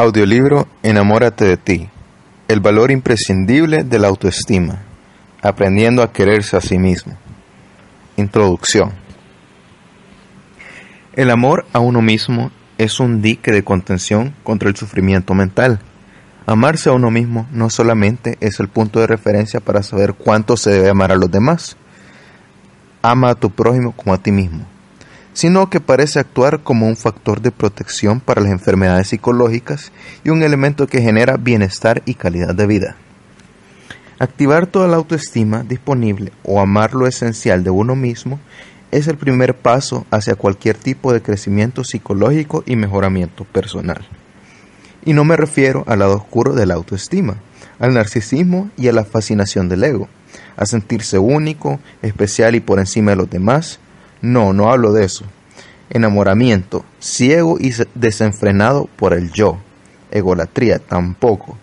Audiolibro Enamórate de ti. El valor imprescindible de la autoestima. Aprendiendo a quererse a sí mismo. Introducción. El amor a uno mismo es un dique de contención contra el sufrimiento mental. Amarse a uno mismo no solamente es el punto de referencia para saber cuánto se debe amar a los demás. Ama a tu prójimo como a ti mismo sino que parece actuar como un factor de protección para las enfermedades psicológicas y un elemento que genera bienestar y calidad de vida. Activar toda la autoestima disponible o amar lo esencial de uno mismo es el primer paso hacia cualquier tipo de crecimiento psicológico y mejoramiento personal. Y no me refiero al lado oscuro de la autoestima, al narcisismo y a la fascinación del ego, a sentirse único, especial y por encima de los demás, no, no hablo de eso. Enamoramiento, ciego y desenfrenado por el yo. Egolatría tampoco,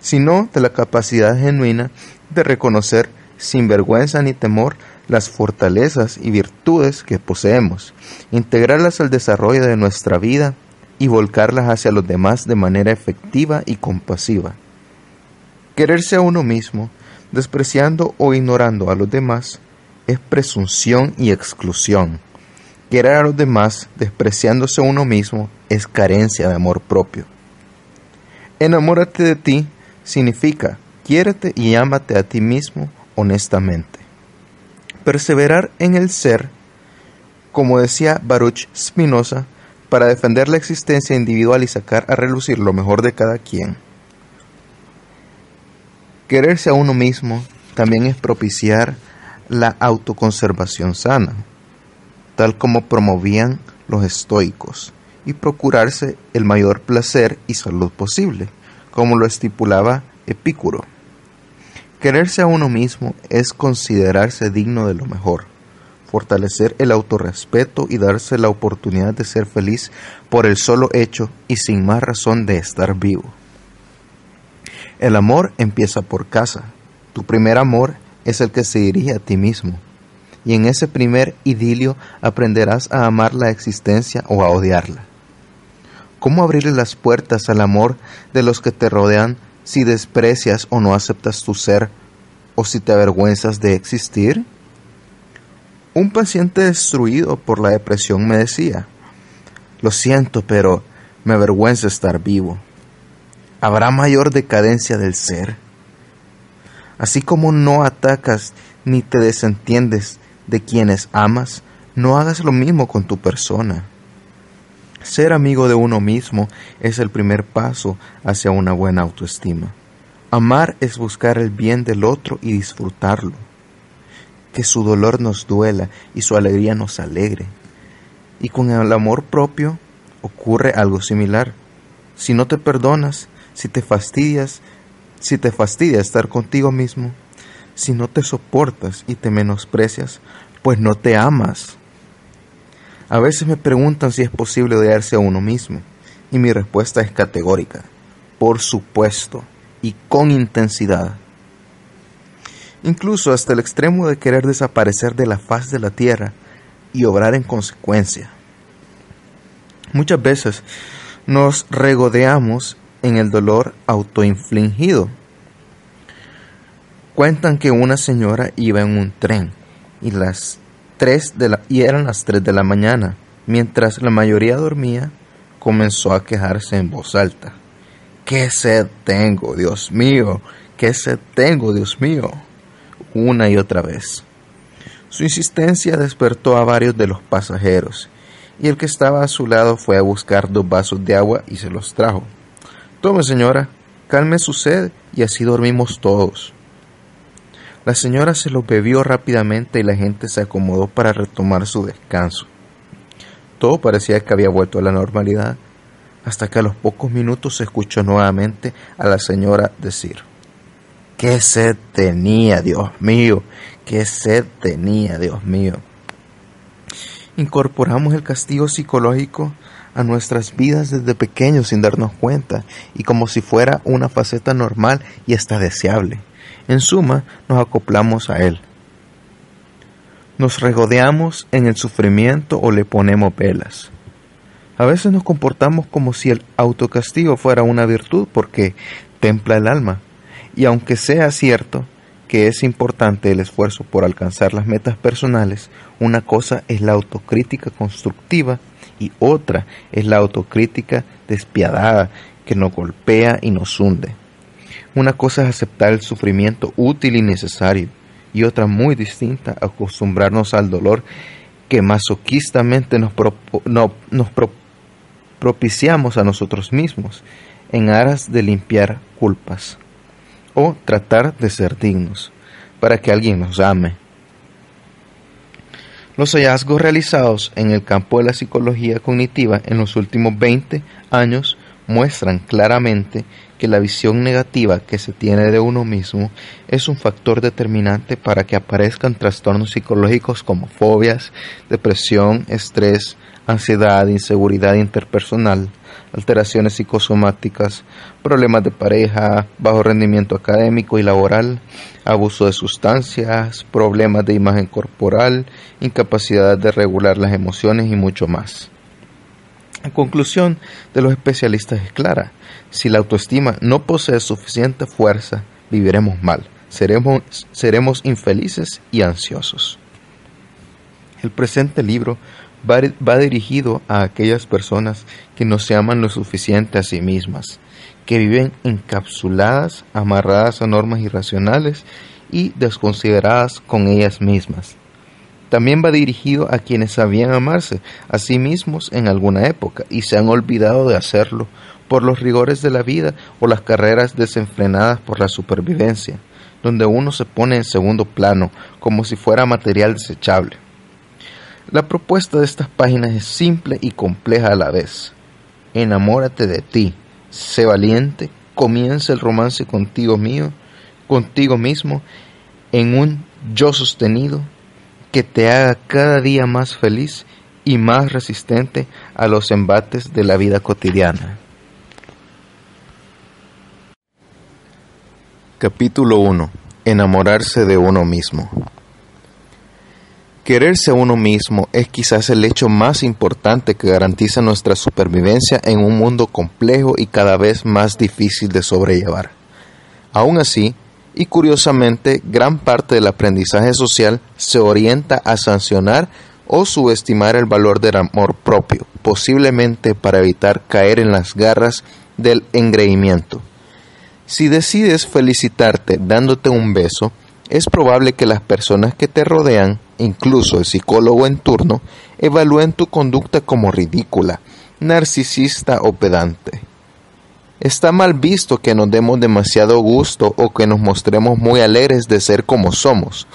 sino de la capacidad genuina de reconocer sin vergüenza ni temor las fortalezas y virtudes que poseemos, integrarlas al desarrollo de nuestra vida y volcarlas hacia los demás de manera efectiva y compasiva. Quererse a uno mismo, despreciando o ignorando a los demás, es presunción y exclusión. Querer a los demás, despreciándose uno mismo, es carencia de amor propio. Enamórate de ti significa quiérete y ámate a ti mismo honestamente. Perseverar en el ser, como decía Baruch Spinoza, para defender la existencia individual y sacar a relucir lo mejor de cada quien. Quererse a uno mismo también es propiciar la autoconservación sana, tal como promovían los estoicos, y procurarse el mayor placer y salud posible, como lo estipulaba Epicuro. Quererse a uno mismo es considerarse digno de lo mejor, fortalecer el autorrespeto y darse la oportunidad de ser feliz por el solo hecho y sin más razón de estar vivo. El amor empieza por casa. Tu primer amor es el que se dirige a ti mismo. Y en ese primer idilio aprenderás a amar la existencia o a odiarla. ¿Cómo abrirle las puertas al amor de los que te rodean si desprecias o no aceptas tu ser o si te avergüenzas de existir? Un paciente destruido por la depresión me decía, lo siento, pero me avergüenza estar vivo. ¿Habrá mayor decadencia del ser? Así como no atacas ni te desentiendes de quienes amas, no hagas lo mismo con tu persona. Ser amigo de uno mismo es el primer paso hacia una buena autoestima. Amar es buscar el bien del otro y disfrutarlo. Que su dolor nos duela y su alegría nos alegre. Y con el amor propio ocurre algo similar. Si no te perdonas, si te fastidias, si te fastidia estar contigo mismo, si no te soportas y te menosprecias, pues no te amas. A veces me preguntan si es posible odiarse a uno mismo, y mi respuesta es categórica, por supuesto, y con intensidad. Incluso hasta el extremo de querer desaparecer de la faz de la tierra y obrar en consecuencia. Muchas veces nos regodeamos en el dolor autoinfligido. Cuentan que una señora iba en un tren y, las tres de la, y eran las 3 de la mañana. Mientras la mayoría dormía, comenzó a quejarse en voz alta. ¿Qué sed tengo, Dios mío? ¿Qué sed tengo, Dios mío? Una y otra vez. Su insistencia despertó a varios de los pasajeros, y el que estaba a su lado fue a buscar dos vasos de agua y se los trajo. Tome, señora, calme su sed y así dormimos todos. La señora se lo bebió rápidamente y la gente se acomodó para retomar su descanso. Todo parecía que había vuelto a la normalidad, hasta que a los pocos minutos se escuchó nuevamente a la señora decir, ¿Qué sed tenía, Dios mío? ¿Qué sed tenía, Dios mío? Incorporamos el castigo psicológico a nuestras vidas desde pequeños sin darnos cuenta y como si fuera una faceta normal y hasta deseable. En suma, nos acoplamos a él. Nos regodeamos en el sufrimiento o le ponemos velas. A veces nos comportamos como si el autocastigo fuera una virtud porque templa el alma. Y aunque sea cierto que es importante el esfuerzo por alcanzar las metas personales, una cosa es la autocrítica constructiva y otra es la autocrítica despiadada que nos golpea y nos hunde. Una cosa es aceptar el sufrimiento útil y necesario y otra muy distinta acostumbrarnos al dolor que masoquistamente nos, nos propiciamos a nosotros mismos en aras de limpiar culpas o tratar de ser dignos para que alguien nos ame. Los hallazgos realizados en el campo de la psicología cognitiva en los últimos 20 años muestran claramente que la visión negativa que se tiene de uno mismo es un factor determinante para que aparezcan trastornos psicológicos como fobias, depresión, estrés, ansiedad, inseguridad interpersonal, alteraciones psicosomáticas, problemas de pareja, bajo rendimiento académico y laboral, abuso de sustancias, problemas de imagen corporal, incapacidad de regular las emociones y mucho más. La conclusión de los especialistas es clara. Si la autoestima no posee suficiente fuerza, viviremos mal, seremos, seremos infelices y ansiosos. El presente libro va, dirigido a aquellas personas que no se aman lo suficiente a sí mismas, que viven encapsuladas, amarradas a normas irracionales y desconsideradas con ellas mismas. También va dirigido a quienes sabían amarse a sí mismos en alguna época y se han olvidado de hacerlo por los rigores de la vida o las carreras desenfrenadas por la supervivencia, donde uno se pone en segundo plano como si fuera material desechable. La propuesta de estas páginas es simple y compleja a la vez. Enamórate de ti, sé valiente, comienza el romance contigo mío, contigo mismo, en un yo sostenido que te haga cada día más feliz y más resistente a los embates de la vida cotidiana. Capítulo 1. Enamorarse de uno mismo. Quererse a uno mismo es quizás el hecho más importante que garantiza nuestra supervivencia en un mundo complejo y cada vez más difícil de sobrellevar. Aún así, y curiosamente, gran parte del aprendizaje social se orienta a sancionar o subestimar el valor del amor propio, posiblemente para evitar caer en las garras del engreimiento. Si decides felicitarte dándote un beso, es probable que las personas que te rodean, incluso el psicólogo en turno, evalúen tu conducta como ridícula, narcisista o pedante. Está mal visto que nos demos demasiado gusto o que nos mostremos muy alegres de ser como somos.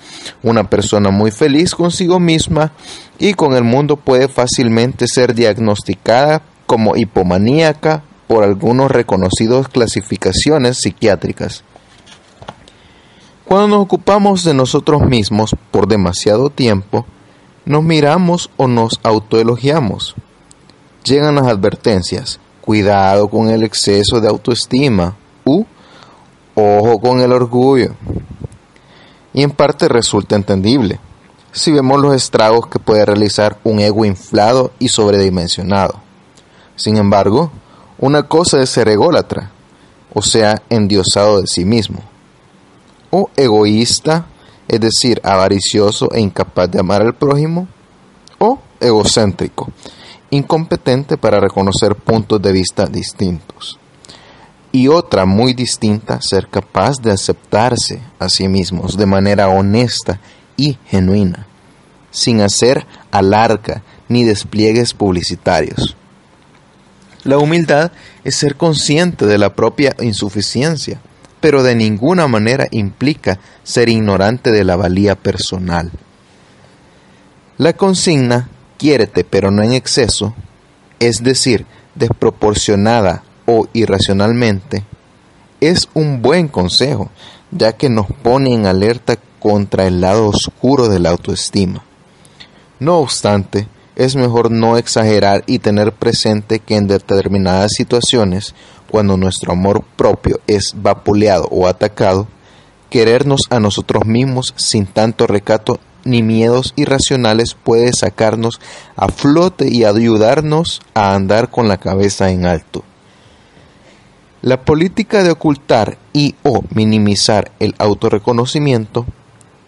Una persona muy feliz consigo misma y con el mundo puede fácilmente ser diagnosticada como hipomaníaca por algunos reconocidos clasificaciones psiquiátricas. Cuando nos ocupamos de nosotros mismos por demasiado tiempo, nos miramos o nos autoelogiamos. Llegan las advertencias, cuidado con el exceso de autoestima u ojo con el orgullo. Y en parte resulta entendible si vemos los estragos que puede realizar un ego inflado y sobredimensionado. Sin embargo, una cosa es ser ególatra, o sea, endiosado de sí mismo o egoísta, es decir, avaricioso e incapaz de amar al prójimo, o egocéntrico, incompetente para reconocer puntos de vista distintos. Y otra muy distinta, ser capaz de aceptarse a sí mismos de manera honesta y genuina, sin hacer alarga ni despliegues publicitarios. La humildad es ser consciente de la propia insuficiencia, pero de ninguna manera implica ser ignorante de la valía personal. La consigna quiérete pero no en exceso, es decir, desproporcionada o irracionalmente, es un buen consejo, ya que nos pone en alerta contra el lado oscuro de la autoestima. No obstante, es mejor no exagerar y tener presente que en determinadas situaciones cuando nuestro amor propio es vapuleado o atacado, querernos a nosotros mismos sin tanto recato ni miedos irracionales puede sacarnos a flote y ayudarnos a andar con la cabeza en alto. La política de ocultar y o minimizar el autorreconocimiento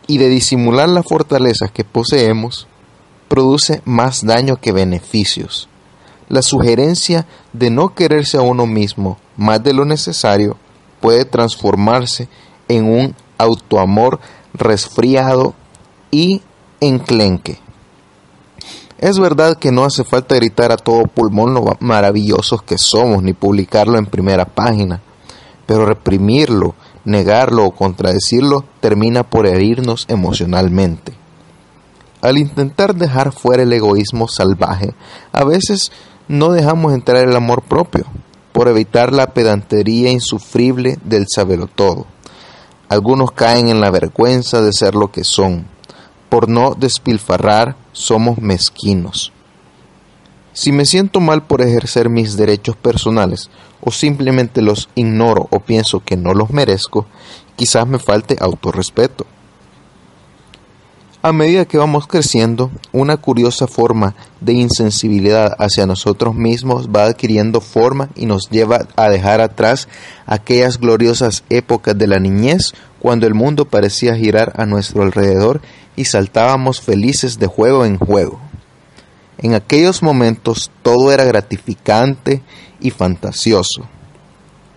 y de disimular las fortalezas que poseemos produce más daño que beneficios. La sugerencia de no quererse a uno mismo más de lo necesario puede transformarse en un autoamor resfriado y enclenque. Es verdad que no hace falta gritar a todo pulmón lo maravillosos que somos, ni publicarlo en primera página, pero reprimirlo, negarlo o contradecirlo termina por herirnos emocionalmente. Al intentar dejar fuera el egoísmo salvaje, a veces no dejamos entrar el amor propio, por evitar la pedantería insufrible del saberlo todo. Algunos caen en la vergüenza de ser lo que son, por no despilfarrar somos mezquinos. Si me siento mal por ejercer mis derechos personales o simplemente los ignoro o pienso que no los merezco, quizás me falte autorrespeto. A medida que vamos creciendo, una curiosa forma de insensibilidad hacia nosotros mismos va adquiriendo forma y nos lleva a dejar atrás aquellas gloriosas épocas de la niñez cuando el mundo parecía girar a nuestro alrededor y saltábamos felices de juego en juego. En aquellos momentos todo era gratificante y fantasioso.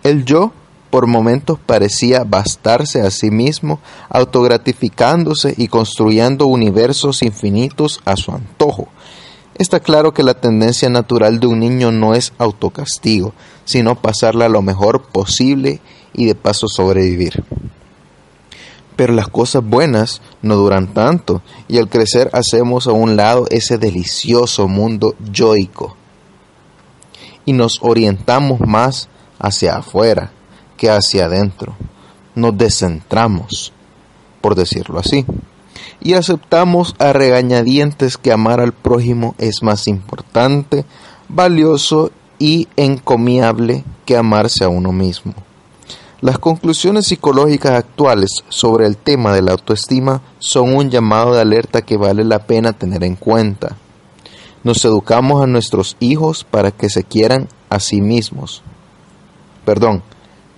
El yo por momentos parecía bastarse a sí mismo, autogratificándose y construyendo universos infinitos a su antojo. Está claro que la tendencia natural de un niño no es autocastigo, sino pasarla lo mejor posible y de paso sobrevivir. Pero las cosas buenas no duran tanto y al crecer hacemos a un lado ese delicioso mundo yoico y nos orientamos más hacia afuera que hacia adentro. Nos descentramos, por decirlo así, y aceptamos a regañadientes que amar al prójimo es más importante, valioso y encomiable que amarse a uno mismo. Las conclusiones psicológicas actuales sobre el tema de la autoestima son un llamado de alerta que vale la pena tener en cuenta. Nos educamos a nuestros hijos para que se quieran a sí mismos. Perdón,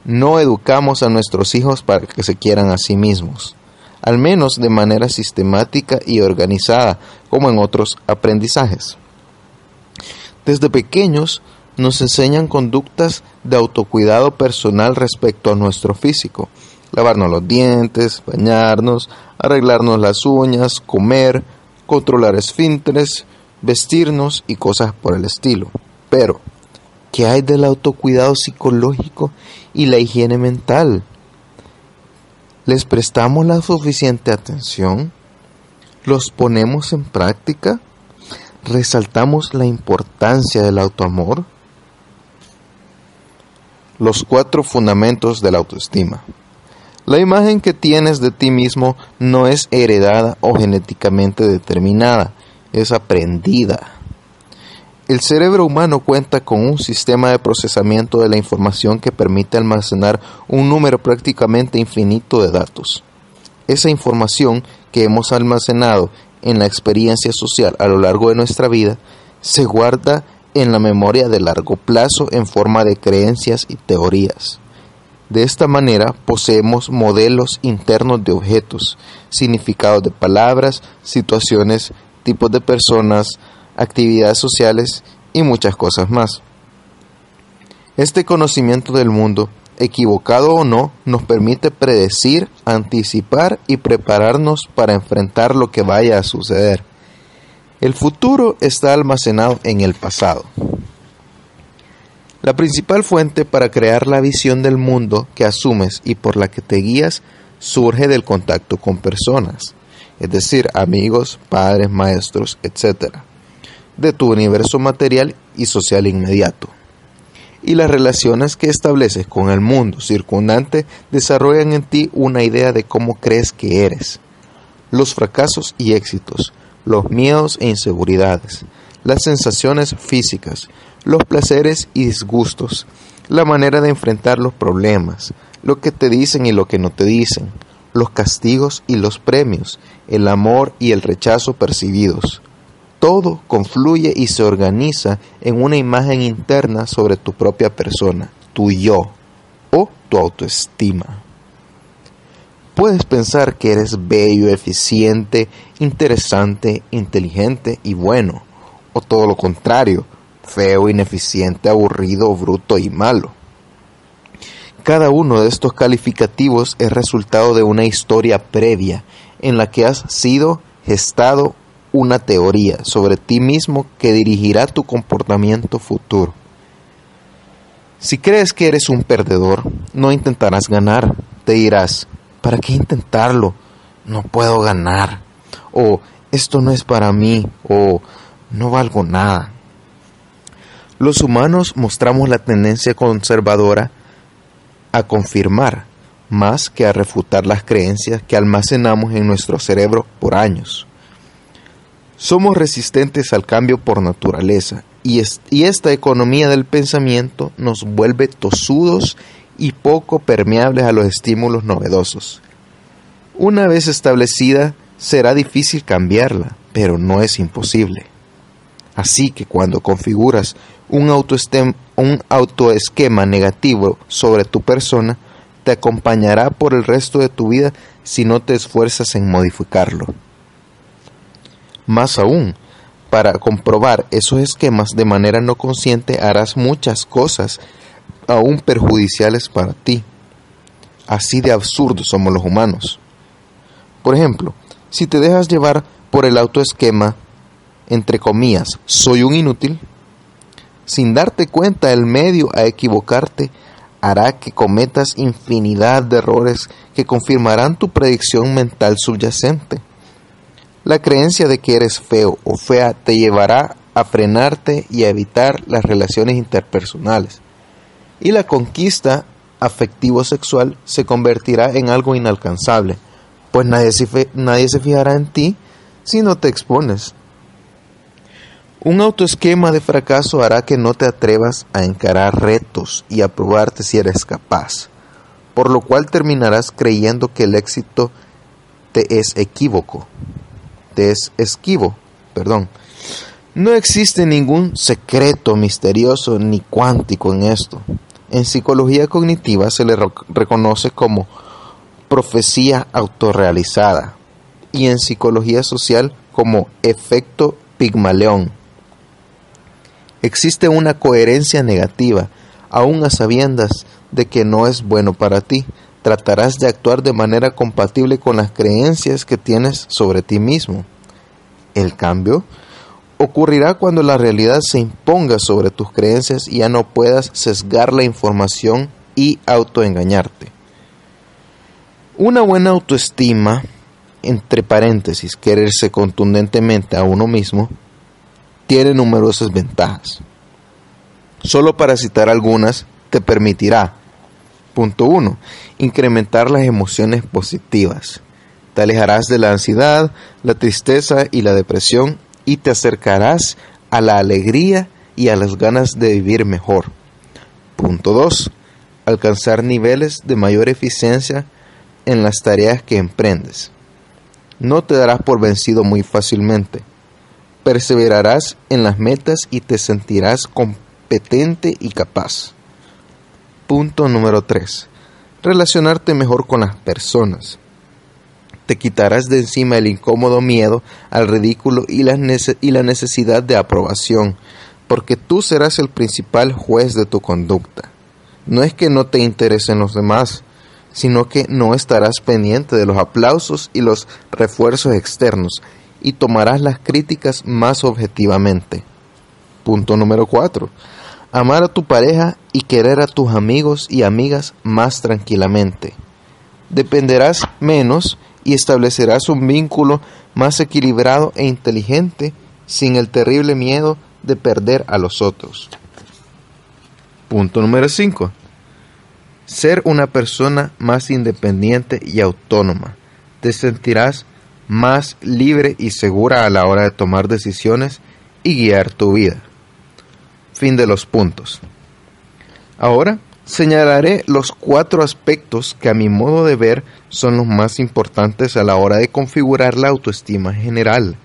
no educamos a nuestros hijos para que se quieran a sí mismos, al menos de manera sistemática y organizada, como en otros aprendizajes. Desde pequeños nos enseñan conductas de autocuidado personal respecto a nuestro físico. Lavarnos los dientes, bañarnos, arreglarnos las uñas, comer, controlar esfínteres, vestirnos y cosas por el estilo. Pero, ¿qué hay del autocuidado psicológico y la higiene mental? ¿Les prestamos la suficiente atención? ¿Los ponemos en práctica? ¿Resaltamos la importancia del autoamor? Los cuatro fundamentos de la autoestima. La imagen que tienes de ti mismo no es heredada o genéticamente determinada, es aprendida. El cerebro humano cuenta con un sistema de procesamiento de la información que permite almacenar un número prácticamente infinito de datos. Esa información que hemos almacenado en la experiencia social a lo largo de nuestra vida se guarda en la memoria de largo plazo en forma de creencias y teorías. De esta manera poseemos modelos internos de objetos, significados de palabras, situaciones, tipos de personas, actividades sociales y muchas cosas más. Este conocimiento del mundo, equivocado o no, nos permite predecir, anticipar y prepararnos para enfrentar lo que vaya a suceder. El futuro está almacenado en el pasado. La principal fuente para crear la visión del mundo que asumes y por la que te guías surge del contacto con personas, es decir, amigos, padres, maestros, etc., de tu universo material y social inmediato. Y las relaciones que estableces con el mundo circundante desarrollan en ti una idea de cómo crees que eres. Los fracasos y éxitos, los miedos e inseguridades, las sensaciones físicas, los placeres y disgustos, la manera de enfrentar los problemas, lo que te dicen y lo que no te dicen, los castigos y los premios, el amor y el rechazo percibidos. Todo confluye y se organiza en una imagen interna sobre tu propia persona, tu yo o tu autoestima. Puedes pensar que eres bello, eficiente, interesante, inteligente y bueno, o todo lo contrario, feo, ineficiente, aburrido, bruto y malo. Cada uno de estos calificativos es resultado de una historia previa en la que has sido gestado una teoría sobre ti mismo que dirigirá tu comportamiento futuro. Si crees que eres un perdedor, no intentarás ganar. Te dirás, ¿para qué intentarlo? No puedo ganar. O esto no es para mí. O no valgo nada. Los humanos mostramos la tendencia conservadora a confirmar más que a refutar las creencias que almacenamos en nuestro cerebro por años. Somos resistentes al cambio por naturaleza y, y, esta economía del pensamiento nos vuelve tosudos y poco permeables a los estímulos novedosos. Una vez establecida, será difícil cambiarla, pero no es imposible. Así que cuando configuras un, un autoesquema negativo sobre tu persona, te acompañará por el resto de tu vida si no te esfuerzas en modificarlo. Más aún, para comprobar esos esquemas de manera no consciente harás muchas cosas aún perjudiciales para ti. Así de absurdos somos los humanos. Por ejemplo, si te dejas llevar por el autoesquema, entre comillas, soy un inútil, sin darte cuenta el medio a equivocarte hará que cometas infinidad de errores que confirmarán tu predicción mental subyacente. La creencia de que eres feo o fea te llevará a frenarte y a evitar las relaciones interpersonales. Y la conquista afectivo-sexual se convertirá en algo inalcanzable, pues nadie se, nadie se fijará en ti si no te expones. Un autoesquema de fracaso hará que no te atrevas a encarar retos y a probarte si eres capaz, por lo cual terminarás creyendo que el éxito te es equívoco, te es esquivo, perdón. No existe ningún secreto misterioso ni cuántico en esto. En psicología cognitiva se le reconoce como profecía autorrealizada y en psicología social como efecto pigmaleón Existe una coherencia negativa, aun a sabiendas de que no es bueno para ti. Tratarás de actuar de manera compatible con las creencias que tienes sobre ti mismo. El cambio ocurrirá cuando la realidad se imponga sobre tus creencias y ya no puedas sesgar la información y autoengañarte. Una buena autoestima, entre paréntesis, quererse contundentemente a uno mismo, tiene numerosas ventajas. Solo para citar algunas, te permitirá, punto 1, incrementar las emociones positivas. Te alejarás de la ansiedad, la tristeza y la depresión y te acercarás a la alegría y a las ganas de vivir mejor. Punto 2. Alcanzar niveles de mayor eficiencia en las tareas que emprendes. No te darás por vencido muy fácilmente perseverarás en las metas y te sentirás competente y capaz. Punto número 3. Relacionarte mejor con las personas. Te quitarás de encima el incómodo miedo al ridículo y la, necesidad de aprobación, porque tú serás el principal juez de tu conducta. No es que no te interesen los demás, sino que no estarás pendiente de los aplausos y los refuerzos externos, y tomarás las críticas más objetivamente. Punto número 4. Amar a tu pareja y querer a tus amigos y amigas más tranquilamente. Dependerás menos y establecerás un vínculo más equilibrado e inteligente sin el terrible miedo de perder a los otros. Punto número 5. Ser una persona más independiente y autónoma. Te sentirás más libre y segura a la hora de tomar decisiones y guiar tu vida. Fin de los puntos. Ahora Señalaré los cuatro aspectos que a mi modo de ver son los más importantes a la hora de configurar la autoestima general,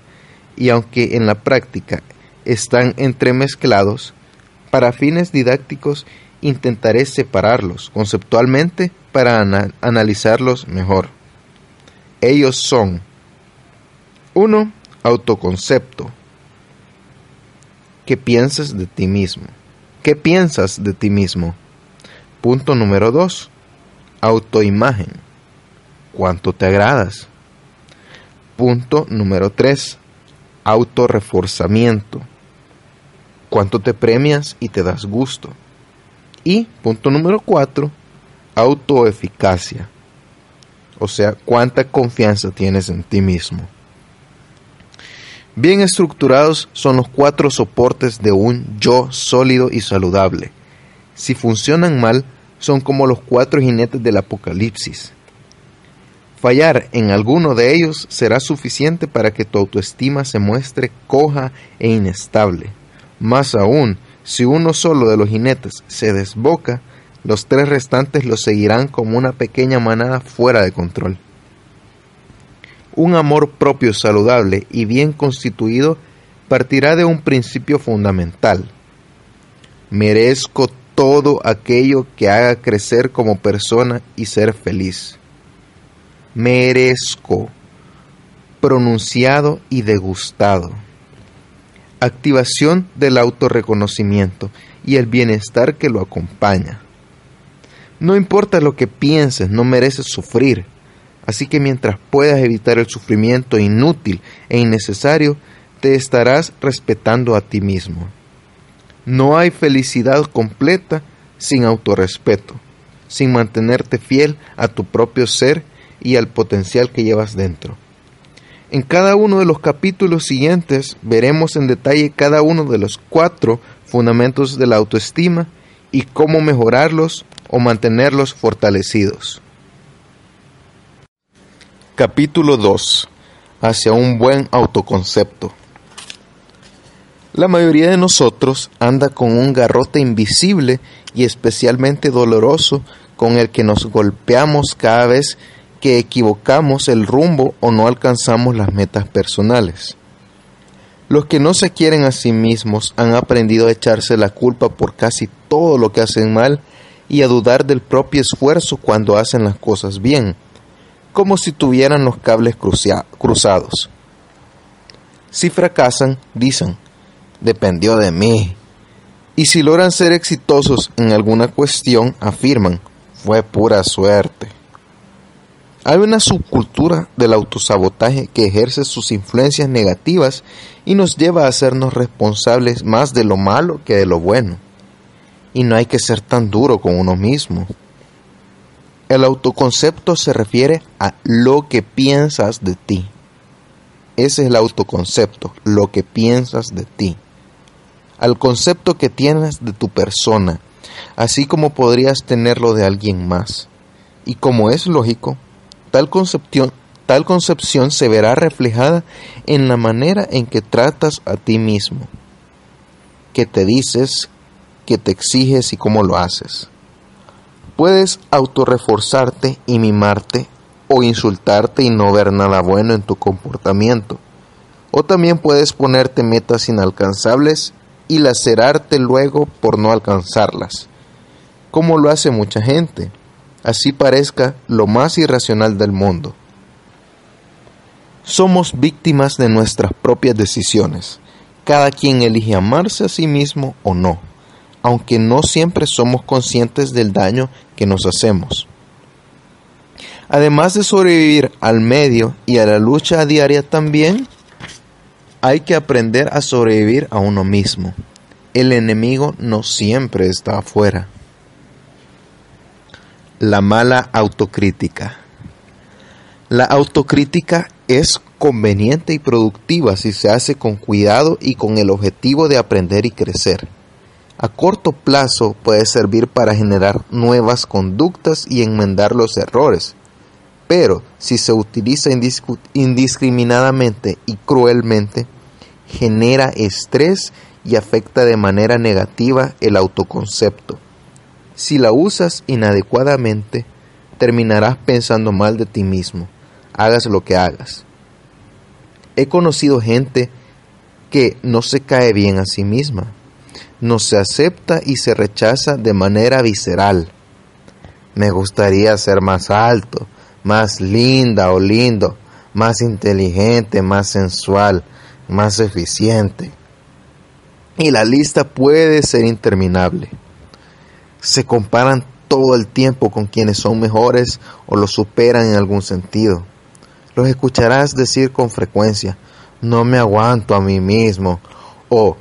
y aunque en la práctica están entremezclados, para fines didácticos intentaré separarlos conceptualmente para analizarlos mejor. Ellos son 1. Autoconcepto. ¿Qué piensas de ti mismo? ¿Qué piensas de ti mismo? Punto número 2. Autoimagen. ¿Cuánto te agradas? Punto número 3. Autorreforzamiento. ¿Cuánto te premias y te das gusto? Y punto número 4. Autoeficacia. O sea, cuánta confianza tienes en ti mismo. Bien estructurados son los cuatro soportes de un yo sólido y saludable. Si funcionan mal, son como los cuatro jinetes del apocalipsis. Fallar en alguno de ellos será suficiente para que tu autoestima se muestre coja e inestable. Más aún, si uno solo de los jinetes se desboca, los tres restantes lo seguirán como una pequeña manada fuera de control. Un amor propio saludable y bien constituido partirá de un principio fundamental. Merezco todo aquello que haga crecer como persona y ser feliz. Merezco, pronunciado y degustado. Activación del autorreconocimiento y el bienestar que lo acompaña. No importa lo que pienses, no mereces sufrir. Así que mientras puedas evitar el sufrimiento inútil e innecesario, te estarás respetando a ti mismo. No hay felicidad completa sin autorrespeto, sin mantenerte fiel a tu propio ser y al potencial que llevas dentro. En cada uno de los capítulos siguientes veremos en detalle cada uno de los cuatro fundamentos de la autoestima y cómo mejorarlos o mantenerlos fortalecidos. Capítulo 2. Hacia un buen autoconcepto. La mayoría de nosotros anda con un garrote invisible y especialmente doloroso con el que nos golpeamos cada vez que equivocamos el rumbo o no alcanzamos las metas personales. Los que no se quieren a sí mismos han aprendido a echarse la culpa por casi todo lo que hacen mal y a dudar del propio esfuerzo cuando hacen las cosas bien, como si tuvieran los cables cruzados. Si fracasan, dicen, dependió de mí. Y si logran ser exitosos en alguna cuestión, afirman, fue pura suerte. Hay una subcultura del autosabotaje que ejerce sus influencias negativas y nos lleva a hacernos responsables más de lo malo que de lo bueno y no hay que ser tan duro con uno mismo. El autoconcepto se refiere a lo que piensas de ti. Ese es el autoconcepto, lo que piensas de ti. Al concepto que tienes de tu persona, así como podrías tenerlo de alguien más. Y como es lógico, tal concepción, tal concepción se verá reflejada en la manera en que tratas a ti mismo, que te dices, que te exiges y cómo lo haces. Puedes autorreforzarte y mimarte o insultarte y no ver nada bueno en tu comportamiento. O también puedes ponerte metas inalcanzables y lacerarte luego por no alcanzarlas, como lo hace mucha gente, así parezca lo más irracional del mundo. Somos víctimas de nuestras propias decisiones. Cada quien elige amarse a sí mismo o no aunque no siempre somos conscientes del daño que nos hacemos. Además de sobrevivir al medio y a la lucha diaria también, hay que aprender a sobrevivir a uno mismo. El enemigo no siempre está afuera. La mala autocrítica. La autocrítica es conveniente y productiva si se hace con cuidado y con el objetivo de aprender y crecer a corto plazo puede servir para generar nuevas conductas y enmendar los errores, pero si se utiliza indiscriminadamente y cruelmente, genera estrés y afecta de manera negativa el autoconcepto. Si la usas inadecuadamente, terminarás pensando mal de ti mismo, hagas lo que hagas. He conocido gente que no se cae bien a sí misma, no se acepta y se rechaza de manera visceral. Me gustaría ser más alto, más linda o lindo, más inteligente, más sensual, más eficiente. Y la lista puede ser interminable se comparan todo el tiempo con quienes son mejores o los superan en algún sentido. Los escucharás decir con frecuencia, no me aguanto a mí mismo o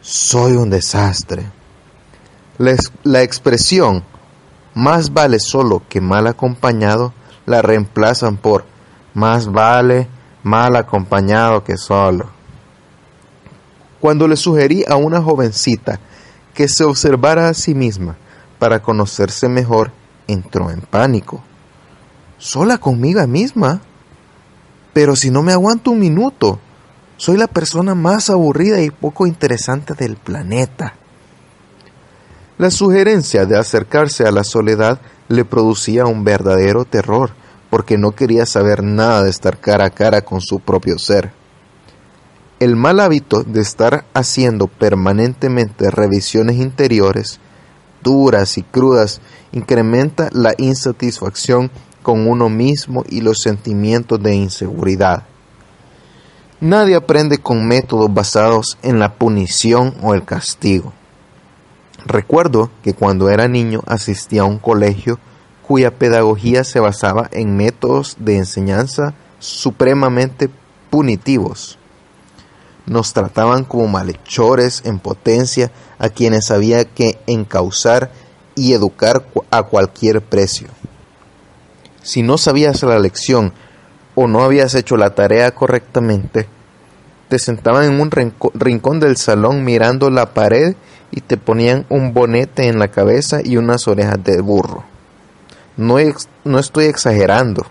soy un desastre. La, expresión más vale solo que mal acompañado la reemplazan por más vale mal acompañado que solo. Cuando le sugerí a una jovencita que se observara a sí misma, para conocerse mejor, entró en pánico. Sola conmigo misma. Pero si no me aguanto un minuto, soy la persona más aburrida y poco interesante del planeta. La sugerencia de acercarse a la soledad le producía un verdadero terror, porque no quería saber nada de estar cara a cara con su propio ser. El mal hábito de estar haciendo permanentemente revisiones interiores duras y crudas incrementa la insatisfacción con uno mismo y los sentimientos de inseguridad. Nadie aprende con métodos basados en la punición o el castigo. Recuerdo que cuando era niño asistía a un colegio cuya pedagogía se basaba en métodos de enseñanza supremamente punitivos. Nos trataban como malhechores en potencia a quienes había que encauzar y educar a cualquier precio. Si no sabías la lección o no habías hecho la tarea correctamente, te sentaban en un rincón del salón mirando la pared y te ponían un bonete en la cabeza y unas orejas de burro. No, no estoy exagerando.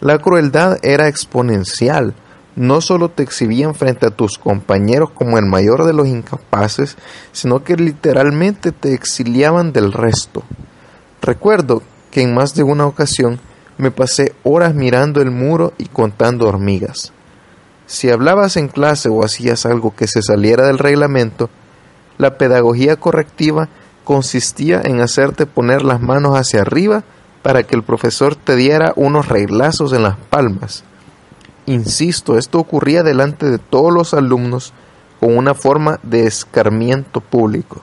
La crueldad era exponencial no solo te exhibían frente a tus compañeros como el mayor de los incapaces, sino que literalmente te exiliaban del resto. Recuerdo que en más de una ocasión me pasé horas mirando el muro y contando hormigas. Si hablabas en clase o hacías algo que se saliera del reglamento, la pedagogía correctiva consistía en hacerte poner las manos hacia arriba para que el profesor te diera unos reglazos en las palmas Insisto, esto ocurría delante de todos los alumnos con una forma de escarmiento público.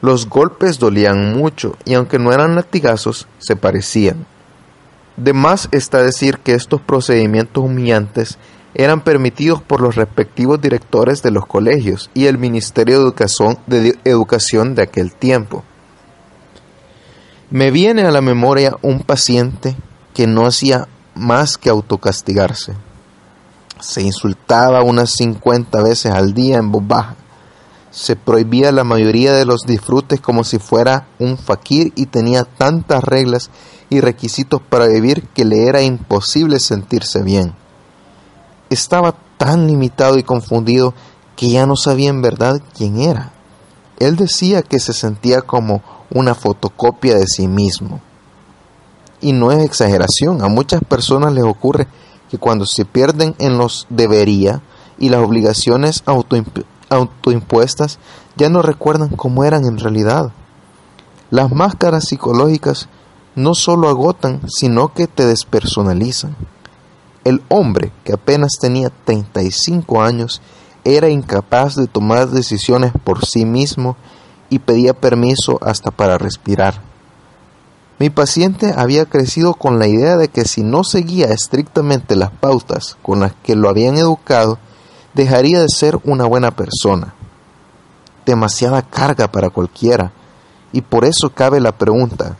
Los golpes dolían mucho y aunque no eran latigazos, se parecían. De más está decir que estos procedimientos humillantes eran permitidos por los respectivos directores de los colegios y el Ministerio de Educación de, aquel tiempo. Me viene a la memoria un paciente que no hacía más que autocastigarse. Se insultaba unas 50 veces al día en voz baja. Se prohibía la mayoría de los disfrutes como si fuera un fakir y tenía tantas reglas y requisitos para vivir que le era imposible sentirse bien. Estaba tan limitado y confundido que ya no sabía en verdad quién era. Él decía que se sentía como una fotocopia de sí mismo. Y no es exageración, a muchas personas les ocurre que cuando se pierden en los debería y las obligaciones autoimpuestas ya no recuerdan cómo eran en realidad. Las máscaras psicológicas no solo agotan, sino que te despersonalizan. El hombre, que apenas tenía 35 años, era incapaz de tomar decisiones por sí mismo y pedía permiso hasta para respirar. Mi paciente había crecido con la idea de que si no seguía estrictamente las pautas con las que lo habían educado, dejaría de ser una buena persona. Demasiada carga para cualquiera, y por eso cabe la pregunta,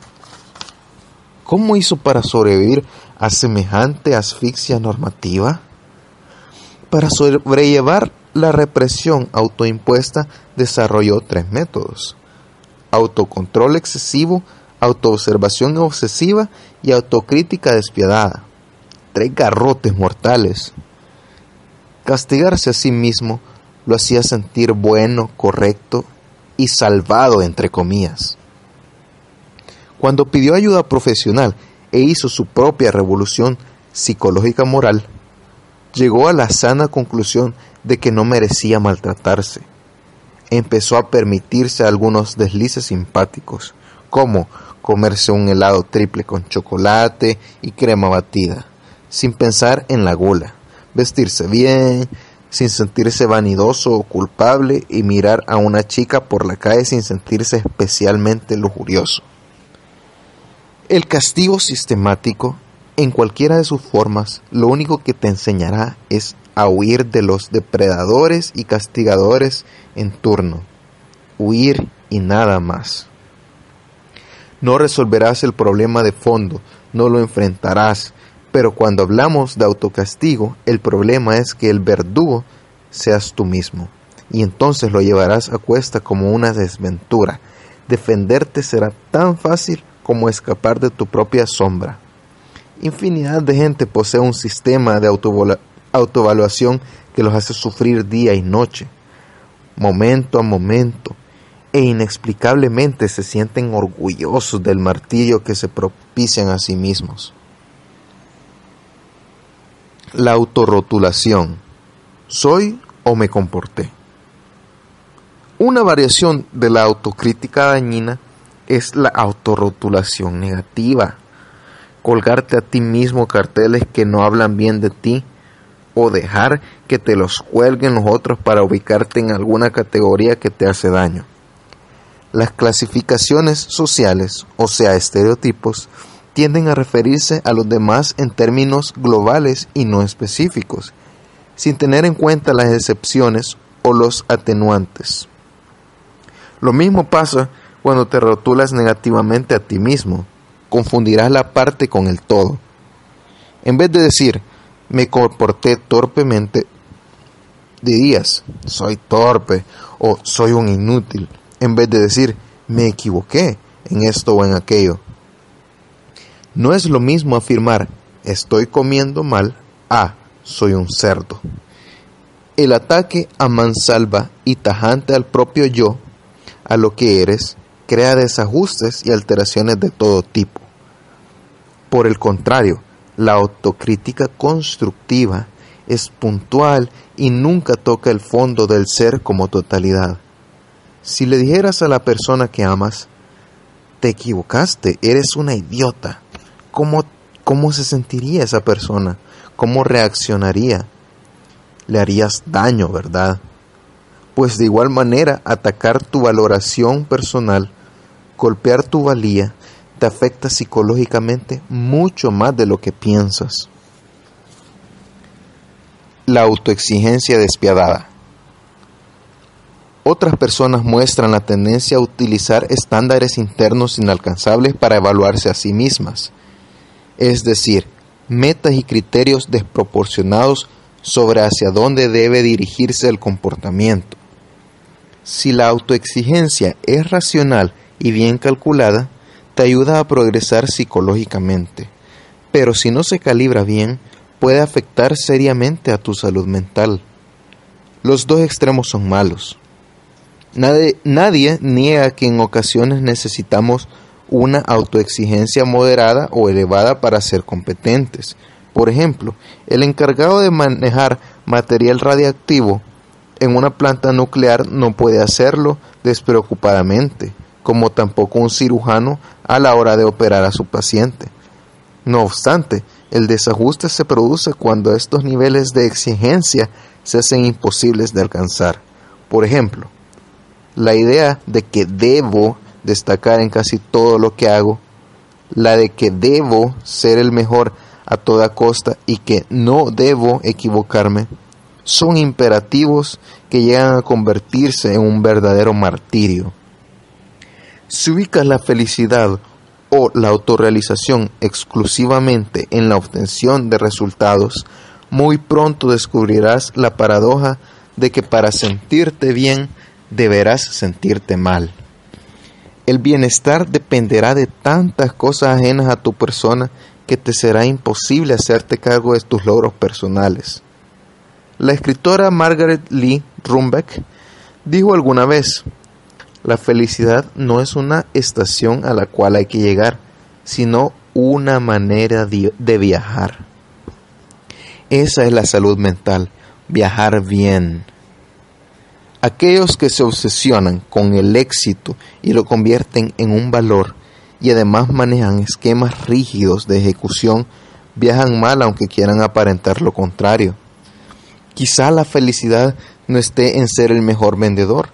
¿cómo hizo para sobrevivir a semejante asfixia normativa? Para sobrellevar la represión autoimpuesta desarrolló tres métodos. Autocontrol excesivo autoobservación obsesiva y autocrítica despiadada. Tres garrotes mortales. Castigarse a sí mismo lo hacía sentir bueno, correcto y salvado entre comillas. Cuando pidió ayuda profesional e hizo su propia revolución psicológica moral, llegó a la sana conclusión de que no merecía maltratarse. Empezó a permitirse algunos deslices simpáticos, como comerse un helado triple con chocolate y crema batida, sin pensar en la gula, vestirse bien, sin sentirse vanidoso o culpable y mirar a una chica por la calle sin sentirse especialmente lujurioso. El castigo sistemático, en cualquiera de sus formas, lo único que te enseñará es a huir de los depredadores y castigadores en turno. Huir y nada más. No resolverás el problema de fondo, no lo enfrentarás, pero cuando hablamos de autocastigo, el problema es que el verdugo seas tú mismo, y entonces lo llevarás a cuesta como una desventura. Defenderte será tan fácil como escapar de tu propia sombra. Infinidad de gente posee un sistema de autoevaluación que los hace sufrir día y noche, momento a momento, e inexplicablemente se sienten orgullosos del martirio que se propician a sí mismos. La autorrotulación. ¿Soy o me comporté? Una variación de la autocrítica dañina es la autorrotulación negativa. Colgarte a ti mismo carteles que no hablan bien de ti o dejar que te los cuelguen los otros para ubicarte en alguna categoría que te hace daño. Las clasificaciones sociales, o sea, estereotipos, tienden a referirse a los demás en términos globales y no específicos, sin tener en cuenta las excepciones o los atenuantes. Lo mismo pasa cuando te rotulas negativamente a ti mismo. Confundirás la parte con el todo. En vez de decir, me comporté torpemente, dirías, soy torpe o soy un inútil, en vez de decir, me equivoqué en esto o en aquello. No es lo mismo afirmar, estoy comiendo mal, a, soy un cerdo. El ataque a mansalva y tajante al propio yo, a lo que eres, crea desajustes y alteraciones de todo tipo. Por el contrario, la autocrítica constructiva es puntual y nunca toca el fondo del ser como totalidad. Si le dijeras a la persona que amas, te equivocaste, eres una idiota, ¿cómo, cómo se sentiría esa persona? ¿Cómo reaccionaría? Le harías daño, ¿verdad? Pues de igual manera, atacar tu valoración personal, golpear tu valía, te afecta psicológicamente mucho más de lo que piensas. La autoexigencia despiadada. Otras personas muestran la tendencia a utilizar estándares internos inalcanzables para evaluarse a sí mismas, es decir, metas y criterios desproporcionados sobre hacia dónde debe dirigirse el comportamiento. Si la autoexigencia es racional y bien calculada, te ayuda a progresar psicológicamente, pero si no se calibra bien, puede afectar seriamente a tu salud mental. Los dos extremos son malos. Nadie, niega que en ocasiones necesitamos una autoexigencia moderada o elevada para ser competentes. Por ejemplo, el encargado de manejar material radiactivo en una planta nuclear no puede hacerlo despreocupadamente, como tampoco un cirujano a la hora de operar a su paciente. No obstante, el desajuste se produce cuando estos niveles de exigencia se hacen imposibles de alcanzar. Por ejemplo, la idea de que debo destacar en casi todo lo que hago, la de que debo ser el mejor a toda costa y que no debo equivocarme, son imperativos que llegan a convertirse en un verdadero martirio. Si ubicas la felicidad o la autorrealización exclusivamente en la obtención de resultados, muy pronto descubrirás la paradoja de que para sentirte bien deberás sentirte mal. El bienestar dependerá de tantas cosas ajenas a tu persona que te será imposible hacerte cargo de tus logros personales. La escritora Margaret Lee Rumbeck dijo alguna vez, La felicidad no es una estación a la cual hay que llegar, sino una manera de viajar. Esa es la salud mental, viajar bien. Aquellos que se obsesionan con el éxito y lo convierten en un valor y además manejan esquemas rígidos de ejecución viajan mal aunque quieran aparentar lo contrario. Quizá la felicidad no esté en ser el mejor vendedor,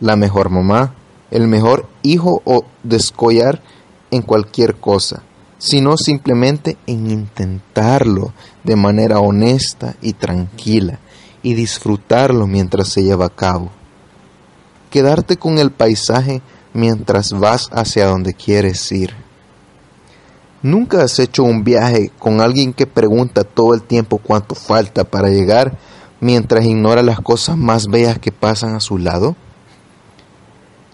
la mejor mamá, el mejor hijo o descollar en cualquier cosa, sino simplemente en intentarlo de manera honesta y tranquila y disfrutarlo mientras se lleva a cabo. Quedarte con el paisaje mientras vas hacia donde quieres ir. ¿Nunca has hecho un viaje con alguien que pregunta todo el tiempo cuánto falta para llegar mientras ignora las cosas más bellas que pasan a su lado?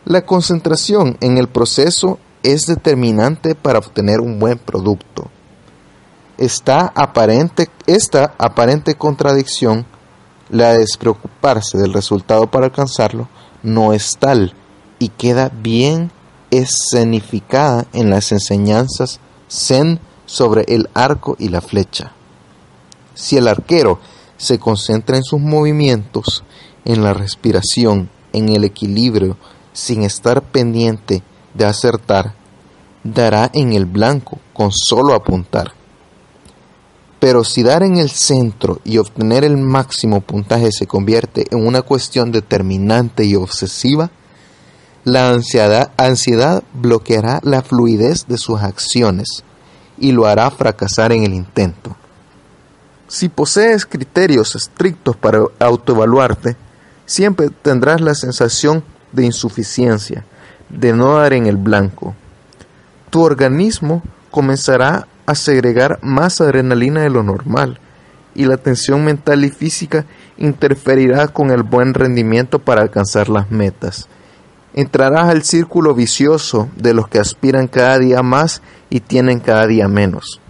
La concentración en el proceso es determinante para obtener un buen producto. Esta aparente, esta aparente contradicción, la de despreocuparse del resultado para alcanzarlo, no es tal y queda bien escenificada en las enseñanzas zen sobre el arco y la flecha. Si el arquero se concentra en sus movimientos, en la respiración, en el equilibrio, sin estar pendiente de acertar, dará en el blanco con solo apuntar. Pero si dar en el centro y obtener el máximo puntaje se convierte en una cuestión determinante y obsesiva, la ansiedad, ansiedad bloqueará la fluidez de sus acciones y lo hará fracasar en el intento. Si posees criterios estrictos para autoevaluarte, siempre tendrás la sensación de insuficiencia, de no dar en el blanco. Tu organismo comenzará a segregar más adrenalina de lo normal y la tensión mental y física interferirá con el buen rendimiento para alcanzar las metas entrarás al círculo vicioso de los que aspiran cada día más y tienen cada día menos.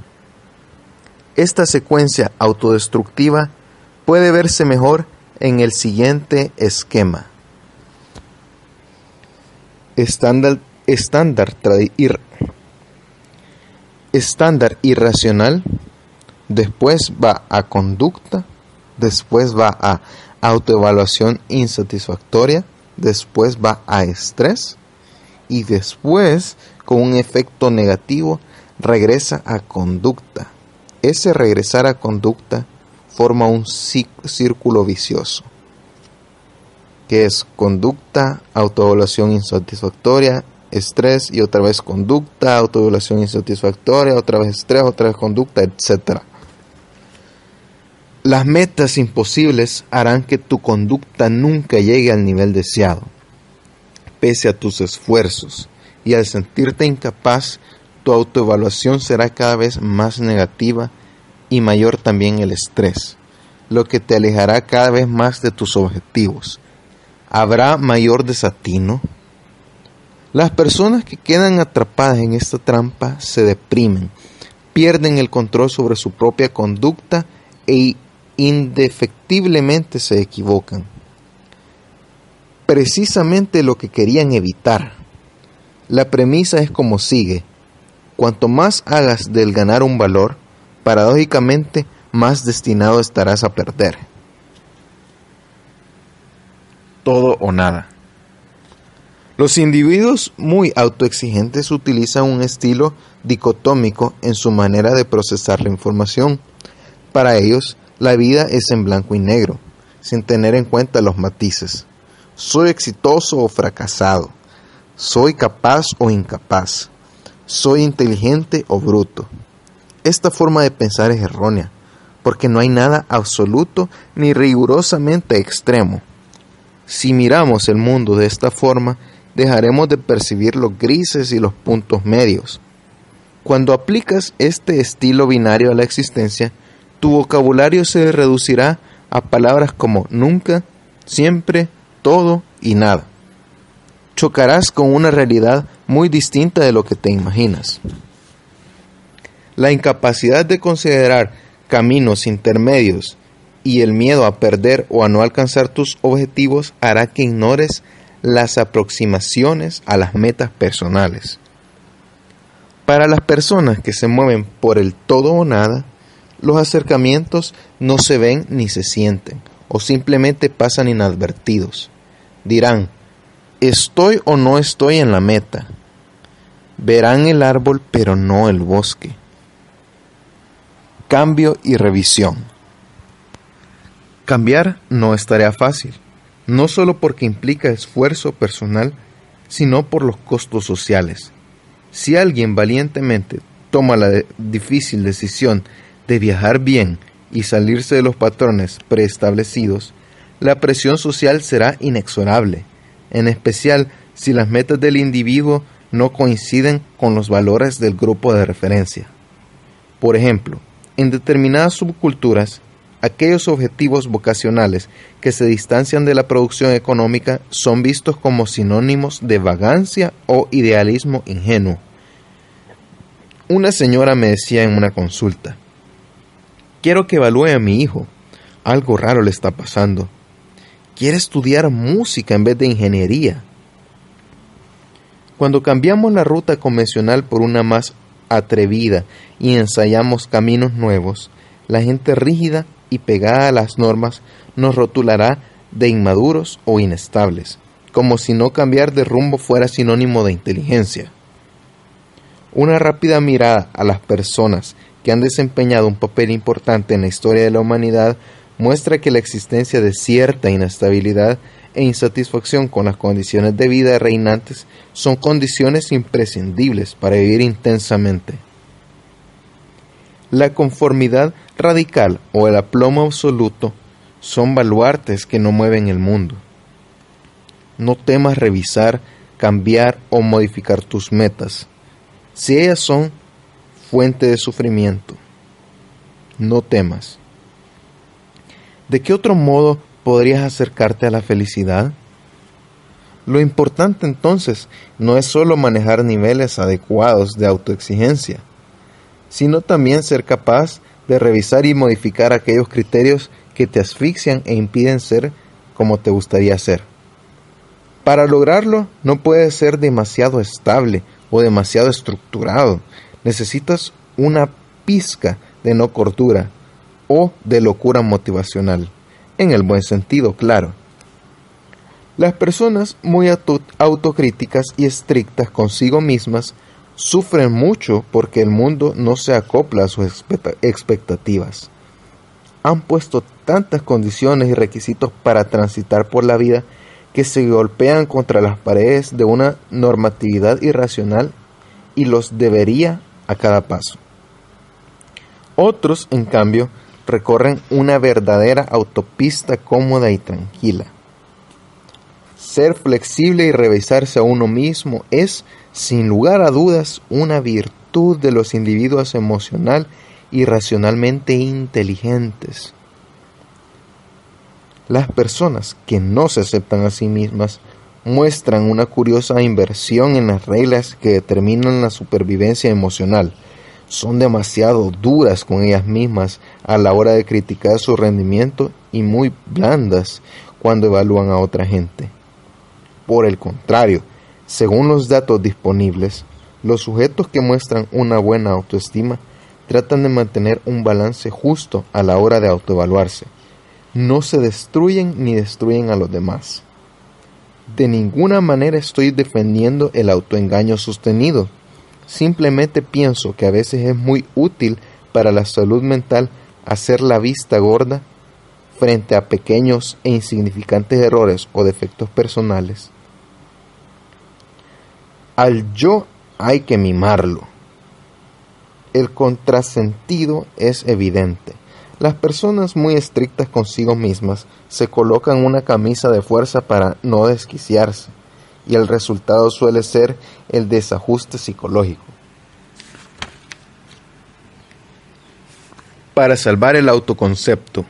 Esta secuencia autodestructiva puede verse mejor en el siguiente esquema. Estándar, estándar, estándar irracional, después va a conducta, después va a autoevaluación insatisfactoria, después va a estrés y después, con un efecto negativo, regresa a conducta. Ese regresar a conducta forma un círculo vicioso, que es conducta, autoevaluación insatisfactoria, estrés y otra vez conducta, autoevaluación insatisfactoria, otra vez estrés, otra vez conducta, etc. Las metas imposibles harán que tu conducta nunca llegue al nivel deseado, pese a tus esfuerzos, y al sentirte incapaz, tu autoevaluación será cada vez más negativa y mayor también el estrés, lo que te alejará cada vez más de tus objetivos. Habrá mayor desatino. Las personas que quedan atrapadas en esta trampa se deprimen, pierden el control sobre su propia conducta e indefectiblemente se equivocan. Precisamente lo que querían evitar. La premisa es como sigue. Cuanto más hagas del ganar un valor, paradójicamente más destinado estarás a perder. Todo o nada. Los individuos muy autoexigentes utilizan un estilo dicotómico en su manera de procesar la información. Para ellos, la vida es en blanco y negro, sin tener en cuenta los matices. Soy exitoso o fracasado. Soy capaz o incapaz. Soy inteligente o bruto. Esta forma de pensar es errónea, porque no hay nada absoluto ni rigurosamente extremo. Si miramos el mundo de esta forma, dejaremos de percibir los grises y los puntos medios. Cuando aplicas este estilo binario a la existencia, tu vocabulario se reducirá a palabras como nunca, siempre, todo y nada. Chocarás con una realidad muy distinta de lo que te imaginas. La incapacidad de considerar caminos intermedios y el miedo a perder o a no alcanzar tus objetivos hará que ignores las aproximaciones a las metas personales. Para las personas que se mueven por el todo o nada, los acercamientos no se ven ni se sienten, o simplemente pasan inadvertidos. Dirán, ¿estoy o no estoy en la meta? Verán el árbol pero no el bosque. Cambio y revisión. Cambiar no es tarea fácil, no solo porque implica esfuerzo personal, sino por los costos sociales. Si alguien valientemente toma la difícil decisión de viajar bien y salirse de los patrones preestablecidos, la presión social será inexorable, en especial si las metas del individuo no coinciden con los valores del grupo de referencia. Por ejemplo, en determinadas subculturas, aquellos objetivos vocacionales que se distancian de la producción económica son vistos como sinónimos de vagancia o idealismo ingenuo. Una señora me decía en una consulta, quiero que evalúe a mi hijo, algo raro le está pasando. Quiere estudiar música en vez de ingeniería. Cuando cambiamos la ruta convencional por una más atrevida y ensayamos caminos nuevos, la gente rígida y pegada a las normas nos rotulará de inmaduros o inestables, como si no cambiar de rumbo fuera sinónimo de inteligencia. Una rápida mirada a las personas que han desempeñado un papel importante en la historia de la humanidad muestra que la existencia de cierta inestabilidad e insatisfacción con las condiciones de vida reinantes son condiciones imprescindibles para vivir intensamente. La conformidad radical o el aplomo absoluto son baluartes que no mueven el mundo. No temas revisar, cambiar o modificar tus metas, si ellas son fuente de sufrimiento. No temas. ¿De qué otro modo podrías acercarte a la felicidad? Lo importante entonces no es solo manejar niveles adecuados de autoexigencia, sino también ser capaz de revisar y modificar aquellos criterios que te asfixian e impiden ser como te gustaría ser. Para lograrlo no puedes ser demasiado estable o demasiado estructurado. Necesitas una pizca de no cordura o de locura motivacional, en el buen sentido, claro. Las personas muy autocríticas y estrictas consigo mismas sufren mucho porque el mundo no se acopla a sus expectativas. Han puesto tantas condiciones y requisitos para transitar por la vida que se golpean contra las paredes de una normatividad irracional y los debería a cada paso. Otros, en cambio, recorren una verdadera autopista cómoda y tranquila. Ser flexible y revisarse a uno mismo es, sin lugar a dudas, una virtud de los individuos emocional y racionalmente inteligentes. Las personas que no se aceptan a sí mismas muestran una curiosa inversión en las reglas que determinan la supervivencia emocional son demasiado duras con ellas mismas a la hora de criticar su rendimiento y muy blandas cuando evalúan a otra gente. Por el contrario, según los datos disponibles, los sujetos que muestran una buena autoestima tratan de mantener un balance justo a la hora de autoevaluarse. No se destruyen ni destruyen a los demás. De ninguna manera estoy defendiendo el autoengaño sostenido Simplemente pienso que a veces es muy útil para la salud mental hacer la vista gorda frente a pequeños e insignificantes errores o defectos personales. Al yo hay que mimarlo. El contrasentido es evidente. Las personas muy estrictas consigo mismas se colocan una camisa de fuerza para no desquiciarse y el resultado suele ser el desajuste psicológico. Para salvar el autoconcepto.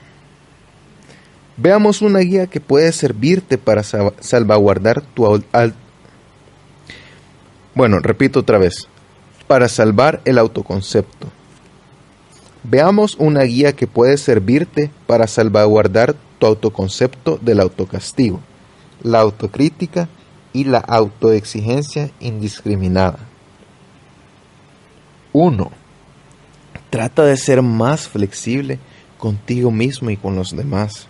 Veamos una guía que puede servirte para salvaguardar tu Bueno, repito otra vez. Para salvar el autoconcepto. Veamos una guía que puede servirte para salvaguardar tu autoconcepto del autocastigo, la autocrítica y la autoexigencia indiscriminada. 1. Trata de ser más flexible contigo mismo y con los demás.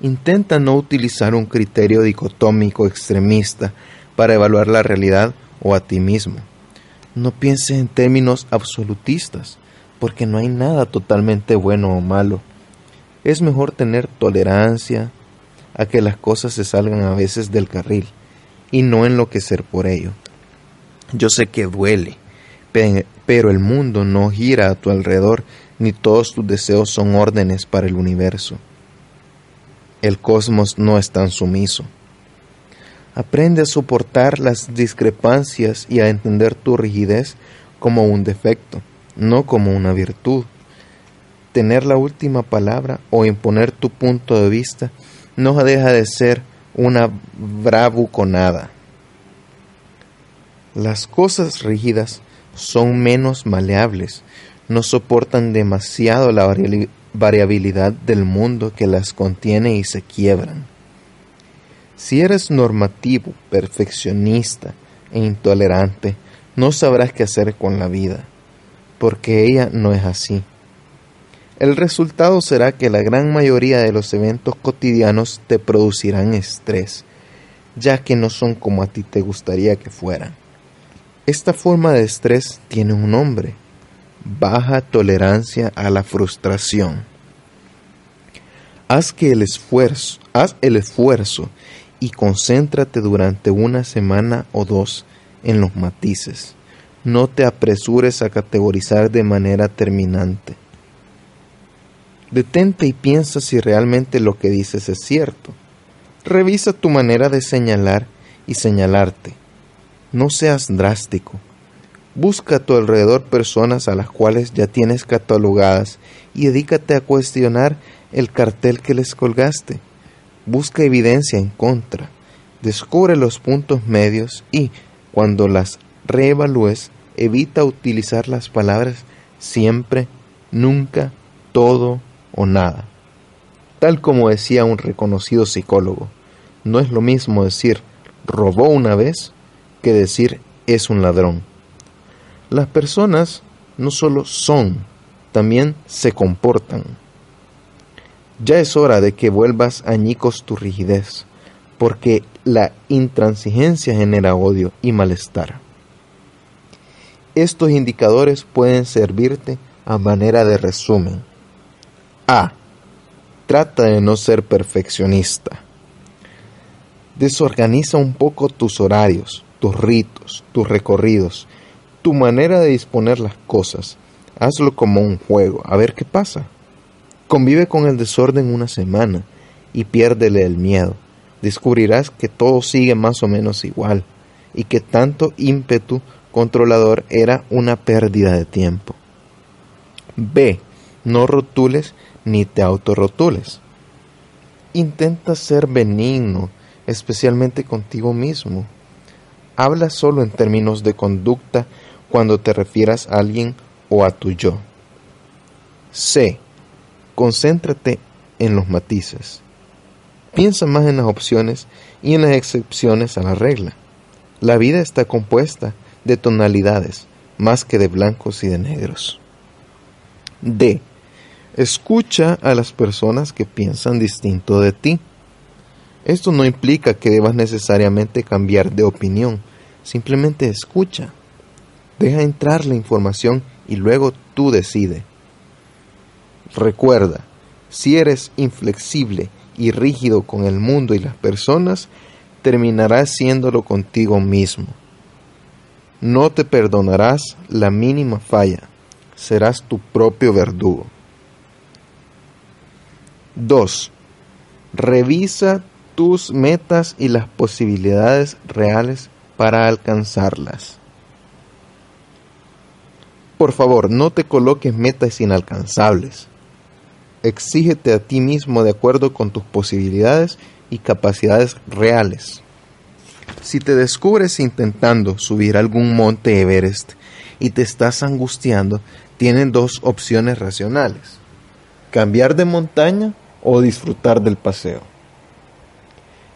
Intenta no utilizar un criterio dicotómico extremista para evaluar la realidad o a ti mismo. No pienses en términos absolutistas, porque no hay nada totalmente bueno o malo. Es mejor tener tolerancia a que las cosas se salgan a veces del carril y no enloquecer por ello. Yo sé que duele, pero el mundo no gira a tu alrededor ni todos tus deseos son órdenes para el universo. El cosmos no es tan sumiso. Aprende a soportar las discrepancias y a entender tu rigidez como un defecto, no como una virtud. Tener la última palabra o imponer tu punto de vista no deja de ser una bravuconada. Las cosas rígidas son menos maleables, no soportan demasiado la variabilidad del mundo que las contiene y se quiebran. Si eres normativo, perfeccionista e intolerante, no sabrás qué hacer con la vida, porque ella no es así. El resultado será que la gran mayoría de los eventos cotidianos te producirán estrés, ya que no son como a ti te gustaría que fueran. Esta forma de estrés tiene un nombre, baja tolerancia a la frustración. Haz que el esfuerzo, haz el esfuerzo y concéntrate durante una semana o dos en los matices. No te apresures a categorizar de manera terminante. Detente y piensa si realmente lo que dices es cierto. Revisa tu manera de señalar y señalarte. No seas drástico. Busca a tu alrededor personas a las cuales ya tienes catalogadas y dedícate a cuestionar el cartel que les colgaste. Busca evidencia en contra. Descubre los puntos medios y, cuando las reevalúes, evita utilizar las palabras siempre, nunca, todo, o nada. Tal como decía un reconocido psicólogo, no es lo mismo decir robó una vez que decir es un ladrón. Las personas no solo son, también se comportan. Ya es hora de que vuelvas añicos tu rigidez, porque la intransigencia genera odio y malestar. Estos indicadores pueden servirte a manera de resumen. A. Trata de no ser perfeccionista. Desorganiza un poco tus horarios, tus ritos, tus recorridos, tu manera de disponer las cosas. Hazlo como un juego, a ver qué pasa. Convive con el desorden una semana y piérdele el miedo. Descubrirás que todo sigue más o menos igual y que tanto ímpetu controlador era una pérdida de tiempo. B. No rotules ni te autorrotules. Intenta ser benigno, especialmente contigo mismo. Habla solo en términos de conducta cuando te refieras a alguien o a tu yo. C. Concéntrate en los matices. Piensa más en las opciones y en las excepciones a la regla. La vida está compuesta de tonalidades más que de blancos y de negros. D. Escucha a las personas que piensan distinto de ti. Esto no implica que debas necesariamente cambiar de opinión, simplemente escucha. Deja entrar la información y luego tú decide. Recuerda, si eres inflexible y rígido con el mundo y las personas, terminarás siéndolo contigo mismo. No te perdonarás la mínima falla, serás tu propio verdugo. 2. Revisa tus metas y las posibilidades reales para alcanzarlas. Por favor, no te coloques metas inalcanzables. Exígete a ti mismo de acuerdo con tus posibilidades y capacidades reales. Si te descubres intentando subir algún monte Everest y te estás angustiando, tienen dos opciones racionales. Cambiar de montaña o disfrutar del paseo.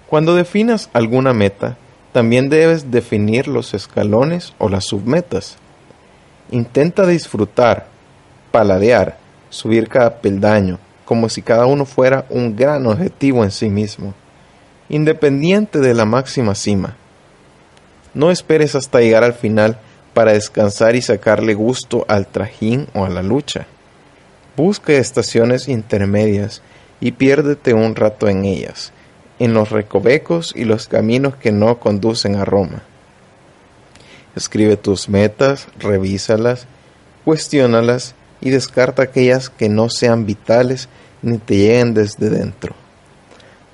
Cuando definas alguna meta, también debes definir los escalones o las submetas. Intenta disfrutar, paladear, subir cada peldaño, como si cada uno fuera un gran objetivo en sí mismo, independiente de la máxima cima. No esperes hasta llegar al final para descansar y sacarle gusto al trajín o a la lucha. Busca estaciones intermedias y piérdete un rato en ellas, en los recovecos y los caminos que no conducen a Roma. Escribe tus metas, revísalas, cuestiónalas y descarta aquellas que no sean vitales ni te lleguen desde dentro.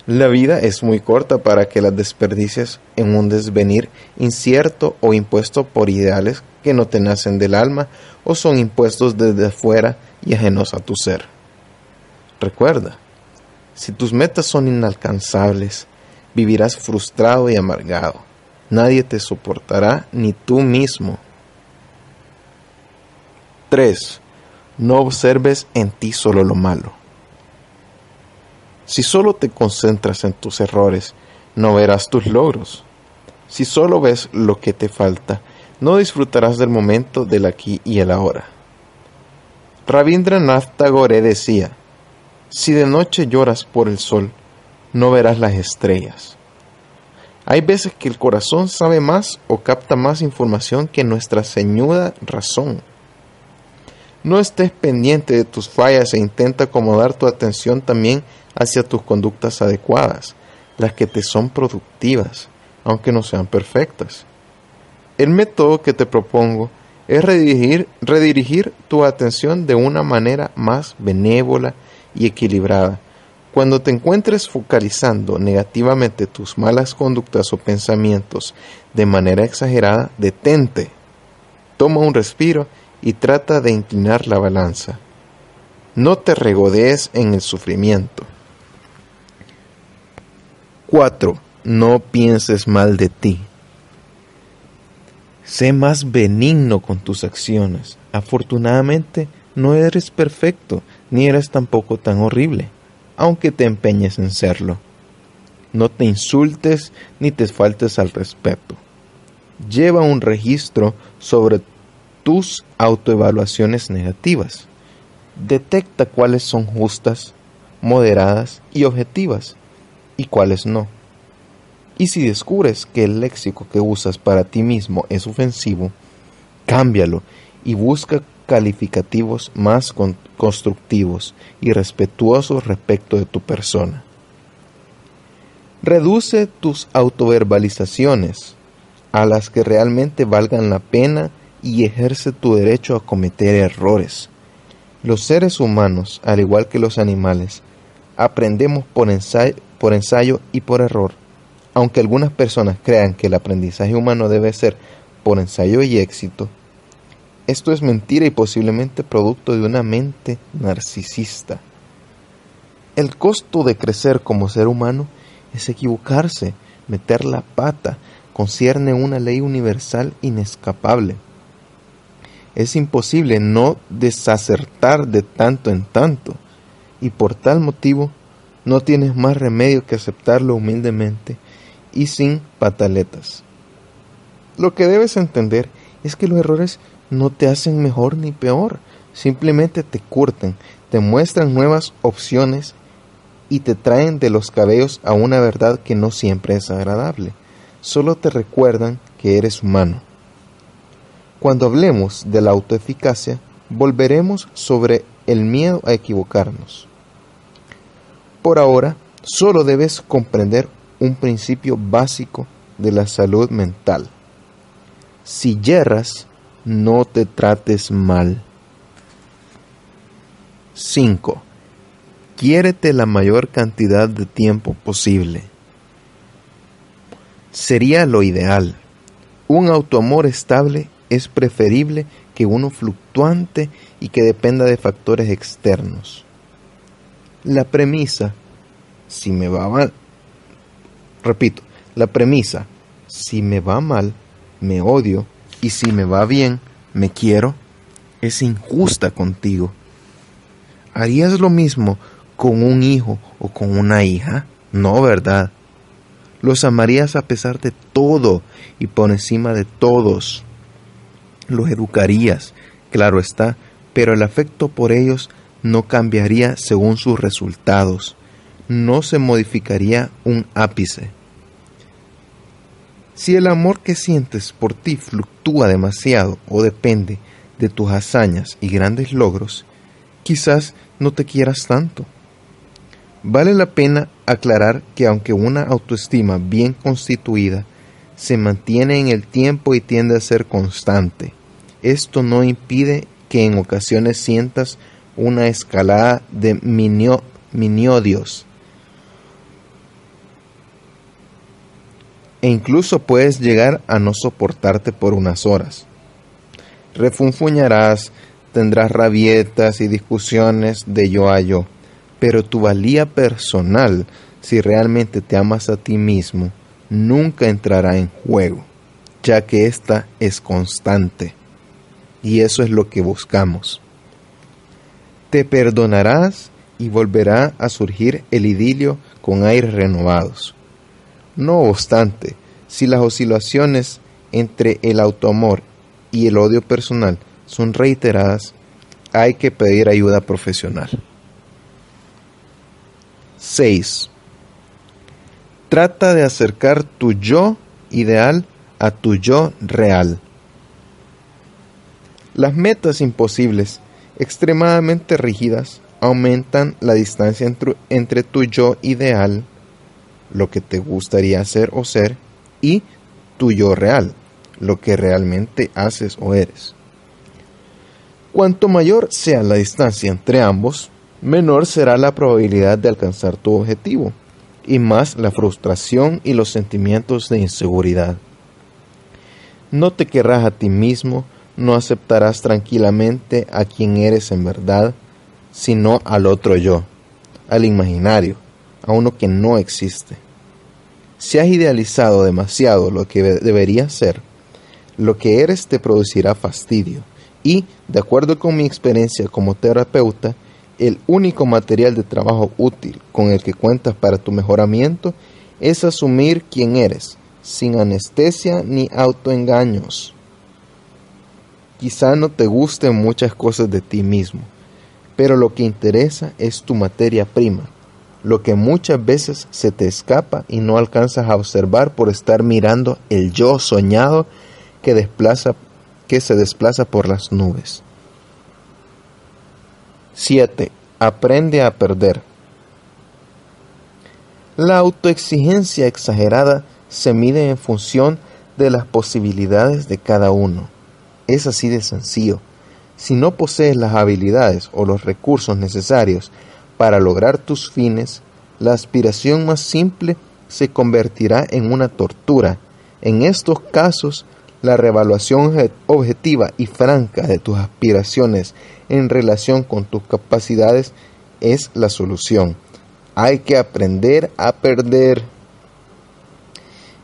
La vida es muy corta para que las desperdicies en un desvenir incierto o impuesto por ideales que no te nacen del alma o son impuestos desde afuera y ajenos a tu ser. Recuerda, si tus metas son inalcanzables, vivirás frustrado y amargado. Nadie te soportará, ni tú mismo. 3. No observes en ti solo lo malo. Si solo te concentras en tus errores, no verás tus logros. Si solo ves lo que te falta, no disfrutarás del momento del aquí y el ahora. Rabindranath Tagore decía, si de noche lloras por el sol, no verás las estrellas. Hay veces que el corazón sabe más o capta más información que nuestra ceñuda razón. No estés pendiente de tus fallas e intenta acomodar tu atención también hacia tus conductas adecuadas, las que te son productivas, aunque no sean perfectas. El método que te propongo es redirigir, tu atención de una manera más benévola y equilibrada. Cuando te encuentres focalizando negativamente tus malas conductas o pensamientos de manera exagerada, detente, toma un respiro y trata de inclinar la balanza. No te regodees en el sufrimiento. 4. No pienses mal de ti. Sé más benigno con tus acciones. Afortunadamente, no eres perfecto ni eres tampoco tan horrible, aunque te empeñes en serlo. No te insultes ni te faltes al respeto. Lleva un registro sobre tus autoevaluaciones negativas. Detecta cuáles son justas, moderadas y objetivas y cuáles no. Y si descubres que el léxico que usas para ti mismo es ofensivo, cámbialo y busca calificativos más constructivos y respetuosos respecto de tu persona. Reduce tus autoverbalizaciones a las que realmente valgan la pena y ejerce tu derecho a cometer errores. Los seres humanos, al igual que los animales, aprendemos por ensayo, por ensayo y por error. Aunque algunas personas crean que el aprendizaje humano debe ser por ensayo y éxito, esto es mentira y posiblemente producto de una mente narcisista. El costo de crecer como ser humano es equivocarse, meter la pata, concierne una ley universal inescapable. Es imposible no desacertar de tanto en tanto, y por tal motivo no tienes más remedio que aceptarlo humildemente y sin pataletas. Lo que debes entender es que los errores no te hacen mejor ni peor, simplemente te curten, te muestran nuevas opciones y te traen de los cabellos a una verdad que no siempre es agradable. Solo te recuerdan que eres humano. Cuando hablemos de la autoeficacia, volveremos sobre el miedo a equivocarnos. Por ahora, solo debes comprender un principio básico de la salud mental. Si yerras, no te trates mal. 5. Quiérete la mayor cantidad de tiempo posible. Sería lo ideal. Un autoamor estable es preferible que uno fluctuante y que dependa de factores externos. La premisa, si me va mal, repito, la premisa, si me va mal, me odio, y si me va bien, me quiero, es injusta contigo. ¿Harías lo mismo con un hijo o con una hija? No, ¿verdad? Los amarías a pesar de todo y por encima de todos. Los educarías, claro está, pero el afecto por ellos no cambiaría según sus resultados. No se modificaría un ápice. Si el amor que sientes por ti fluctúa demasiado o depende de tus hazañas y grandes logros, quizás no te quieras tanto. Vale la pena aclarar que aunque una autoestima bien constituida se mantiene en el tiempo y tiende a ser constante, esto no impide que en ocasiones sientas una escalada de miniodios. E incluso puedes llegar a no soportarte por unas horas. Refunfuñarás, tendrás rabietas y discusiones de yo a yo, pero tu valía personal, si realmente te amas a ti mismo, nunca entrará en juego, ya que ésta es constante. Y eso es lo que buscamos. Te perdonarás y volverá a surgir el idilio con aires renovados. No obstante, si las oscilaciones entre el autoamor y el odio personal son reiteradas, hay que pedir ayuda profesional. 6. Trata de acercar tu yo ideal a tu yo real. Las metas imposibles, extremadamente rígidas, aumentan la distancia entre, tu yo ideal lo que te gustaría hacer o ser, y tu yo real, lo que realmente haces o eres. Cuanto mayor sea la distancia entre ambos, menor será la probabilidad de alcanzar tu objetivo, y más la frustración y los sentimientos de inseguridad. No te querrás a ti mismo, no aceptarás tranquilamente a quien eres en verdad, sino al otro yo, al imaginario, a uno que no existe. Si has idealizado demasiado lo que debería ser, lo que eres te producirá fastidio. Y, de acuerdo con mi experiencia como terapeuta, el único material de trabajo útil con el que cuentas para tu mejoramiento es asumir quién eres, sin anestesia ni autoengaños. Quizá no te gusten muchas cosas de ti mismo, pero lo que interesa es tu materia prima, lo que muchas veces se te escapa y no alcanzas a observar por estar mirando el yo soñado que desplaza que se desplaza por las nubes. 7. Aprende a perder. La autoexigencia exagerada se mide en función de las posibilidades de cada uno. Es así de sencillo. Si no posees las habilidades o los recursos necesarios para lograr tus fines, la aspiración más simple se convertirá en una tortura. En estos casos, la revaluación objetiva y franca de tus aspiraciones en relación con tus capacidades es la solución. Hay que aprender a perder.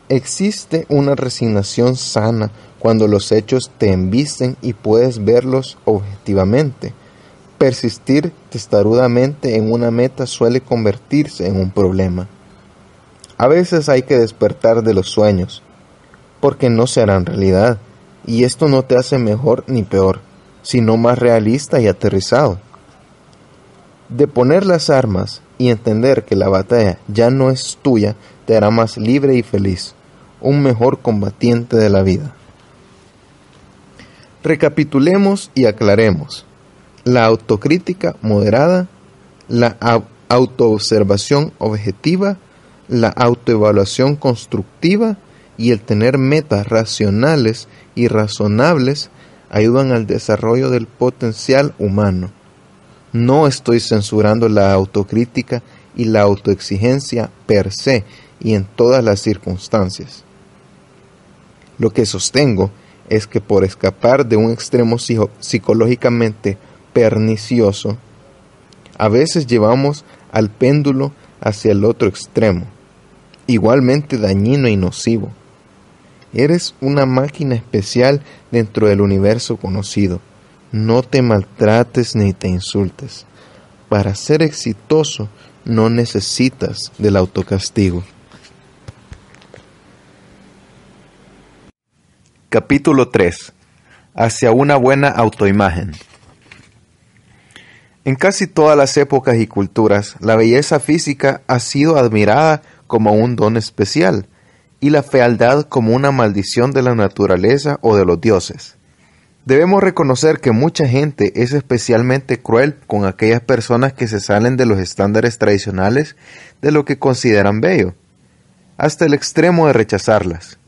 Existe una resignación sana cuando los hechos te embisten y puedes verlos objetivamente. Persistir testarudamente en una meta suele convertirse en un problema. A veces hay que despertar de los sueños, porque no serán realidad, y esto no te hace mejor ni peor, sino más realista y aterrizado. De poner las armas y entender que la batalla ya no es tuya te hará más libre y feliz, un mejor combatiente de la vida. Recapitulemos y aclaremos la autocrítica moderada, la autoobservación objetiva, la autoevaluación constructiva y el tener metas racionales y razonables ayudan al desarrollo del potencial humano. No estoy censurando la autocrítica y la autoexigencia per se y en todas las circunstancias. Lo que sostengo es que por escapar de un extremo psicológicamente pernicioso, a veces llevamos al péndulo hacia el otro extremo, igualmente dañino y nocivo. Eres una máquina especial dentro del universo conocido. No te maltrates ni te insultes. Para ser exitoso no necesitas del autocastigo. Capítulo 3. Hacia una buena autoimagen. En casi todas las épocas y culturas, la belleza física ha sido admirada como un don especial y la fealdad como una maldición de la naturaleza o de los dioses. Debemos reconocer que mucha gente es especialmente cruel con aquellas personas que se salen de los estándares tradicionales de lo que consideran bello, hasta el extremo de rechazarlas.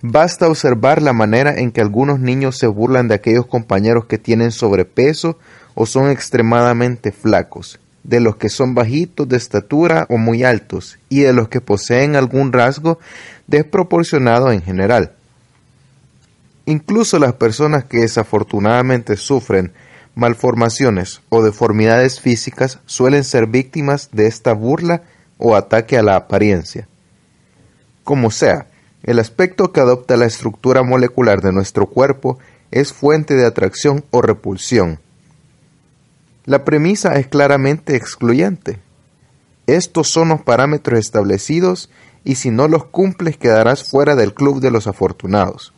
Basta observar la manera en que algunos niños se burlan de aquellos compañeros que tienen sobrepeso o son extremadamente flacos, de los que son bajitos de estatura o muy altos, y de los que poseen algún rasgo desproporcionado en general. Incluso las personas que desafortunadamente sufren malformaciones o deformidades físicas suelen ser víctimas de esta burla o ataque a la apariencia. Como sea, el aspecto que adopta la estructura molecular de nuestro cuerpo es fuente de atracción o repulsión. La premisa es claramente excluyente. Estos son los parámetros establecidos y si no los cumples quedarás fuera del club de los afortunados.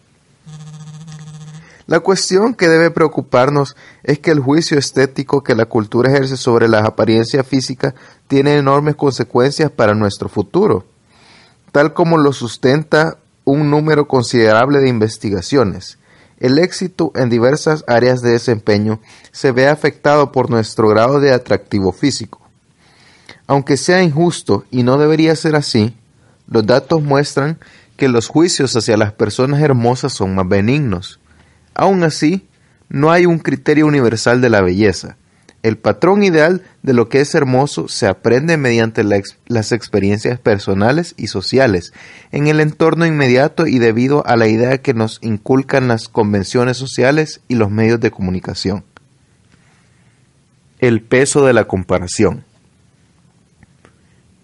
La cuestión que debe preocuparnos es que el juicio estético que la cultura ejerce sobre la apariencia física tiene enormes consecuencias para nuestro futuro tal como lo sustenta un número considerable de investigaciones. El éxito en diversas áreas de desempeño se ve afectado por nuestro grado de atractivo físico. Aunque sea injusto y no debería ser así, los datos muestran que los juicios hacia las personas hermosas son más benignos. Aún así, no hay un criterio universal de la belleza. El patrón ideal de lo que es hermoso se aprende mediante las experiencias personales y sociales, en el entorno inmediato y debido a la idea que nos inculcan las convenciones sociales y los medios de comunicación. El peso de la comparación.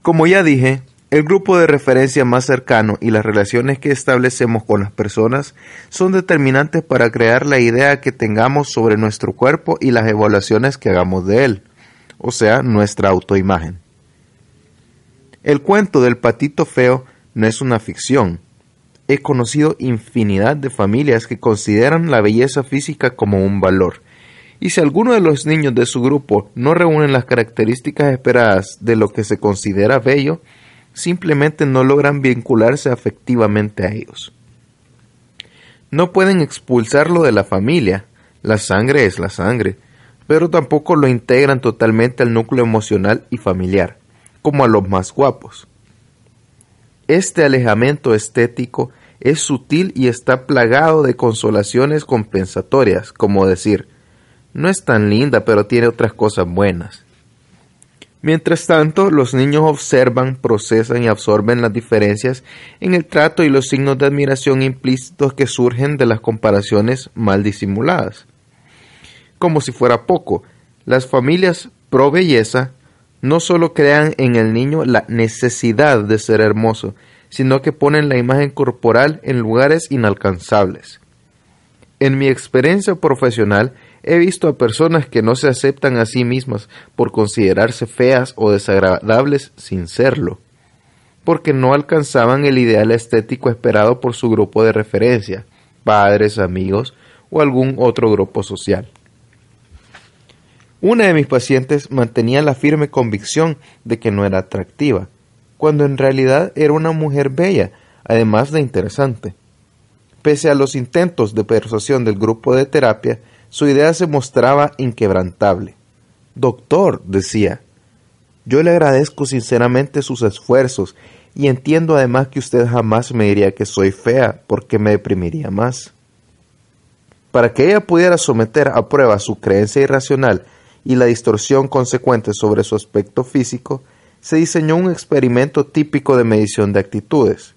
Como ya dije, el grupo de referencia más cercano y las relaciones que establecemos con las personas son determinantes para crear la idea que tengamos sobre nuestro cuerpo y las evaluaciones que hagamos de él, o sea, nuestra autoimagen. El cuento del patito feo no es una ficción. He conocido infinidad de familias que consideran la belleza física como un valor, y si alguno de los niños de su grupo no reúnen las características esperadas de lo que se considera bello, simplemente no logran vincularse afectivamente a ellos. No pueden expulsarlo de la familia, la sangre es la sangre, pero tampoco lo integran totalmente al núcleo emocional y familiar, como a los más guapos. Este alejamiento estético es sutil y está plagado de consolaciones compensatorias, como decir, no es tan linda, pero tiene otras cosas buenas. Mientras tanto, los niños observan, procesan y absorben las diferencias en el trato y los signos de admiración implícitos que surgen de las comparaciones mal disimuladas. Como si fuera poco, las familias pro belleza no solo crean en el niño la necesidad de ser hermoso, sino que ponen la imagen corporal en lugares inalcanzables. En mi experiencia profesional, He visto a personas que no se aceptan a sí mismas por considerarse feas o desagradables sin serlo, porque no alcanzaban el ideal estético esperado por su grupo de referencia, padres, amigos o algún otro grupo social. Una de mis pacientes mantenía la firme convicción de que no era atractiva, cuando en realidad era una mujer bella, además de interesante. Pese a los intentos de persuasión del grupo de terapia, su idea se mostraba inquebrantable. Doctor, decía, yo le agradezco sinceramente sus esfuerzos y entiendo además que usted jamás me diría que soy fea porque me deprimiría más. Para que ella pudiera someter a prueba su creencia irracional y la distorsión consecuente sobre su aspecto físico, se diseñó un experimento típico de medición de actitudes.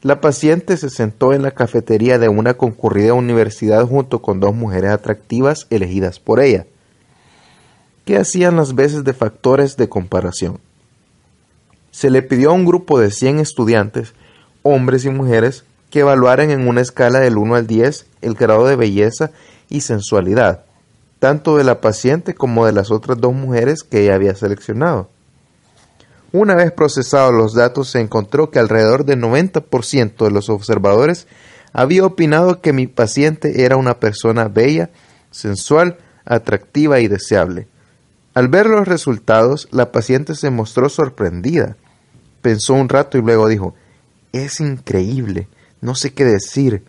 La paciente se sentó en la cafetería de una concurrida universidad junto con dos mujeres atractivas elegidas por ella, que hacían las veces de factores de comparación. Se le pidió a un grupo de 100 estudiantes, hombres y mujeres, que evaluaran en una escala del 1 al 10 el grado de belleza y sensualidad, tanto de la paciente como de las otras dos mujeres que ella había seleccionado. Una vez procesados los datos, se encontró que alrededor del 90% de los observadores había opinado que mi paciente era una persona bella, sensual, atractiva y deseable. Al ver los resultados, la paciente se mostró sorprendida. Pensó un rato y luego dijo, es increíble, no sé qué decir.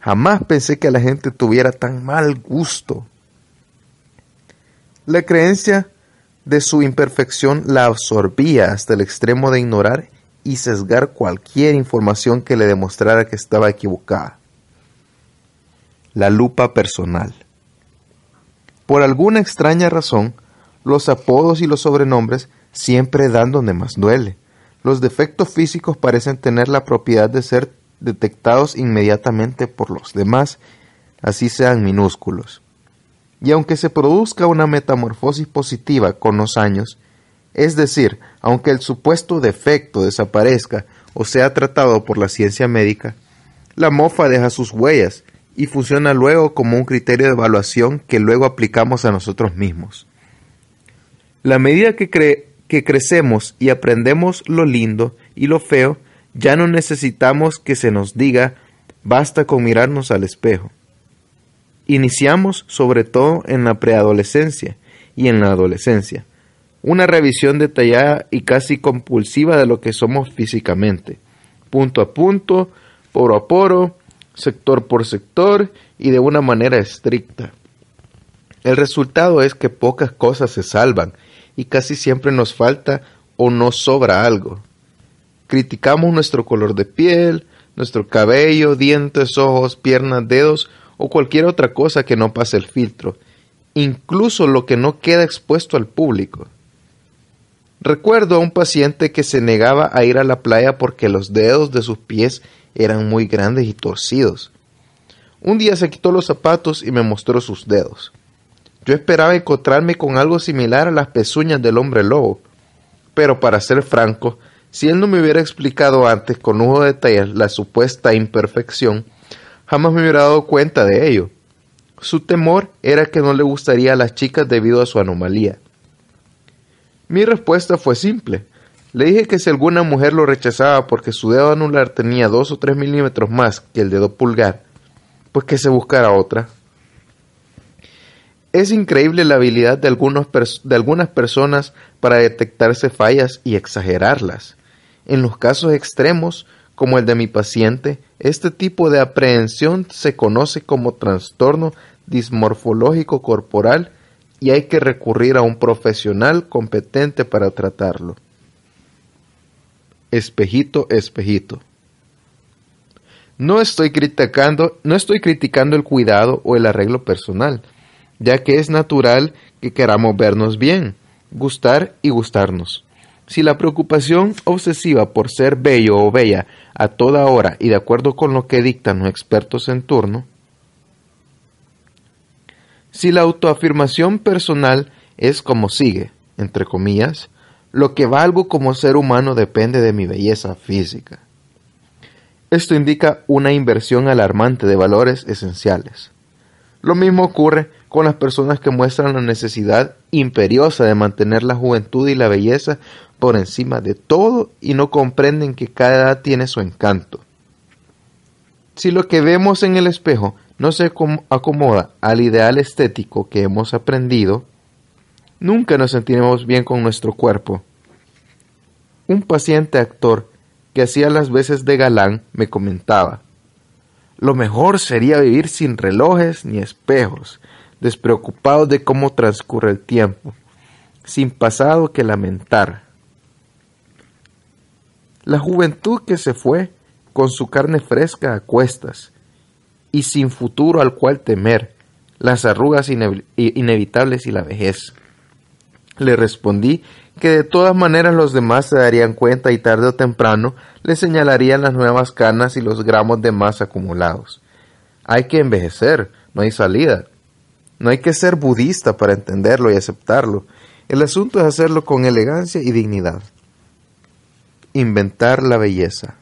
Jamás pensé que la gente tuviera tan mal gusto. La creencia de su imperfección la absorbía hasta el extremo de ignorar y sesgar cualquier información que le demostrara que estaba equivocada. La lupa personal. Por alguna extraña razón, los apodos y los sobrenombres siempre dan donde más duele. Los defectos físicos parecen tener la propiedad de ser detectados inmediatamente por los demás, así sean minúsculos. Y aunque se produzca una metamorfosis positiva con los años, es decir, aunque el supuesto defecto desaparezca o sea tratado por la ciencia médica, la mofa deja sus huellas y funciona luego como un criterio de evaluación que luego aplicamos a nosotros mismos. La medida que, que crecemos y aprendemos lo lindo y lo feo, ya no necesitamos que se nos diga basta con mirarnos al espejo. Iniciamos sobre todo en la preadolescencia y en la adolescencia una revisión detallada y casi compulsiva de lo que somos físicamente, punto a punto, poro a poro, sector por sector y de una manera estricta. El resultado es que pocas cosas se salvan y casi siempre nos falta o nos sobra algo. Criticamos nuestro color de piel, nuestro cabello, dientes, ojos, piernas, dedos o cualquier otra cosa que no pase el filtro, incluso lo que no queda expuesto al público. Recuerdo a un paciente que se negaba a ir a la playa porque los dedos de sus pies eran muy grandes y torcidos. Un día se quitó los zapatos y me mostró sus dedos. Yo esperaba encontrarme con algo similar a las pezuñas del hombre lobo, pero para ser franco, si él no me hubiera explicado antes con lujo de detalles la supuesta imperfección, jamás me hubiera dado cuenta de ello. Su temor era que no le gustaría a las chicas debido a su anomalía. Mi respuesta fue simple. Le dije que si alguna mujer lo rechazaba porque su dedo anular tenía dos o tres milímetros más que el dedo pulgar, pues que se buscara otra. Es increíble la habilidad de, de algunas personas para detectarse fallas y exagerarlas. En los casos extremos, como el de mi paciente, este tipo de aprehensión se conoce como trastorno dismorfológico corporal y hay que recurrir a un profesional competente para tratarlo. Espejito, espejito. No estoy criticando, no estoy criticando el cuidado o el arreglo personal, ya que es natural que queramos vernos bien, gustar y gustarnos. Si la preocupación obsesiva por ser bello o bella a toda hora y de acuerdo con lo que dictan los expertos en turno, si la autoafirmación personal es como sigue, entre comillas, lo que valgo como ser humano depende de mi belleza física. Esto indica una inversión alarmante de valores esenciales. Lo mismo ocurre con las personas que muestran la necesidad imperiosa de mantener la juventud y la belleza por encima de todo y no comprenden que cada edad tiene su encanto. Si lo que vemos en el espejo no se acomoda al ideal estético que hemos aprendido, nunca nos sentiremos bien con nuestro cuerpo. Un paciente actor que hacía las veces de galán me comentaba, lo mejor sería vivir sin relojes ni espejos, despreocupados de cómo transcurre el tiempo, sin pasado que lamentar. La juventud que se fue con su carne fresca a cuestas, y sin futuro al cual temer, las arrugas inevitables y la vejez. Le respondí que de todas maneras los demás se darían cuenta y tarde o temprano le señalarían las nuevas canas y los gramos de más acumulados. Hay que envejecer, no hay salida. No hay que ser budista para entenderlo y aceptarlo. El asunto es hacerlo con elegancia y dignidad. Inventar la belleza.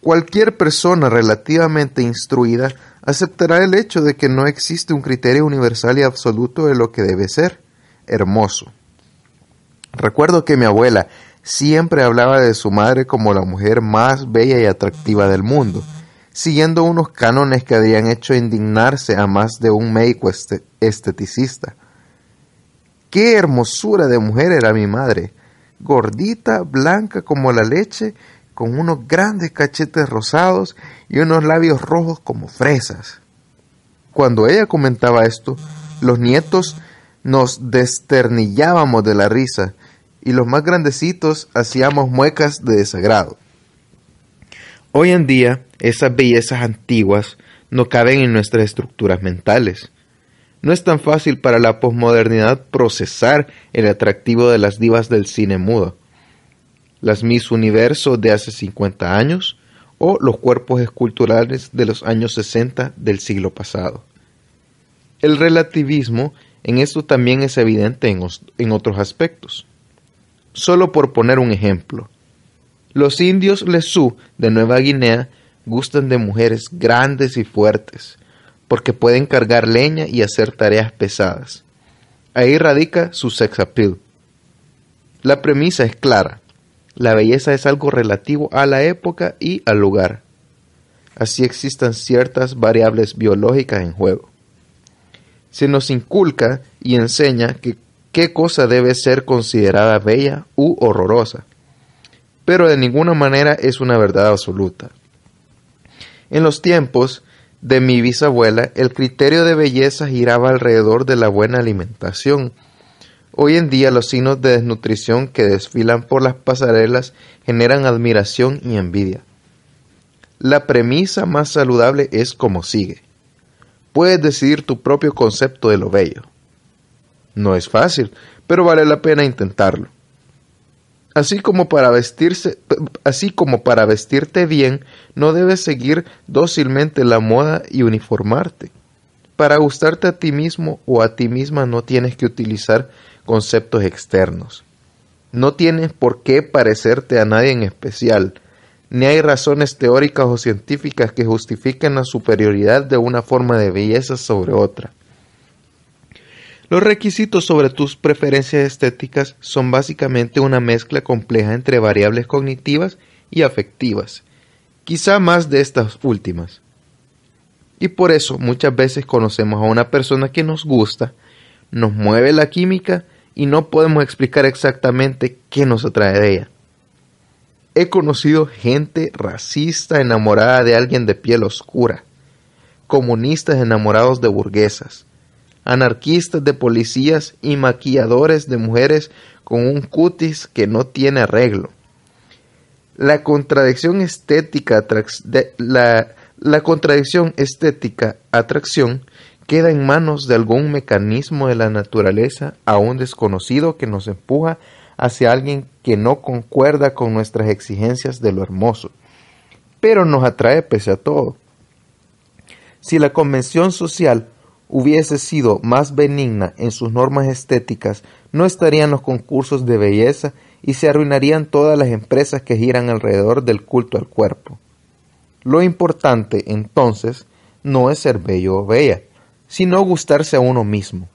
Cualquier persona relativamente instruida aceptará el hecho de que no existe un criterio universal y absoluto de lo que debe ser hermoso. Recuerdo que mi abuela siempre hablaba de su madre como la mujer más bella y atractiva del mundo. siguiendo unos cánones que habían hecho indignarse a más de un médico este, esteticista. Qué hermosura de mujer era mi madre, gordita, blanca como la leche, con unos grandes cachetes rosados y unos labios rojos como fresas. Cuando ella comentaba esto, los nietos nos desternillábamos de la risa y los más grandecitos hacíamos muecas de desagrado. Hoy en día, esas bellezas antiguas no caben en nuestras estructuras mentales. No es tan fácil para la posmodernidad procesar el atractivo de las divas del cine mudo, las Miss Universo de hace 50 años o los cuerpos esculturales de los años 60 del siglo pasado. El relativismo en esto también es evidente en, otros aspectos. Solo por poner un ejemplo, los indios Lesú de Nueva Guinea gustan de mujeres grandes y fuertes, porque pueden cargar leña y hacer tareas pesadas. Ahí radica su sex appeal. La premisa es clara. La belleza es algo relativo a la época y al lugar. Así existan ciertas variables biológicas en juego. Se nos inculca y enseña que qué cosa debe ser considerada bella u horrorosa, pero de ninguna manera es una verdad absoluta. En los tiempos de mi bisabuela, el criterio de belleza giraba alrededor de la buena alimentación. Hoy en día los signos de desnutrición que desfilan por las pasarelas generan admiración y envidia. La premisa más saludable es como sigue. Puedes decidir tu propio concepto de lo bello. No es fácil, pero vale la pena intentarlo. Así como para vestirte bien, no debes seguir dócilmente la moda y uniformarte. Para gustarte a ti mismo o a ti misma no tienes que utilizar conceptos externos. No tienes por qué parecerte a nadie en especial, ni hay razones teóricas o científicas que justifiquen la superioridad de una forma de belleza sobre otra. Los requisitos sobre tus preferencias estéticas son básicamente una mezcla compleja entre variables cognitivas y afectivas, quizá más de estas últimas. Y por eso muchas veces conocemos a una persona que nos gusta, nos mueve la química y no podemos explicar exactamente qué nos atrae de ella. He conocido gente racista enamorada de alguien de piel oscura, comunistas enamorados de burguesas, anarquistas de policías y maquilladores de mujeres con un cutis que no tiene arreglo. La contradicción estética, la, contradicción estética atracción queda en manos de algún mecanismo de la naturaleza aún desconocido que nos empuja hacia alguien que no concuerda con nuestras exigencias de lo hermoso, pero nos atrae pese a todo. Si la convención social hubiese sido más benigna en sus normas estéticas, no estarían los concursos de belleza y se arruinarían todas las empresas que giran alrededor del culto al cuerpo. Lo importante, entonces, no es ser bello o bella, sino gustarse a uno mismo.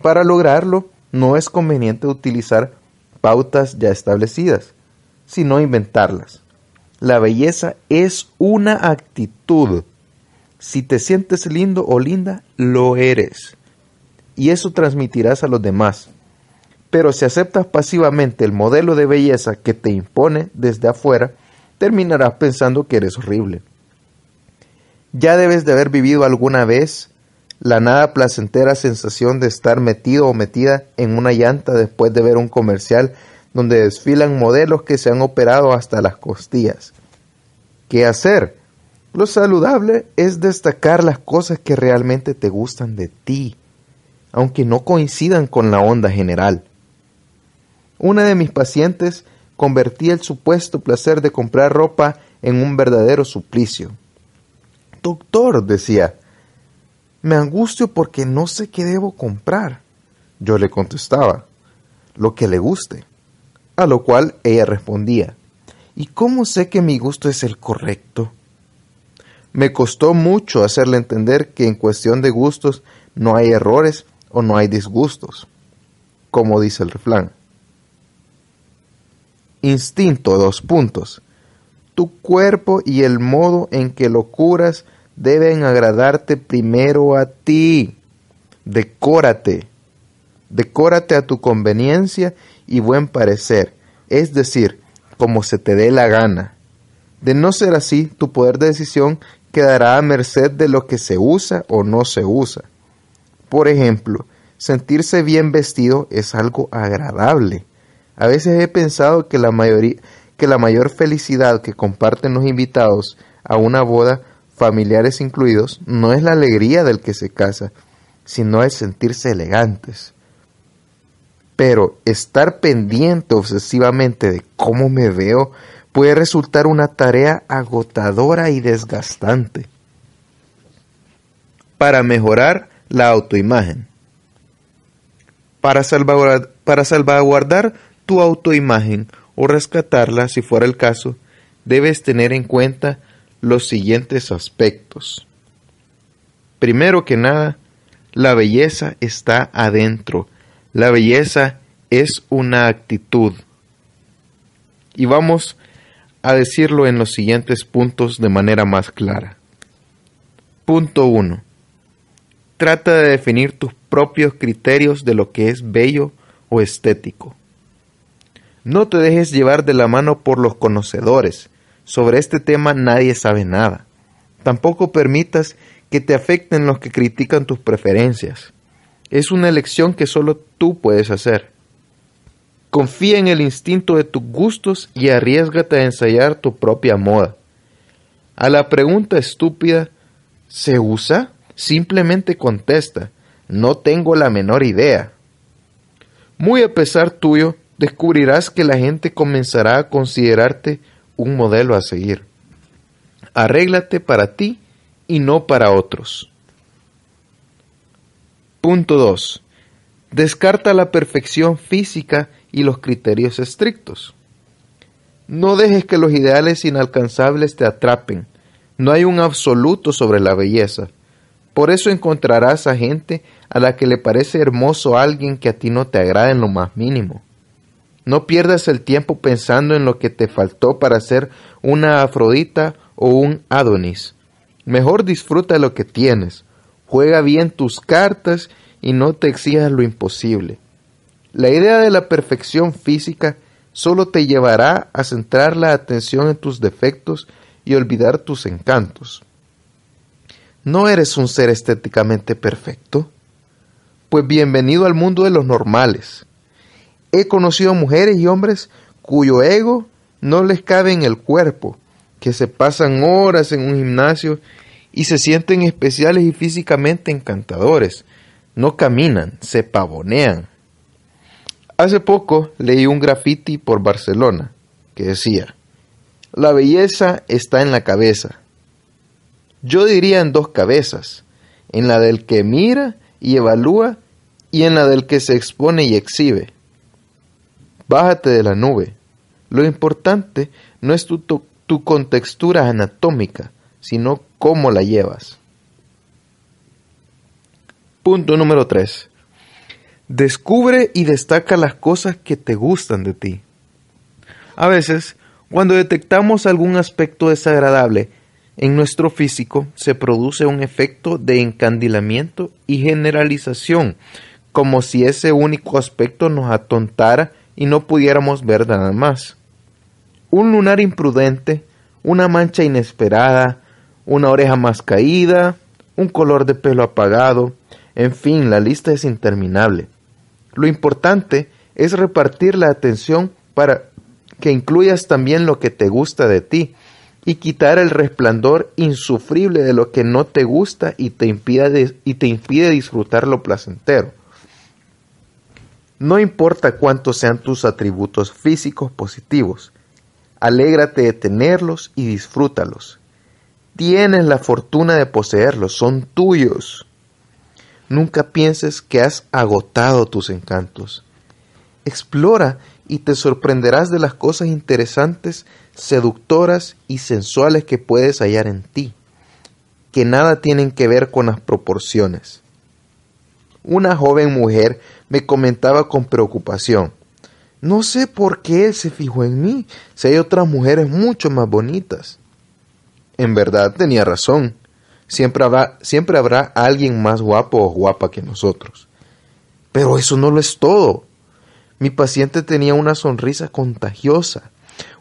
Para lograrlo, no es conveniente utilizar pautas ya establecidas, sino inventarlas. La belleza es una actitud si te sientes lindo o linda, lo eres. Y eso transmitirás a los demás. Pero si aceptas pasivamente el modelo de belleza que te impone desde afuera, terminarás pensando que eres horrible. Ya debes de haber vivido alguna vez la nada placentera sensación de estar metido o metida en una llanta después de ver un comercial donde desfilan modelos que se han operado hasta las costillas. ¿Qué hacer? Lo saludable es destacar las cosas que realmente te gustan de ti, aunque no coincidan con la onda general. Una de mis pacientes convertía el supuesto placer de comprar ropa en un verdadero suplicio. Doctor, decía, me angustio porque no sé qué debo comprar. Yo le contestaba, lo que le guste. A lo cual ella respondía, ¿y cómo sé que mi gusto es el correcto? Me costó mucho hacerle entender que en cuestión de gustos no hay errores o no hay disgustos, como dice el refrán. Instinto, dos puntos. tu cuerpo y el modo en que lo curas deben agradarte primero a ti. Decórate. Decórate a tu conveniencia y buen parecer, es decir, como se te dé la gana. De no ser así, tu poder de decisión quedará a merced de lo que se usa o no se usa. Por ejemplo, sentirse bien vestido es algo agradable. A veces he pensado que la mayor felicidad que comparten los invitados a una boda, familiares incluidos, no es la alegría del que se casa, sino el sentirse elegantes. Pero estar pendiente obsesivamente de cómo me veo puede resultar una tarea agotadora y desgastante. Para mejorar la autoimagen. Para salvaguardar, para salvaguardar tu autoimagen o rescatarla si fuera el caso, debes tener en cuenta los siguientes aspectos. Primero que nada, la belleza está adentro. La belleza es una actitud. Y vamos a decirlo en los siguientes puntos de manera más clara. Punto 1. Trata de definir tus propios criterios de lo que es bello o estético. No te dejes llevar de la mano por los conocedores. Sobre este tema nadie sabe nada. Tampoco permitas que te afecten los que critican tus preferencias. Es una elección que solo tú puedes hacer. Confía en el instinto de tus gustos y arriesgate a ensayar tu propia moda. A la pregunta estúpida, ¿se usa? Simplemente contesta, no tengo la menor idea. Muy a pesar tuyo, descubrirás que la gente comenzará a considerarte un modelo a seguir. Arréglate para ti y no para otros. Punto 2. Descarta la perfección física y los criterios estrictos. No dejes que los ideales inalcanzables te atrapen. No hay un absoluto sobre la belleza. Por eso encontrarás a gente a la que le parece hermoso alguien que a ti no te agrada en lo más mínimo. No pierdas el tiempo pensando en lo que te faltó para ser una Afrodita o un Adonis. Mejor disfruta lo que tienes. Juega bien tus cartas y no te exijas lo imposible. La idea de la perfección física solo te llevará a centrar la atención en tus defectos y olvidar tus encantos. ¿No eres un ser estéticamente perfecto? Pues bienvenido al mundo de los normales. He conocido mujeres y hombres cuyo ego no les cabe en el cuerpo, que se pasan horas en un gimnasio y se sienten especiales y físicamente encantadores. No caminan, se pavonean, Hace poco leí un graffiti por Barcelona que decía, la belleza está en la cabeza. Yo diría en dos cabezas, en la del que mira y evalúa y en la del que se expone y exhibe. Bájate de la nube. Lo importante no es tu, tu, contextura anatómica, sino cómo la llevas. Punto número 3. Descubre y destaca las cosas que te gustan de ti. A veces, cuando detectamos algún aspecto desagradable en nuestro físico, se produce un efecto de encandilamiento y generalización, como si ese único aspecto nos atontara y no pudiéramos ver nada más. Un lunar imprudente, una mancha inesperada, una oreja más caída, un color de pelo apagado, en fin, la lista es interminable. Lo importante es repartir la atención para que incluyas también lo que te gusta de ti y quitar el resplandor insufrible de lo que no te gusta y te impide, y te impide disfrutar lo placentero. No importa cuántos sean tus atributos físicos positivos, alégrate de tenerlos y disfrútalos. Tienes la fortuna de poseerlos, son tuyos. Nunca pienses que has agotado tus encantos. Explora y te sorprenderás de las cosas interesantes, seductoras y sensuales que puedes hallar en ti, que nada tienen que ver con las proporciones. Una joven mujer me comentaba con preocupación, No sé por qué él se fijó en mí, si hay otras mujeres mucho más bonitas. En verdad tenía razón. Siempre habrá, siempre habrá alguien más guapo o guapa que nosotros. Pero eso no lo es todo. Mi paciente tenía una sonrisa contagiosa,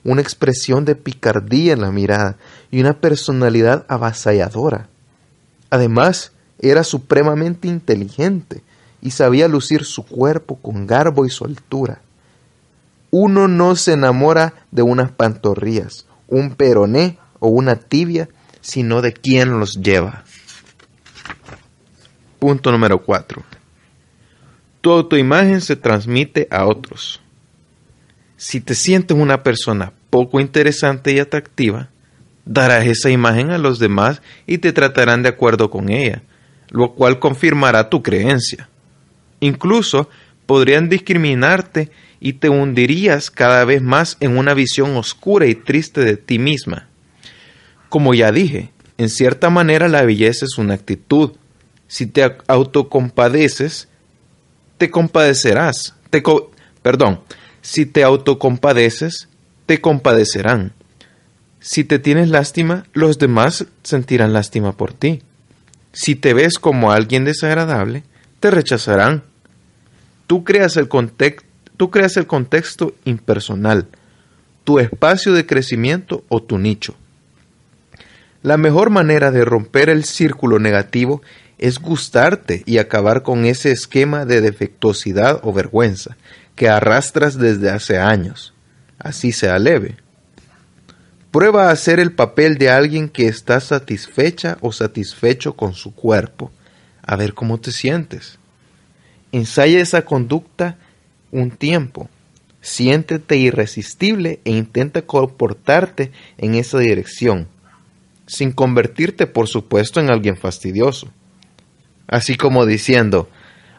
una expresión de picardía en la mirada y una personalidad avasalladora. Además, era supremamente inteligente y sabía lucir su cuerpo con garbo y soltura. Uno no se enamora de unas pantorrillas, un peroné o una tibia, sino de quien los lleva. Punto número 4. Tu autoimagen se transmite a otros. Si te sientes una persona poco interesante y atractiva, darás esa imagen a los demás y te tratarán de acuerdo con ella, lo cual confirmará tu creencia. Incluso podrían discriminarte y te hundirías cada vez más en una visión oscura y triste de ti misma. Como ya dije, en cierta manera la belleza es una actitud. Si te autocompadeces, te compadecerás. Te perdón, si te autocompadeces, te compadecerán. Si te tienes lástima, los demás sentirán lástima por ti. Si te ves como alguien desagradable, te rechazarán. Tú creas el Tú creas el contexto impersonal, tu espacio de crecimiento o tu nicho. La mejor manera de romper el círculo negativo es gustarte y acabar con ese esquema de defectuosidad o vergüenza que arrastras desde hace años, así sea leve. Prueba a hacer el papel de alguien que está satisfecha o satisfecho con su cuerpo, a ver cómo te sientes. Ensaya esa conducta un tiempo. Siéntete irresistible e intenta comportarte en esa dirección, sin convertirte, por supuesto, en alguien fastidioso. Así como diciendo,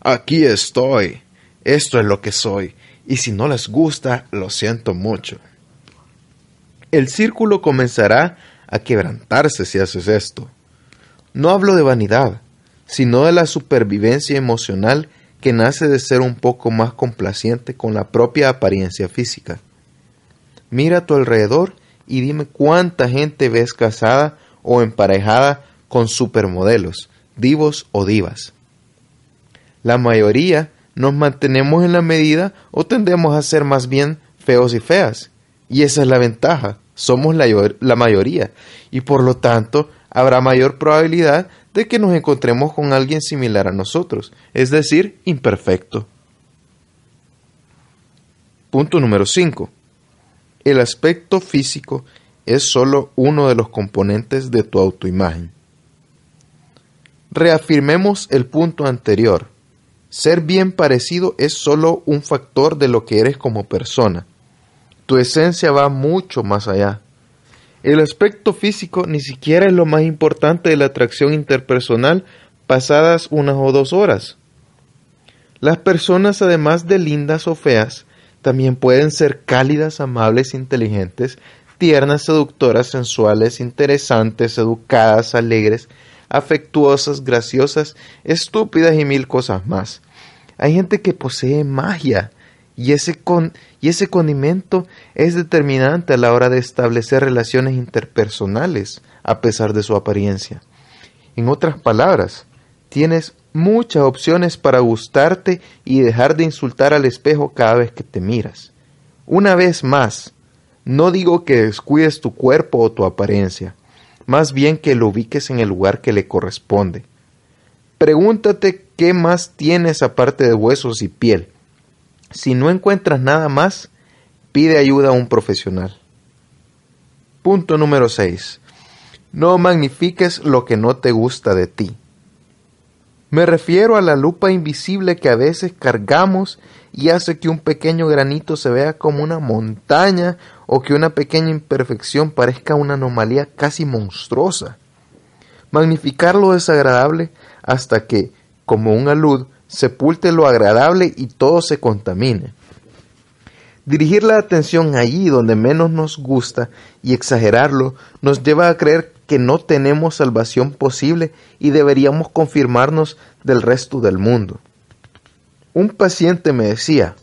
aquí estoy, esto es lo que soy, y si no les gusta, lo siento mucho. El círculo comenzará a quebrantarse si haces esto. No hablo de vanidad, sino de la supervivencia emocional que nace de ser un poco más complaciente con la propia apariencia física. Mira a tu alrededor y dime cuánta gente ves casada o emparejada con supermodelos, divos o divas. La mayoría nos mantenemos en la medida o tendemos a ser más bien feos y feas. Y esa es la ventaja, somos la, la mayoría y por lo tanto habrá mayor probabilidad de que nos encontremos con alguien similar a nosotros, es decir, imperfecto. Punto número 5. El aspecto físico es sólo uno de los componentes de tu autoimagen. Reafirmemos el punto anterior. Ser bien parecido es sólo un factor de lo que eres como persona. Tu esencia va mucho más allá. El aspecto físico ni siquiera es lo más importante de la atracción interpersonal pasadas unas o dos horas. Las personas, además de lindas o feas, también pueden ser cálidas, amables, inteligentes, tiernas, seductoras, sensuales, interesantes, educadas, alegres, afectuosas, graciosas, estúpidas y mil cosas más. Hay gente que posee magia, y ese, con, y ese condimento es determinante a la hora de establecer relaciones interpersonales, a pesar de su apariencia. En otras palabras, tienes muchas opciones para gustarte y dejar de insultar al espejo cada vez que te miras. Una vez más, no digo que descuides tu cuerpo o tu apariencia, más bien que lo ubiques en el lugar que le corresponde. Pregúntate qué más tienes aparte de huesos y piel si no encuentras nada más, pide ayuda a un profesional. Punto número 6. No magnifiques lo que no te gusta de ti. Me refiero a la lupa invisible que a veces cargamos y hace que un pequeño granito se vea como una montaña o que una pequeña imperfección parezca una anomalía casi monstruosa. Magnificar lo desagradable hasta que, como un alud, sepulte lo agradable y todo se contamine. Dirigir la atención allí donde menos nos gusta y exagerarlo nos lleva a creer que no tenemos salvación posible y deberíamos confirmarnos del resto del mundo. Un paciente me decía,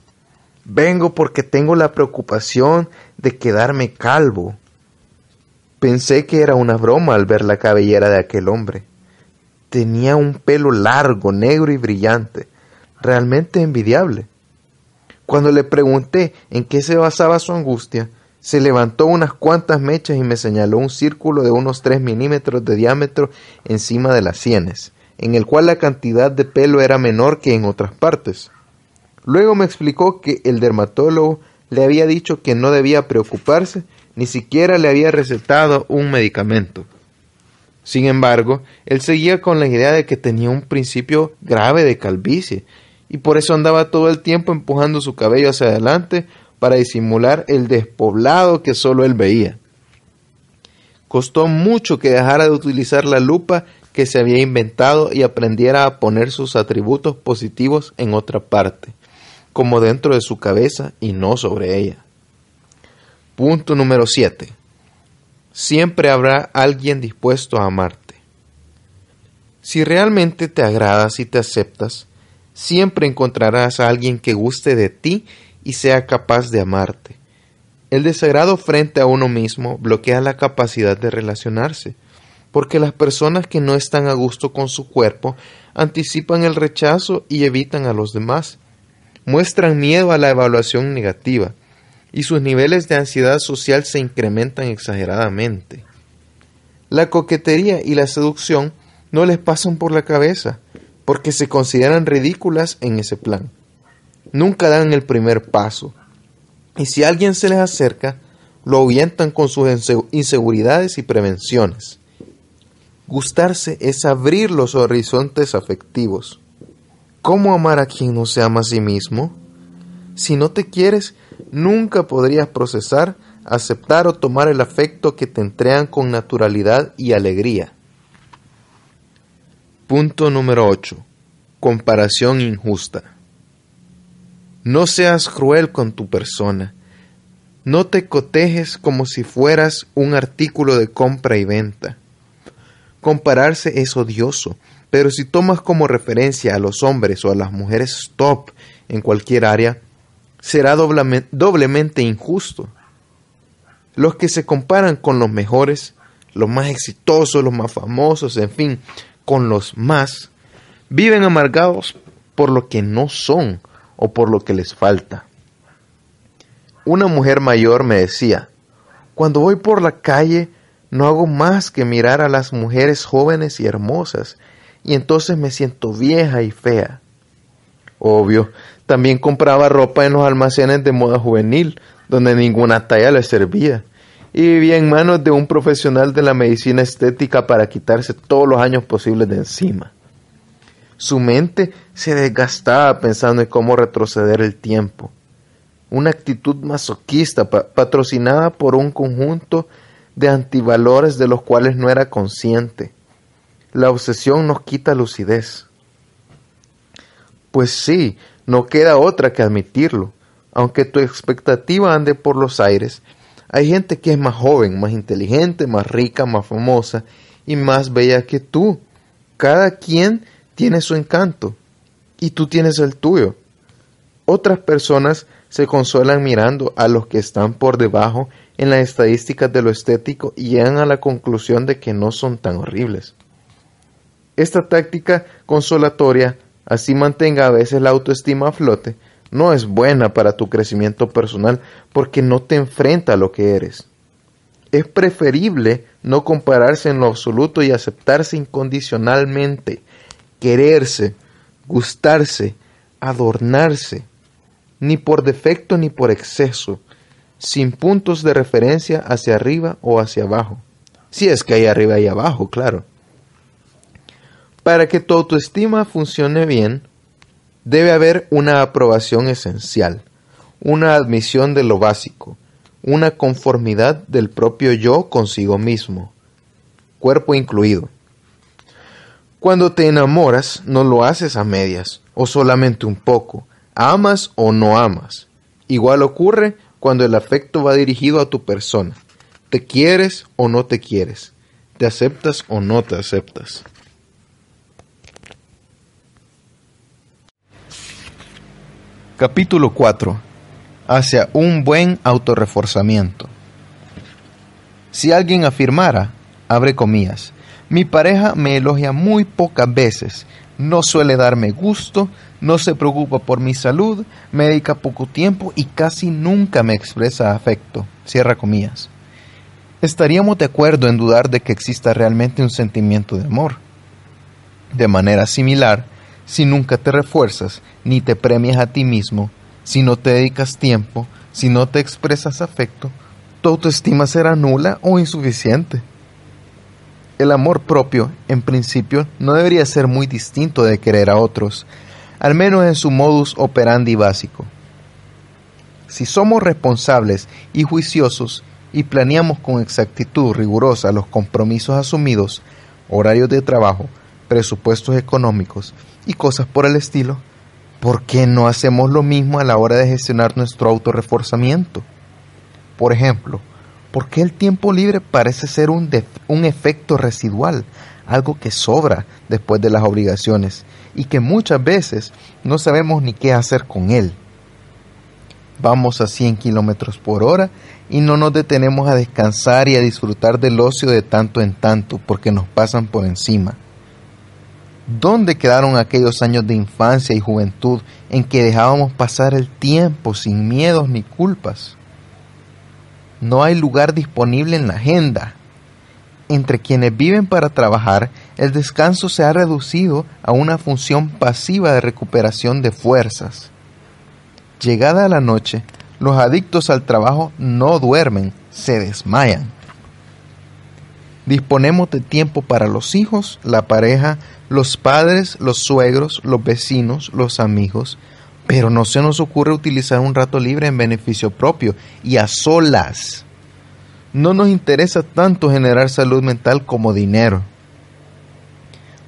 Vengo porque tengo la preocupación de quedarme calvo. Pensé que era una broma al ver la cabellera de aquel hombre. Tenía un pelo largo, negro y brillante, realmente envidiable. Cuando le pregunté en qué se basaba su angustia, se levantó unas cuantas mechas y me señaló un círculo de unos tres milímetros de diámetro encima de las sienes, en el cual la cantidad de pelo era menor que en otras partes. Luego me explicó que el dermatólogo le había dicho que no debía preocuparse, ni siquiera le había recetado un medicamento. Sin embargo, él seguía con la idea de que tenía un principio grave de calvicie, y por eso andaba todo el tiempo empujando su cabello hacia adelante para disimular el despoblado que solo él veía. Costó mucho que dejara de utilizar la lupa que se había inventado y aprendiera a poner sus atributos positivos en otra parte, como dentro de su cabeza y no sobre ella. Punto número 7. Siempre habrá alguien dispuesto a amarte. Si realmente te agradas y te aceptas, siempre encontrarás a alguien que guste de ti y sea capaz de amarte. El desagrado frente a uno mismo bloquea la capacidad de relacionarse, porque las personas que no están a gusto con su cuerpo anticipan el rechazo y evitan a los demás, muestran miedo a la evaluación negativa, y sus niveles de ansiedad social se incrementan exageradamente. La coquetería y la seducción no les pasan por la cabeza, porque se consideran ridículas en ese plan nunca dan el primer paso. Y si alguien se les acerca, lo ahuyentan con sus inseguridades y prevenciones. Gustarse es abrir los horizontes afectivos. ¿Cómo amar a quien no se ama a sí mismo? Si no te quieres, nunca podrías procesar, aceptar o tomar el afecto que te entregan con naturalidad y alegría. Punto número 8. Comparación injusta. No seas cruel con tu persona. No te cotejes como si fueras un artículo de compra y venta. Compararse es odioso, pero si tomas como referencia a los hombres o a las mujeres top en cualquier área, será doblemente injusto. Los que se comparan con los mejores, los más exitosos, los más famosos, en fin, con los más, viven amargados por lo que no son o por lo que les falta. Una mujer mayor me decía, cuando voy por la calle no hago más que mirar a las mujeres jóvenes y hermosas, y entonces me siento vieja y fea. Obvio, también compraba ropa en los almacenes de moda juvenil, donde ninguna talla le servía, y vivía en manos de un profesional de la medicina estética para quitarse todos los años posibles de encima. Su mente se desgastaba pensando en cómo retroceder el tiempo. Una actitud masoquista patrocinada por un conjunto de antivalores de los cuales no era consciente. La obsesión nos quita lucidez. Pues sí, no queda otra que admitirlo. Aunque tu expectativa ande por los aires, hay gente que es más joven, más inteligente, más rica, más famosa y más bella que tú. Cada quien tiene su encanto y tú tienes el tuyo. Otras personas se consuelan mirando a los que están por debajo en las estadísticas de lo estético y llegan a la conclusión de que no son tan horribles. Esta táctica consolatoria, así mantenga a veces la autoestima a flote, no es buena para tu crecimiento personal porque no te enfrenta a lo que eres. Es preferible no compararse en lo absoluto y aceptarse incondicionalmente quererse, gustarse, adornarse, ni por defecto ni por exceso, sin puntos de referencia hacia arriba o hacia abajo. Si es que hay arriba y abajo, claro. Para que tu autoestima funcione bien, debe haber una aprobación esencial, una admisión de lo básico, una conformidad del propio yo consigo mismo, cuerpo incluido. Cuando te enamoras, no lo haces a medias o solamente un poco. Amas o no amas. Igual ocurre cuando el afecto va dirigido a tu persona. Te quieres o no te quieres. Te aceptas o no te aceptas. Capítulo 4. hacia un buen autorreforzamiento. Si alguien afirmara, abre comillas, mi pareja me elogia muy pocas veces, no suele darme gusto, no se preocupa por mi salud, me dedica poco tiempo y casi nunca me expresa afecto. Cierra comillas. Estaríamos de acuerdo en dudar de que exista realmente un sentimiento de amor. De manera similar, si nunca te refuerzas ni te premias a ti mismo, si no te dedicas tiempo, si no te expresas afecto, tu autoestima será nula o insuficiente. El amor propio, en principio, no debería ser muy distinto de querer a otros, al menos en su modus operandi básico. Si somos responsables y juiciosos y planeamos con exactitud rigurosa los compromisos asumidos, horarios de trabajo, presupuestos económicos y cosas por el estilo, ¿por qué no hacemos lo mismo a la hora de gestionar nuestro autorreforzamiento? Por ejemplo, ¿por qué el tiempo libre parece ser un, un efecto residual, algo que sobra después de las obligaciones y que muchas veces no sabemos ni qué hacer con él. Vamos a 100 kilómetros por hora y no nos detenemos a descansar y a disfrutar del ocio de tanto en tanto porque nos pasan por encima. ¿Dónde quedaron aquellos años de infancia y juventud en que dejábamos pasar el tiempo sin miedos ni culpas? No hay lugar disponible en la agenda. Entre quienes viven para trabajar el descanso se ha reducido a una función pasiva de recuperación de fuerzas. Llegada la noche, los adictos al trabajo no duermen, se desmayan. Disponemos de tiempo para los hijos, la pareja, los padres, los suegros, los vecinos, los amigos, pero no se nos ocurre utilizar un rato libre en beneficio propio y a solas. No nos interesa tanto generar salud mental como dinero.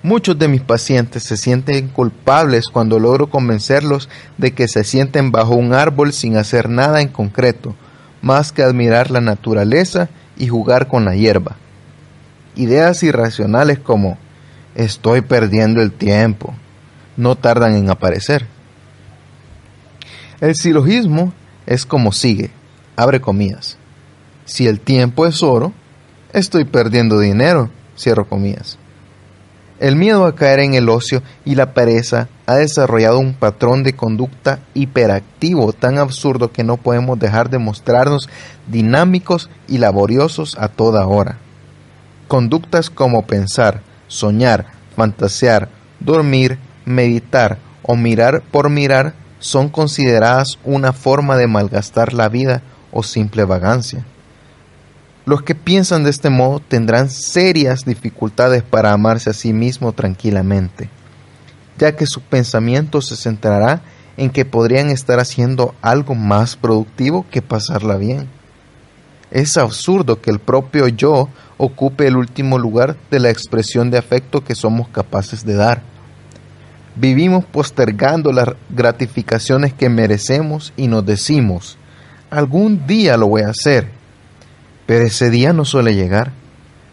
Muchos de mis pacientes se sienten culpables cuando logro convencerlos de que se sienten bajo un árbol sin hacer nada en concreto, más que admirar la naturaleza y jugar con la hierba. Ideas irracionales como estoy perdiendo el tiempo no tardan en aparecer. El silogismo es como sigue, abre comillas. Si el tiempo es oro, estoy perdiendo dinero, cierro comillas. El miedo a caer en el ocio y la pereza ha desarrollado un patrón de conducta hiperactivo tan absurdo que no podemos dejar de mostrarnos dinámicos y laboriosos a toda hora. Conductas como pensar, soñar, fantasear, dormir, meditar o mirar por mirar son consideradas una forma de malgastar la vida o simple vagancia. Los que piensan de este modo tendrán serias dificultades para amarse a sí mismo tranquilamente, ya que su pensamiento se centrará en que podrían estar haciendo algo más productivo que pasarla bien. Es absurdo que el propio yo ocupe el último lugar de la expresión de afecto que somos capaces de dar. Vivimos postergando las gratificaciones que merecemos y nos decimos, algún día lo voy a hacer pero ese día no suele llegar.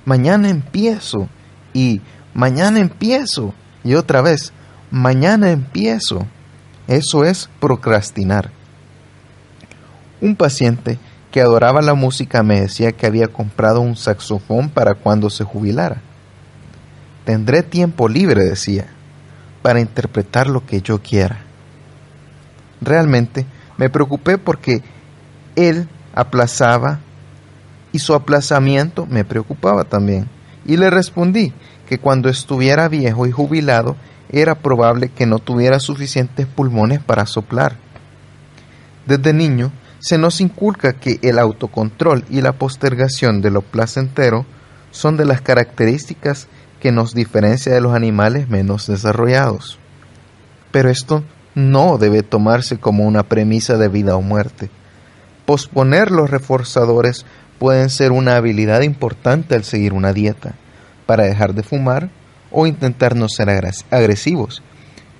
Mañana empiezo y mañana empiezo y otra vez, mañana empiezo. Eso es procrastinar. Un paciente que adoraba la música me decía que había comprado un saxofón para cuando se jubilara. Tendré tiempo libre, decía, para interpretar lo que yo quiera. Realmente me preocupé porque él aplazaba y su aplazamiento me preocupaba también. Y le respondí que cuando estuviera viejo y jubilado era probable que no tuviera suficientes pulmones para soplar. Desde niño se nos inculca que el autocontrol y la postergación de lo placentero son de las características que nos diferencia de los animales menos desarrollados. Pero esto no debe tomarse como una premisa de vida o muerte. Posponer los reforzadores pueden ser una habilidad importante al seguir una dieta, para dejar de fumar o intentar no ser agresivos.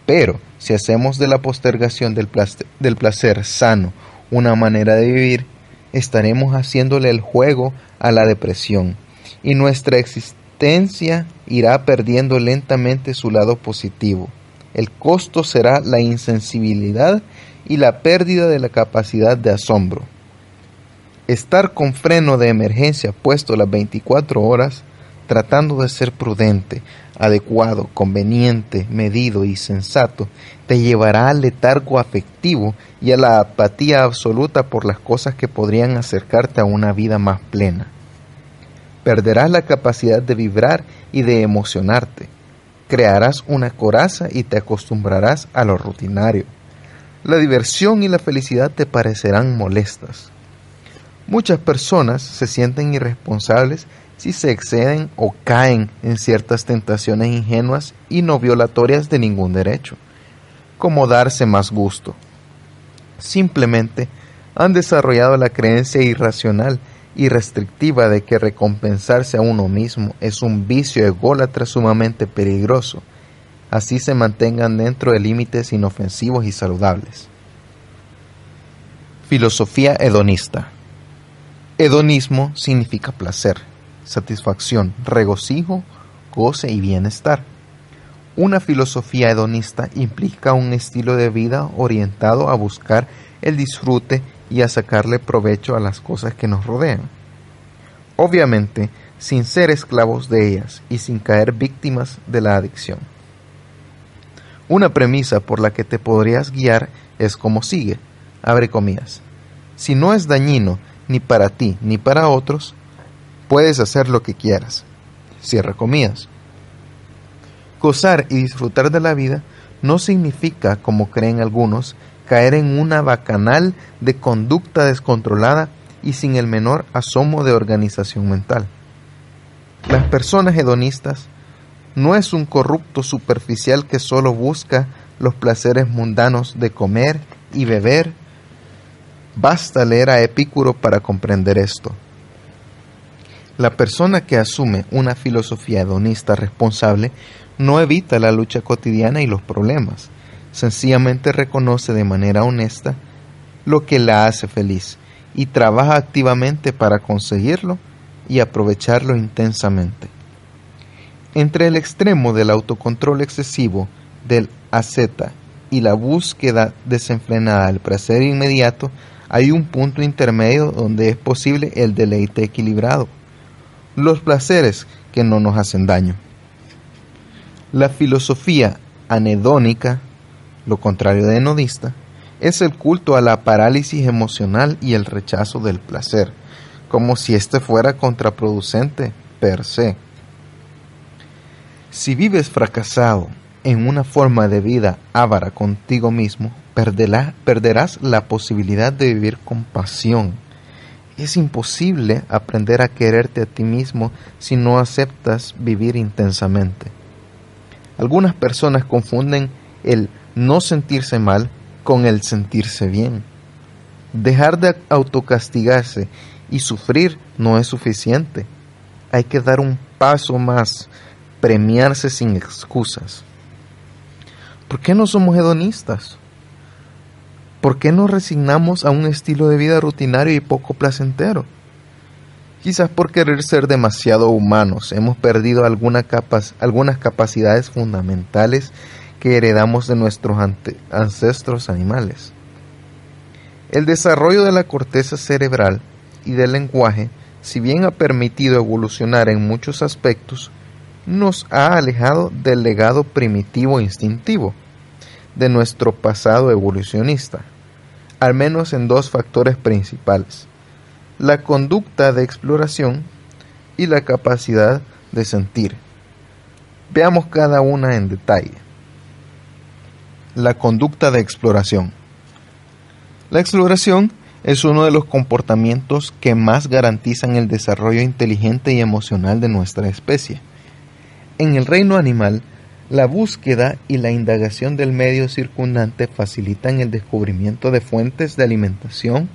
Pero si hacemos de la postergación del placer, del placer sano una manera de vivir, estaremos haciéndole el juego a la depresión y nuestra existencia irá perdiendo lentamente su lado positivo. El costo será la insensibilidad y la pérdida de la capacidad de asombro. Estar con freno de emergencia puesto las 24 horas, tratando de ser prudente, adecuado, conveniente, medido y sensato, te llevará al letargo afectivo y a la apatía absoluta por las cosas que podrían acercarte a una vida más plena. Perderás la capacidad de vibrar y de emocionarte. Crearás una coraza y te acostumbrarás a lo rutinario. La diversión y la felicidad te parecerán molestas. Muchas personas se sienten irresponsables si se exceden o caen en ciertas tentaciones ingenuas y no violatorias de ningún derecho, como darse más gusto. Simplemente han desarrollado la creencia irracional y restrictiva de que recompensarse a uno mismo es un vicio ególatra sumamente peligroso, así se mantengan dentro de límites inofensivos y saludables. Filosofía hedonista. Hedonismo significa placer satisfacción, regocijo, goce y bienestar. Una filosofía hedonista implica un estilo de vida orientado a buscar el disfrute y a sacarle provecho a las cosas que nos rodean. Obviamente, sin ser esclavos de ellas y sin caer víctimas de la adicción. Una premisa por la que te podrías guiar es como sigue, abre comillas. Si no es dañino ni para ti ni para otros, puedes hacer lo que quieras. Cierra comillas. Gozar y disfrutar de la vida no significa, como creen algunos, caer en una bacanal de conducta descontrolada y sin el menor asomo de organización mental. Las personas hedonistas no es un corrupto superficial que solo busca los placeres mundanos de comer y beber. Basta leer a Epicuro para comprender esto. La persona que asume una filosofía hedonista responsable no evita la lucha cotidiana y los problemas, sencillamente reconoce de manera honesta lo que la hace feliz y trabaja activamente para conseguirlo y aprovecharlo intensamente. Entre el extremo del autocontrol excesivo, del asceta y la búsqueda desenfrenada del placer inmediato, hay un punto intermedio donde es posible el deleite equilibrado los placeres que no nos hacen daño. La filosofía anedónica, lo contrario de enodista, es el culto a la parálisis emocional y el rechazo del placer, como si éste fuera contraproducente per se. Si vives fracasado en una forma de vida ávara contigo mismo, perderás la posibilidad de vivir con pasión es imposible aprender a quererte a ti mismo si no aceptas vivir intensamente. Algunas personas confunden el no sentirse mal con el sentirse bien. Dejar de autocastigarse y sufrir no es suficiente. Hay que dar un paso más, premiarse sin excusas. ¿Por qué no somos hedonistas? ¿Por qué nos resignamos a un estilo de vida rutinario y poco placentero? Quizás por querer ser demasiado humanos hemos perdido algunas capacidades fundamentales que heredamos de nuestros ancestros animales. El desarrollo de la corteza cerebral y del lenguaje, si bien ha permitido evolucionar en muchos aspectos, nos ha alejado del legado primitivo instintivo de nuestro pasado evolucionista, al menos en dos factores principales, la conducta de exploración y la capacidad de sentir. Veamos cada una en detalle. La conducta de exploración. La exploración es uno de los comportamientos que más garantizan el desarrollo inteligente y emocional de nuestra especie. En el reino animal, la búsqueda y la indagación del medio circundante facilitan el descubrimiento de fuentes de alimentación,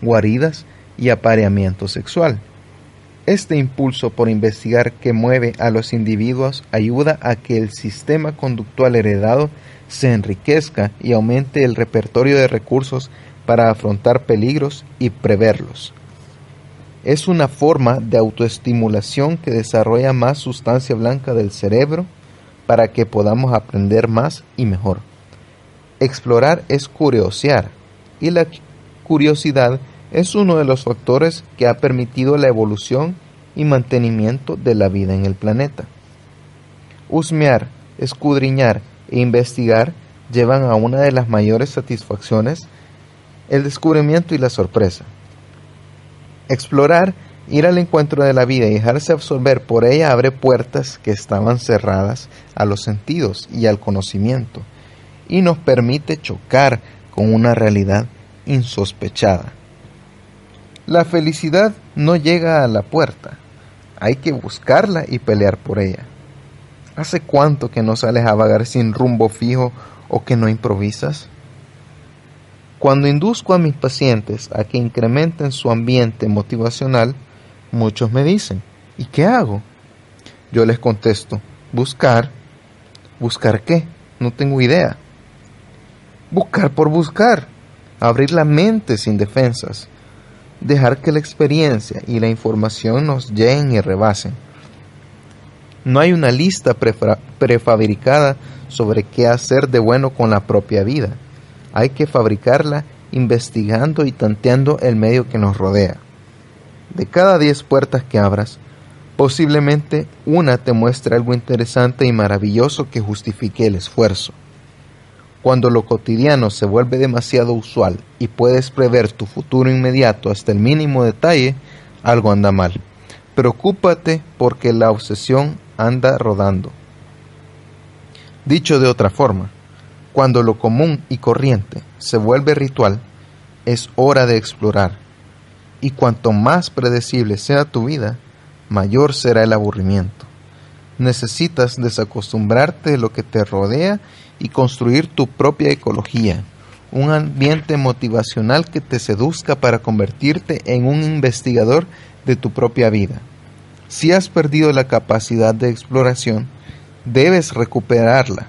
guaridas y apareamiento sexual. Este impulso por investigar que mueve a los individuos ayuda a que el sistema conductual heredado se enriquezca y aumente el repertorio de recursos para afrontar peligros y preverlos. Es una forma de autoestimulación que desarrolla más sustancia blanca del cerebro para que podamos aprender más y mejor. Explorar es curiosear y la curiosidad es uno de los factores que ha permitido la evolución y mantenimiento de la vida en el planeta. Husmear, escudriñar e investigar llevan a una de las mayores satisfacciones, el descubrimiento y la sorpresa. Explorar, ir al encuentro de la vida y dejarse absorber por ella abre puertas que estaban cerradas a los sentidos y al conocimiento, y nos permite chocar con una realidad insospechada. La felicidad no llega a la puerta, hay que buscarla y pelear por ella. ¿Hace cuánto que no sales a vagar sin rumbo fijo o que no improvisas? Cuando induzco a mis pacientes a que incrementen su ambiente motivacional, muchos me dicen, ¿y qué hago? Yo les contesto, buscar. ¿Buscar qué? No tengo idea. Buscar por buscar. Abrir la mente sin defensas. Dejar que la experiencia y la información nos lleguen y rebasen. No hay una lista prefabricada sobre qué hacer de bueno con la propia vida hay que fabricarla investigando y tanteando el medio que nos rodea. De cada diez puertas que abras, posiblemente una te muestre algo interesante y maravilloso que justifique el esfuerzo. Cuando lo cotidiano se vuelve demasiado usual y puedes prever tu futuro inmediato hasta el mínimo detalle, algo anda mal. Preocúpate porque la obsesión anda rodando. Dicho de otra forma, cuando lo común y corriente se vuelve ritual, es hora de explorar. Y cuanto más predecible sea tu vida, mayor será el aburrimiento. Necesitas desacostumbrarte de lo que te rodea y construir tu propia ecología, un ambiente motivacional que te seduzca para convertirte en un investigador de tu propia vida. Si has perdido la capacidad de exploración, debes recuperarla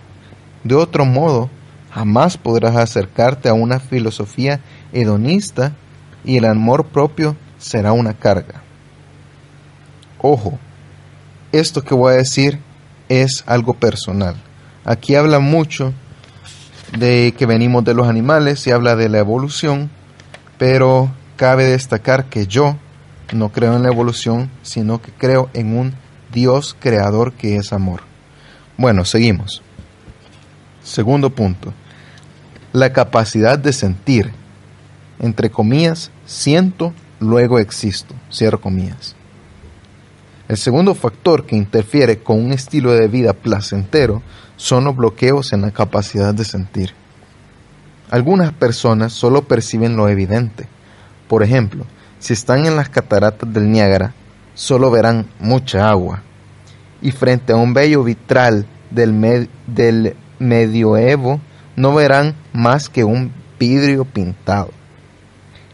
de otro modo, jamás podrás acercarte a una filosofía hedonista y el amor propio será una carga. Ojo, esto que voy a decir es algo personal. Aquí habla mucho de que venimos de los animales y habla de la evolución, pero cabe destacar que yo no creo en la evolución, sino que creo en un Dios creador que es amor. Bueno, seguimos. Segundo punto, la capacidad de sentir, entre comillas, siento, luego existo, cierro comillas. El segundo factor que interfiere con un estilo de vida placentero son los bloqueos en la capacidad de sentir. Algunas personas solo perciben lo evidente. Por ejemplo, si están en las cataratas del Niágara, solo verán mucha agua. Y frente a un bello vitral del, del medioevo no verán más que un vidrio pintado.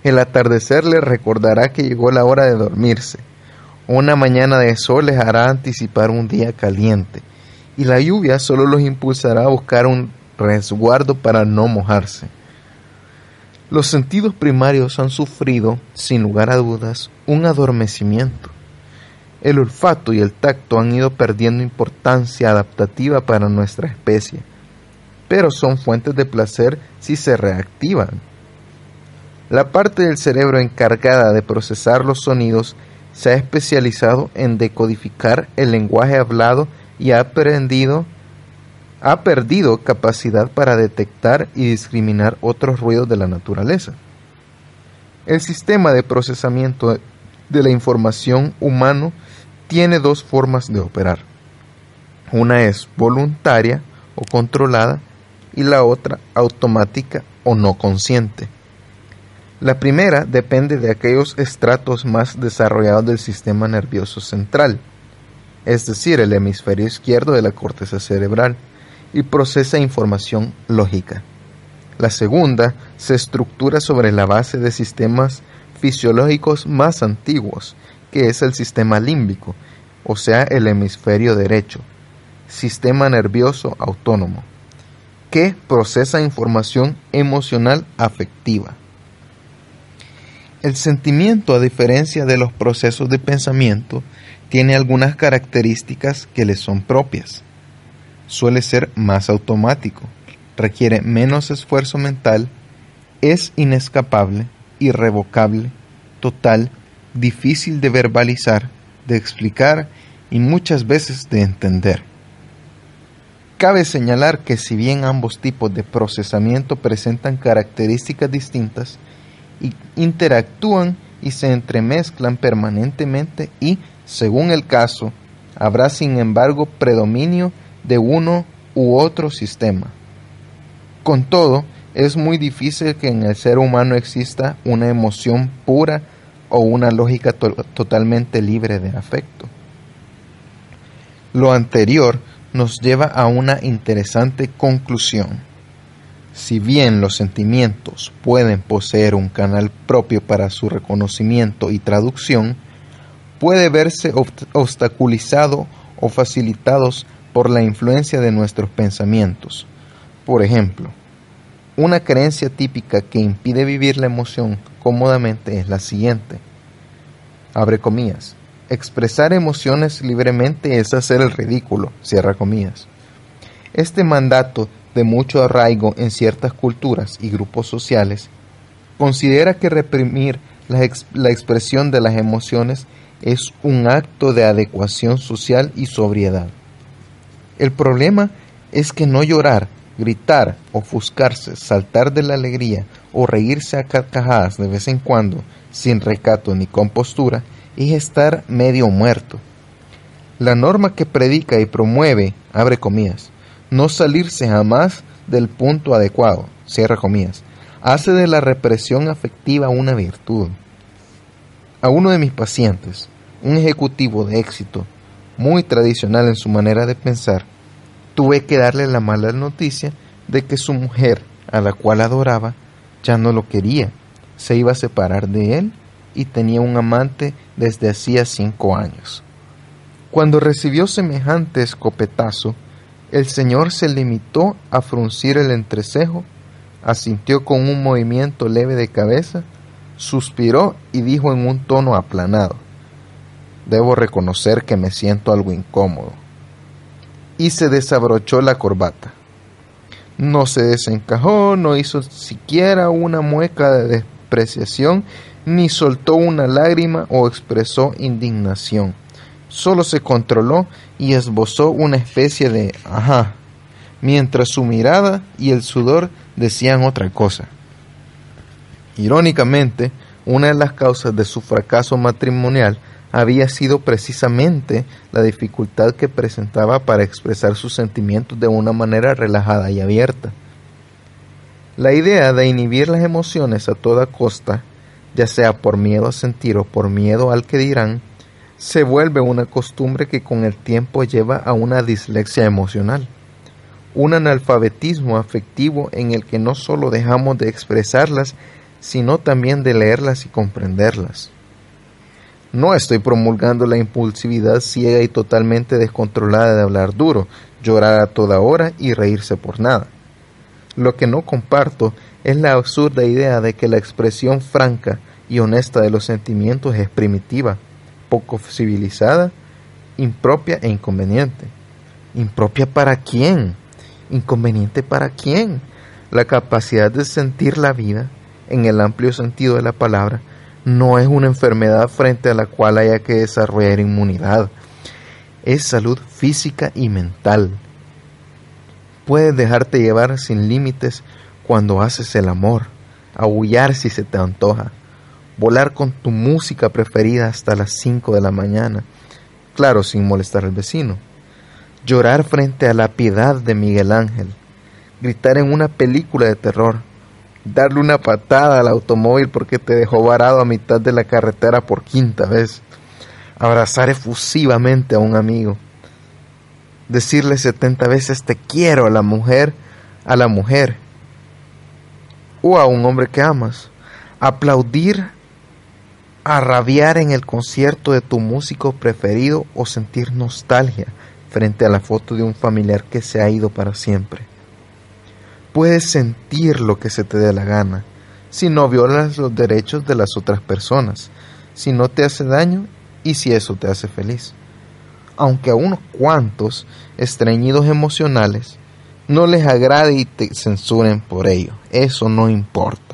El atardecer les recordará que llegó la hora de dormirse. Una mañana de sol les hará anticipar un día caliente, y la lluvia solo los impulsará a buscar un resguardo para no mojarse. Los sentidos primarios han sufrido, sin lugar a dudas, un adormecimiento. El olfato y el tacto han ido perdiendo importancia adaptativa para nuestra especie pero son fuentes de placer si se reactivan. La parte del cerebro encargada de procesar los sonidos se ha especializado en decodificar el lenguaje hablado y ha perdido capacidad para detectar y discriminar otros ruidos de la naturaleza. El sistema de procesamiento de la información humano tiene dos formas de operar. Una es voluntaria o controlada y la otra automática o no consciente. La primera depende de aquellos estratos más desarrollados del sistema nervioso central, es decir, el hemisferio izquierdo de la corteza cerebral, y procesa información lógica. La segunda se estructura sobre la base de sistemas fisiológicos más antiguos, que es el sistema límbico, o sea, el hemisferio derecho, sistema nervioso autónomo que procesa información emocional afectiva. El sentimiento, a diferencia de los procesos de pensamiento, tiene algunas características que le son propias. Suele ser más automático, requiere menos esfuerzo mental, es inescapable, irrevocable, total, difícil de verbalizar, de explicar y muchas veces de entender. Cabe señalar que si bien ambos tipos de procesamiento presentan características distintas, interactúan y se entremezclan permanentemente y, según el caso, habrá sin embargo predominio de uno u otro sistema. Con todo, es muy difícil que en el ser humano exista una emoción pura o una lógica totalmente libre de afecto. Lo anterior nos lleva a una interesante conclusión. Si bien los sentimientos pueden poseer un canal propio para su reconocimiento y traducción, puede verse obstaculizado o facilitados por la influencia de nuestros pensamientos. Por ejemplo, una creencia típica que impide vivir la emoción cómodamente es la siguiente. Abre. Expresar emociones libremente es hacer el ridículo, cierra comillas. Este mandato de mucho arraigo en ciertas culturas y grupos sociales considera que reprimir la, expresión de las emociones es un acto de adecuación social y sobriedad. El problema es que no llorar, gritar, ofuscarse, saltar de la alegría o reírse a carcajadas de vez en cuando, sin recato ni compostura, es estar medio muerto. La norma que predica y promueve, abre comillas, no salirse jamás del punto adecuado, cierra comillas, hace de la represión afectiva una virtud. A uno de mis pacientes, un ejecutivo de éxito, muy tradicional en su manera de pensar, tuve que darle la mala noticia de que su mujer, a la cual adoraba, ya no lo quería, se iba a separar de él y tenía un amante desde hacía cinco años. Cuando recibió semejante escopetazo, el señor se limitó a fruncir el entrecejo, asintió con un movimiento leve de cabeza, suspiró y dijo en un tono aplanado, Debo reconocer que me siento algo incómodo. Y se desabrochó la corbata. No se desencajó, no hizo siquiera una mueca de despreciación ni soltó una lágrima o expresó indignación. Solo se controló y esbozó una especie de ajá, mientras su mirada y el sudor decían otra cosa. Irónicamente, una de las causas de su fracaso matrimonial había sido precisamente la dificultad que presentaba para expresar sus sentimientos de una manera relajada y abierta. La idea de inhibir las emociones a toda costa ya sea por miedo a sentir o por miedo al que dirán, se vuelve una costumbre que con el tiempo lleva a una dislexia emocional, un analfabetismo afectivo en el que no solo dejamos de expresarlas, sino también de leerlas y comprenderlas. No estoy promulgando la impulsividad ciega y totalmente descontrolada de hablar duro, llorar a toda hora y reírse por nada. Lo que no comparto es la absurda idea de que la expresión franca y honesta de los sentimientos es primitiva, poco civilizada, impropia e inconveniente. ¿Impropia para quién? ¿Inconveniente para quién? La capacidad de sentir la vida, en el amplio sentido de la palabra, no es una enfermedad frente a la cual haya que desarrollar inmunidad. Es salud física y mental. Puedes dejarte llevar sin límites cuando haces el amor, aullar si se te antoja, volar con tu música preferida hasta las 5 de la mañana, claro, sin molestar al vecino, llorar frente a la piedad de Miguel Ángel, gritar en una película de terror, darle una patada al automóvil porque te dejó varado a mitad de la carretera por quinta vez, abrazar efusivamente a un amigo, decirle setenta veces te quiero a la mujer, a la mujer, o a un hombre que amas. Aplaudir, arrabiar en el concierto de tu músico preferido o sentir nostalgia frente a la foto de un familiar que se ha ido para siempre. Puedes sentir lo que se te dé la gana, si no violas los derechos de las otras personas, si no te hace daño y si eso te hace feliz. Aunque a unos cuantos estreñidos emocionales no les agrade y te censuren por ello. Eso no importa.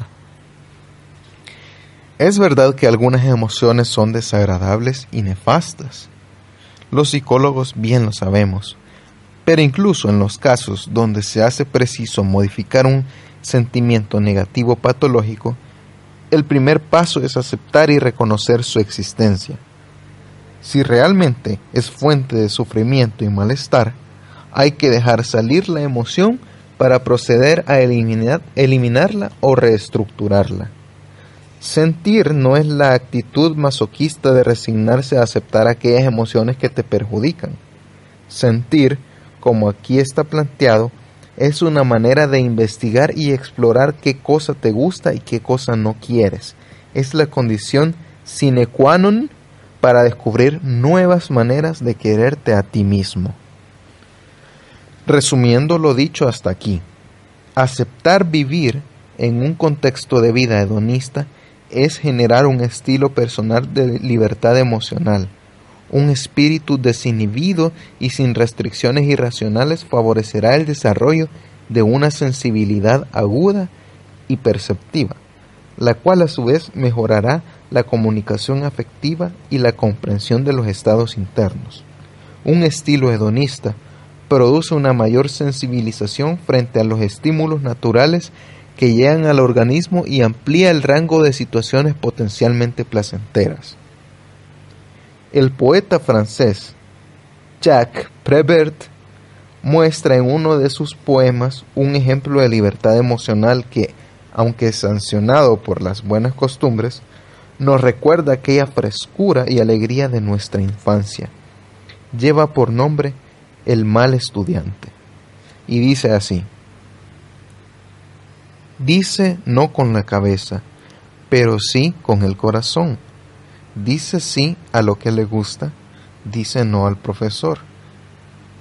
Es verdad que algunas emociones son desagradables y nefastas. Los psicólogos bien lo sabemos. Pero incluso en los casos donde se hace preciso modificar un sentimiento negativo patológico, el primer paso es aceptar y reconocer su existencia. Si realmente es fuente de sufrimiento y malestar, hay que dejar salir la emoción para proceder a eliminar, eliminarla o reestructurarla. Sentir no es la actitud masoquista de resignarse a aceptar aquellas emociones que te perjudican. Sentir, como aquí está planteado, es una manera de investigar y explorar qué cosa te gusta y qué cosa no quieres. Es la condición sine qua non para descubrir nuevas maneras de quererte a ti mismo. Resumiendo lo dicho hasta aquí, aceptar vivir en un contexto de vida hedonista es generar un estilo personal de libertad emocional, un espíritu desinhibido y sin restricciones irracionales favorecerá el desarrollo de una sensibilidad aguda y perceptiva, la cual a su vez mejorará la comunicación afectiva y la comprensión de los estados internos. Un estilo hedonista produce una mayor sensibilización frente a los estímulos naturales que llegan al organismo y amplía el rango de situaciones potencialmente placenteras. El poeta francés Jacques Prévert muestra en uno de sus poemas un ejemplo de libertad emocional que, aunque sancionado por las buenas costumbres, nos recuerda aquella frescura y alegría de nuestra infancia. Lleva por nombre El mal estudiante. Y dice así, Dice no con la cabeza, pero sí con el corazón Dice sí a lo que le gusta, dice no al profesor.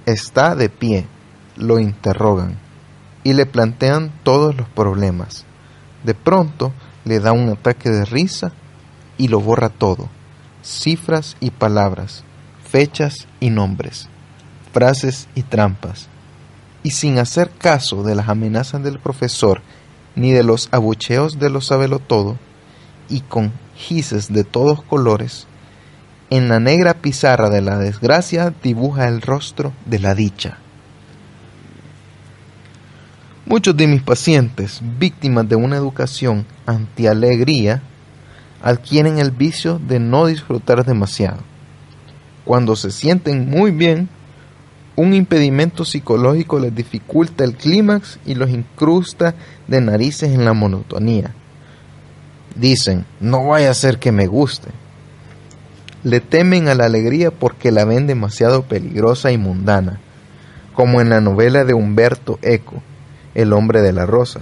Está de pie, lo interrogan y le plantean todos los problemas. De pronto le da un ataque de risa y lo borra todo. Cifras y palabras, fechas y nombres, frases y trampas. Y sin hacer caso de las amenazas del profesor ni de los abucheos de los todo y con gises de todos colores, en la negra pizarra de la desgracia dibuja el rostro de la dicha. Muchos de mis pacientes, víctimas de una educación antialegría, adquieren el vicio de no disfrutar demasiado. Cuando se sienten muy bien, un impedimento psicológico les dificulta el clímax y los incrusta de narices en la monotonía Dicen, no vaya a ser que me guste. Le temen a la alegría porque la ven demasiado peligrosa y mundana, como en la novela de Humberto Eco, El hombre de la rosa,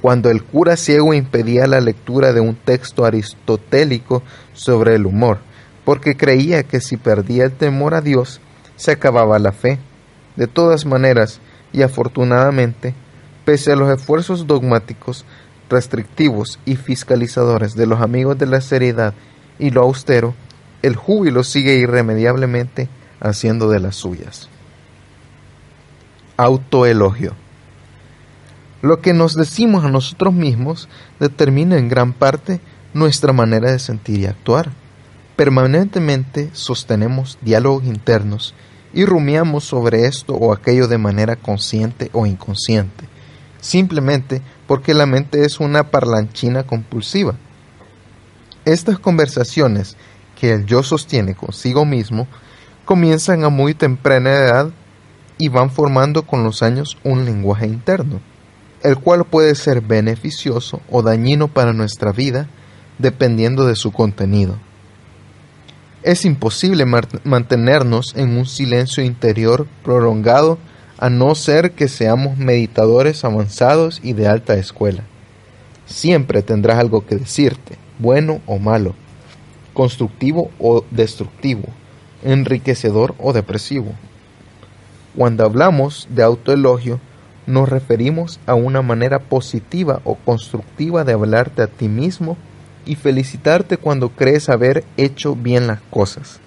cuando el cura ciego impedía la lectura de un texto aristotélico sobre el humor, porque creía que si perdía el temor a Dios, se acababa la fe. De todas maneras, y afortunadamente, pese a los esfuerzos dogmáticos, restrictivos y fiscalizadores de los amigos de la seriedad y lo austero, el júbilo sigue irremediablemente haciendo de las suyas. Autoelogio. Lo que nos decimos a nosotros mismos determina en gran parte nuestra manera de sentir y actuar. Permanentemente sostenemos diálogos internos y rumiamos sobre esto o aquello de manera consciente o inconsciente, simplemente porque la mente es una parlanchina compulsiva. Estas conversaciones que el yo sostiene consigo mismo comienzan a muy temprana edad y van formando con los años un lenguaje interno, el cual puede ser beneficioso o dañino para nuestra vida dependiendo de su contenido. Es imposible mantenernos en un silencio interior prolongado a no ser que seamos meditadores avanzados y de alta escuela. Siempre tendrás algo que decirte, bueno o malo, constructivo o destructivo, enriquecedor o depresivo. Cuando hablamos de autoelogio, nos referimos a una manera positiva o constructiva de hablarte a ti mismo y felicitarte cuando crees haber hecho bien las cosas.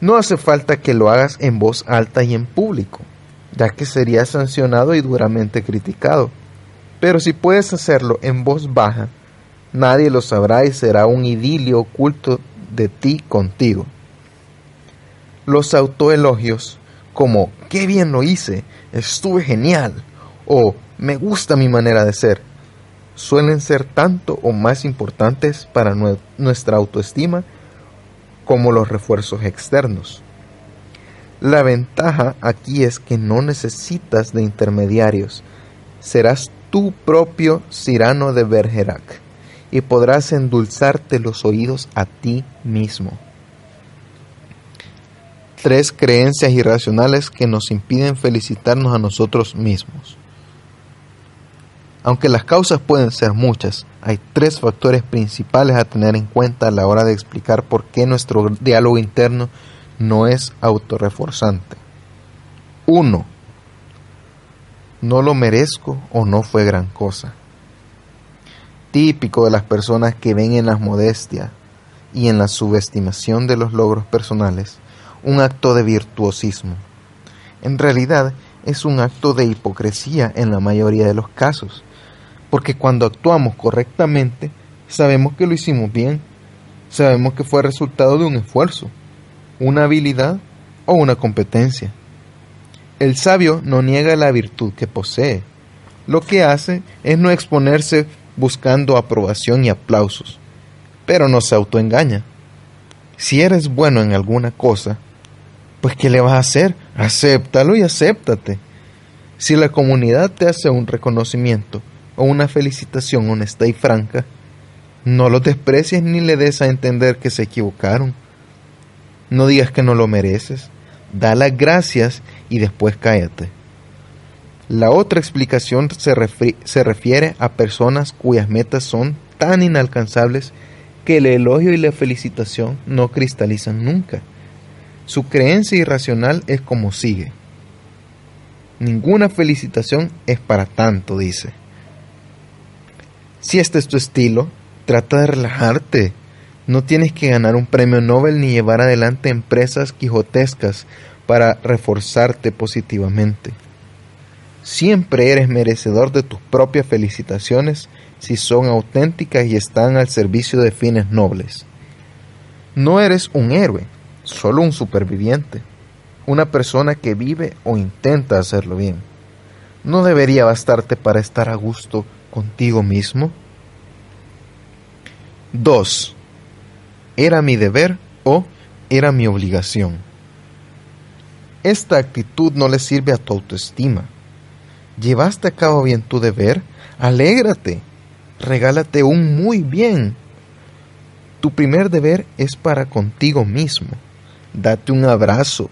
No hace falta que lo hagas en voz alta y en público ya que sería sancionado y duramente criticado. Pero si puedes hacerlo en voz baja, nadie lo sabrá y será un idilio oculto de ti contigo. Los autoelogios como qué bien lo hice, estuve genial o me gusta mi manera de ser, suelen ser tanto o más importantes para nuestra autoestima como los refuerzos externos. La ventaja aquí es que no necesitas de intermediarios. Serás tu propio Cirano de Bergerac y podrás endulzarte los oídos a ti mismo. Tres creencias irracionales que nos impiden felicitarnos a nosotros mismos. Aunque las causas pueden ser muchas, hay tres factores principales a tener en cuenta a la hora de explicar por qué nuestro diálogo interno no es autorreforzante. 1. No lo merezco o no fue gran cosa. Típico de las personas que ven en la modestia y en la subestimación de los logros personales un acto de virtuosismo. En realidad es un acto de hipocresía en la mayoría de los casos porque cuando actuamos correctamente, sabemos que lo hicimos bien, sabemos que fue resultado de un esfuerzo, una habilidad o una competencia. El sabio no niega la virtud que posee, lo que hace es no exponerse buscando aprobación y aplausos, pero no se autoengaña. Si eres bueno en alguna cosa, pues ¿qué le vas a hacer? Acéptalo y acéptate. Si la comunidad te hace un reconocimiento, o una felicitación honesta y franca, no los desprecies ni le des a entender que se equivocaron. No digas que no lo mereces, da las gracias y después cállate. La otra explicación se, se refiere a personas cuyas metas son tan inalcanzables que el elogio y la felicitación no cristalizan nunca. Su creencia irracional es como sigue. Ninguna felicitación es para tanto, dice. Si este es tu estilo, trata de relajarte. No tienes que ganar un premio Nobel ni llevar adelante empresas quijotescas para reforzarte positivamente. Siempre eres merecedor de tus propias felicitaciones si son auténticas y están al servicio de fines nobles. No eres un héroe, solo un superviviente, una persona que vive o intenta hacerlo bien. No debería bastarte para estar a gusto contigo mismo? 2. ¿Era mi deber o era mi obligación? Esta actitud no le sirve a tu autoestima. ¿Llevaste a cabo bien tu deber? Alégrate. Regálate un muy bien. Tu primer deber es para contigo mismo. Date un abrazo.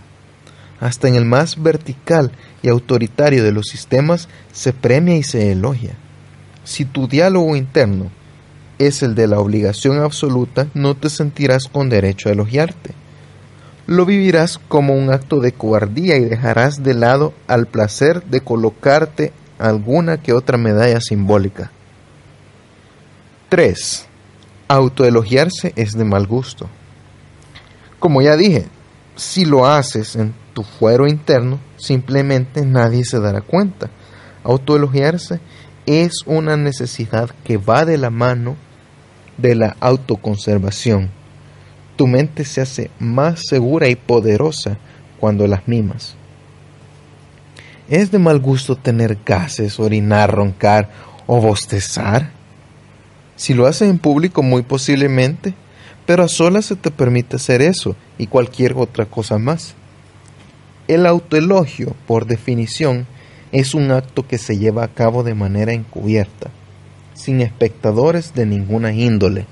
Hasta en el más vertical y autoritario de los sistemas se premia y se elogia. Si tu diálogo interno es el de la obligación absoluta, no te sentirás con derecho a elogiarte. Lo vivirás como un acto de cobardía y dejarás de lado al placer de colocarte alguna que otra medalla simbólica. 3. Autoelogiarse es de mal gusto. Como ya dije, si lo haces en tu fuero interno, simplemente nadie se dará cuenta. Autoelogiarse es una necesidad que va de la mano de la autoconservación. Tu mente se hace más segura y poderosa cuando las mimas. ¿Es de mal gusto tener gases, orinar, roncar o bostezar? Si lo haces en público, muy posiblemente, pero a solas se te permite hacer eso y cualquier otra cosa más. El autoelogio, por definición, es un acto que se lleva a cabo de manera encubierta, sin espectadores de ninguna índole.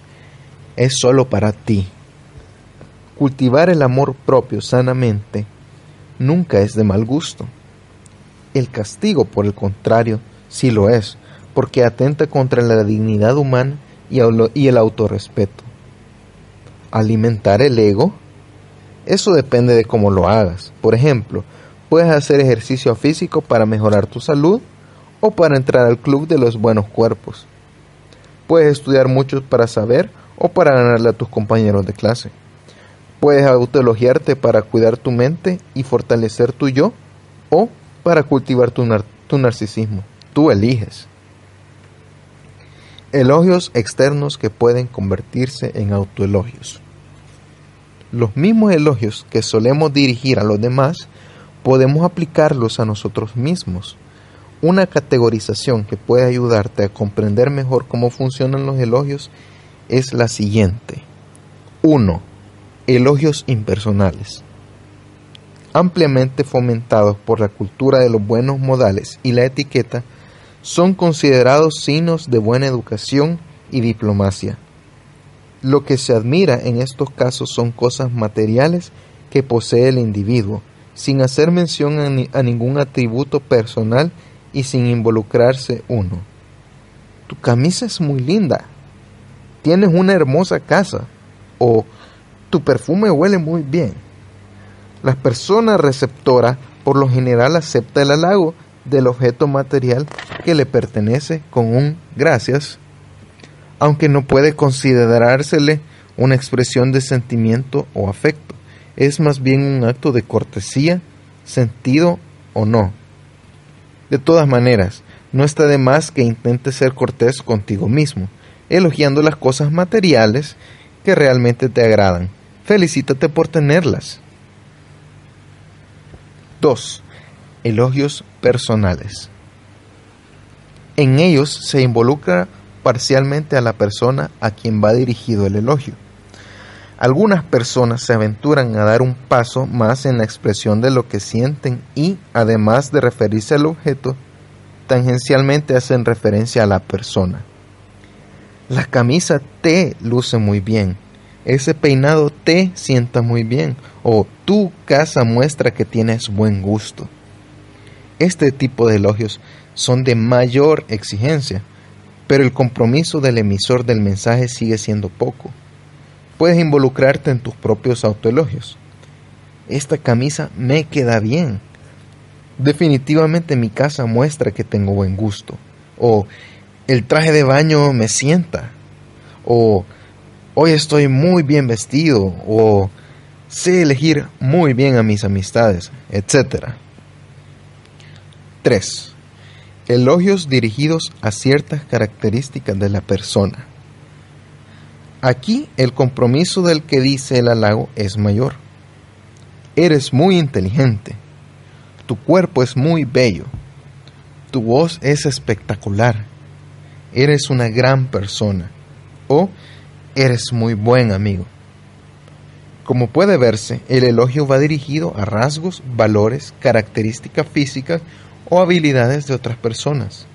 Es solo para ti. Cultivar el amor propio sanamente nunca es de mal gusto. El castigo, por el contrario, sí lo es, porque atenta contra la dignidad humana y el autorrespeto. Alimentar el ego, eso depende de cómo lo hagas. Por ejemplo, Puedes hacer ejercicio físico para mejorar tu salud o para entrar al club de los buenos cuerpos. Puedes estudiar mucho para saber o para ganarle a tus compañeros de clase. Puedes autoelogiarte para cuidar tu mente y fortalecer tu yo o para cultivar tu, tu narcisismo. Tú eliges. Elogios externos que pueden convertirse en autoelogios. Los mismos elogios que solemos dirigir a los demás podemos aplicarlos a nosotros mismos. Una categorización que puede ayudarte a comprender mejor cómo funcionan los elogios es la siguiente. 1. Elogios impersonales. Ampliamente fomentados por la cultura de los buenos modales y la etiqueta, son considerados signos de buena educación y diplomacia. Lo que se admira en estos casos son cosas materiales que posee el individuo, sin hacer mención a, ningún atributo personal y sin involucrarse uno. Tu camisa es muy linda. Tienes una hermosa casa. O tu perfume huele muy bien. La persona receptora por lo general acepta el halago del objeto material que le pertenece con un gracias, aunque no puede considerársele una expresión de sentimiento o afecto es más bien un acto de cortesía, sentido o no. De todas maneras, no está de más que intentes ser cortés contigo mismo, elogiando las cosas materiales que realmente te agradan. Felicítate por tenerlas. 2. Elogios personales. En ellos se involucra parcialmente a la persona a quien va dirigido el elogio. Algunas personas se aventuran a dar un paso más en la expresión de lo que sienten y, además de referirse al objeto, tangencialmente hacen referencia a la persona. La camisa te luce muy bien, ese peinado te sienta muy bien o tu casa muestra que tienes buen gusto. Este tipo de elogios son de mayor exigencia, pero el compromiso del emisor del mensaje sigue siendo poco puedes involucrarte en tus propios autoelogios. Esta camisa me queda bien. Definitivamente mi casa muestra que tengo buen gusto. O el traje de baño me sienta. O hoy estoy muy bien vestido. O sé elegir muy bien a mis amistades, etc. 3. Elogios dirigidos a ciertas características de la persona. Aquí el compromiso del que dice el halago es mayor. Eres muy inteligente. Tu cuerpo es muy bello. Tu voz es espectacular. Eres una gran persona. O eres muy buen amigo. Como puede verse, el elogio va dirigido a rasgos, valores, características físicas o habilidades de otras personas.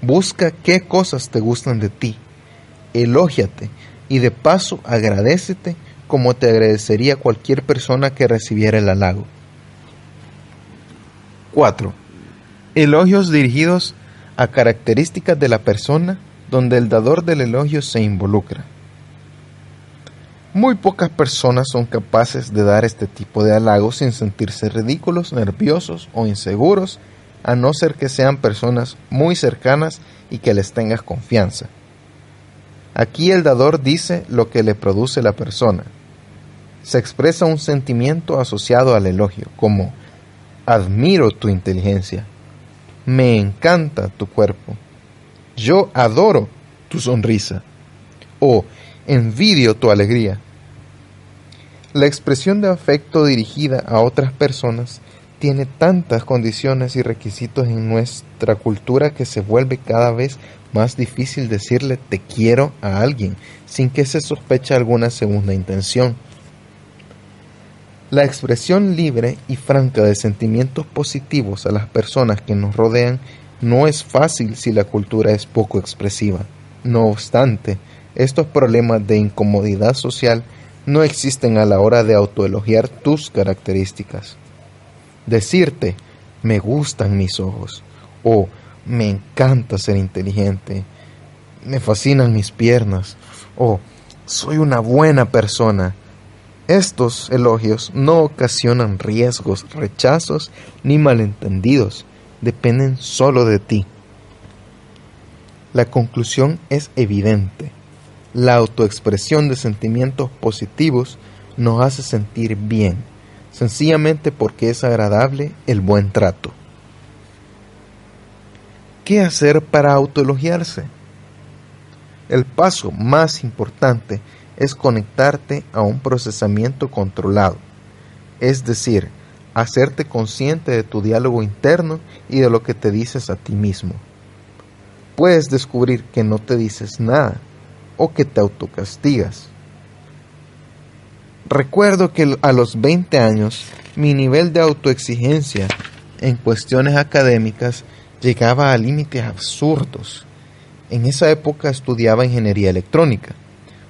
Busca qué cosas te gustan de ti elógiate y de paso agradecete como te agradecería cualquier persona que recibiera el halago. 4. Elogios dirigidos a características de la persona donde el dador del elogio se involucra. Muy pocas personas son capaces de dar este tipo de halagos sin sentirse ridículos, nerviosos o inseguros, a no ser que sean personas muy cercanas y que les tengas confianza. Aquí el dador dice lo que le produce la persona. Se expresa un sentimiento asociado al elogio, como admiro tu inteligencia, me encanta tu cuerpo, yo adoro tu sonrisa o envidio tu alegría. La expresión de afecto dirigida a otras personas tiene tantas condiciones y requisitos en nuestra cultura que se vuelve cada vez más difícil decirle te quiero a alguien sin que se sospeche alguna segunda intención. La expresión libre y franca de sentimientos positivos a las personas que nos rodean no es fácil si la cultura es poco expresiva. No obstante, estos problemas de incomodidad social no existen a la hora de autoelogiar tus características. Decirte, me gustan mis ojos, o me encanta ser inteligente, me fascinan mis piernas, o soy una buena persona. Estos elogios no ocasionan riesgos, rechazos ni malentendidos, dependen solo de ti. La conclusión es evidente. La autoexpresión de sentimientos positivos nos hace sentir bien sencillamente porque es agradable el buen trato. ¿Qué hacer para autoelogiarse? El paso más importante es conectarte a un procesamiento controlado, es decir, hacerte consciente de tu diálogo interno y de lo que te dices a ti mismo. Puedes descubrir que no te dices nada o que te autocastigas. Recuerdo que a los 20 años mi nivel de autoexigencia en cuestiones académicas llegaba a límites absurdos. En esa época estudiaba ingeniería electrónica,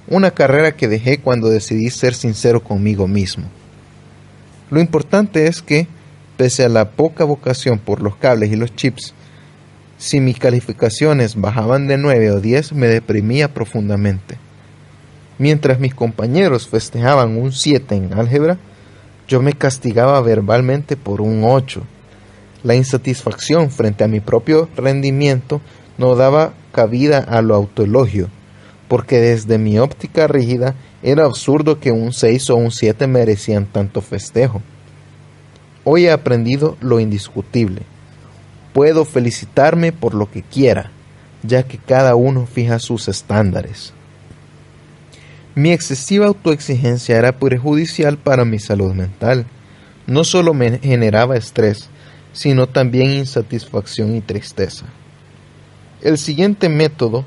una carrera que dejé cuando decidí ser sincero conmigo mismo. Lo importante es que, pese a la poca vocación por los cables y los chips, si mis calificaciones bajaban de 9 o 10 me deprimía profundamente. Mientras mis compañeros festejaban un 7 en álgebra, yo me castigaba verbalmente por un 8. La insatisfacción frente a mi propio rendimiento no daba cabida a lo autoelogio, porque desde mi óptica rígida era absurdo que un 6 o un 7 merecían tanto festejo. Hoy he aprendido lo indiscutible. Puedo felicitarme por lo que quiera, ya que cada uno fija sus estándares. Mi excesiva autoexigencia era perjudicial para mi salud mental. No solo me generaba estrés, sino también insatisfacción y tristeza. El siguiente método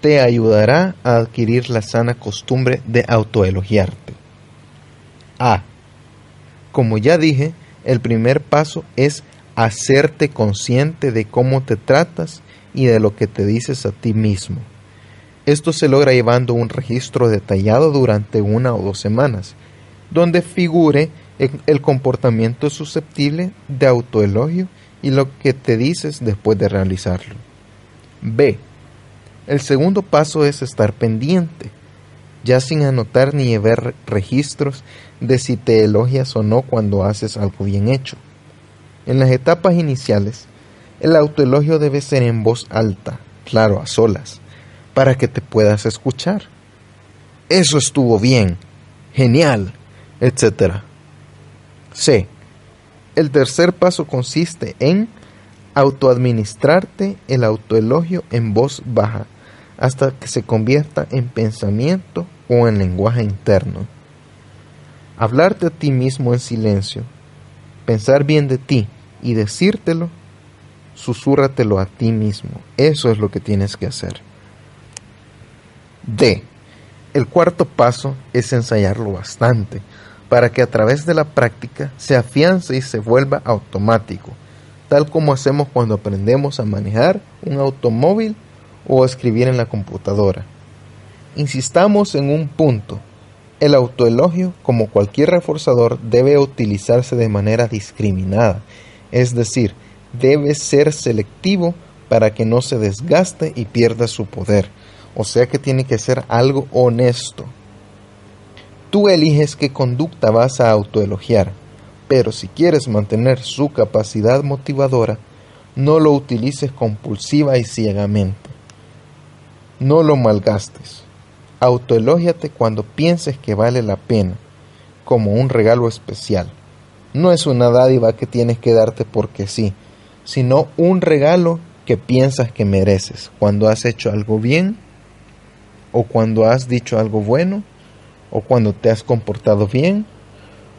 te ayudará a adquirir la sana costumbre de autoelogiarte. A. Como ya dije, el primer paso es hacerte consciente de cómo te tratas y de lo que te dices a ti mismo. Esto se logra llevando un registro detallado durante una o dos semanas, donde figure el comportamiento susceptible de autoelogio y lo que te dices después de realizarlo. B. El segundo paso es estar pendiente, ya sin anotar ni ver registros de si te elogias o no cuando haces algo bien hecho. En las etapas iniciales, el autoelogio debe ser en voz alta, claro, a solas, para que te puedas escuchar. Eso estuvo bien, genial, etc. C. El tercer paso consiste en autoadministrarte el autoelogio en voz baja hasta que se convierta en pensamiento o en lenguaje interno. Hablarte a ti mismo en silencio, pensar bien de ti y decírtelo, susúrratelo a ti mismo. Eso es lo que tienes que hacer. D. El cuarto paso es ensayarlo bastante, para que a través de la práctica se afiance y se vuelva automático, tal como hacemos cuando aprendemos a manejar un automóvil o a escribir en la computadora. Insistamos en un punto. El autoelogio, como cualquier reforzador, debe utilizarse de manera discriminada, es decir, debe ser selectivo para que no se desgaste y pierda su poder o sea que tiene que ser algo honesto. Tú eliges qué conducta vas a autoelogiar, pero si quieres mantener su capacidad motivadora, no lo utilices compulsiva y ciegamente. No lo malgastes. Autoelógiate cuando pienses que vale la pena, como un regalo especial. No es una dádiva que tienes que darte porque sí, sino un regalo que piensas que mereces cuando has hecho algo bien o cuando has dicho algo bueno, o cuando te has comportado bien,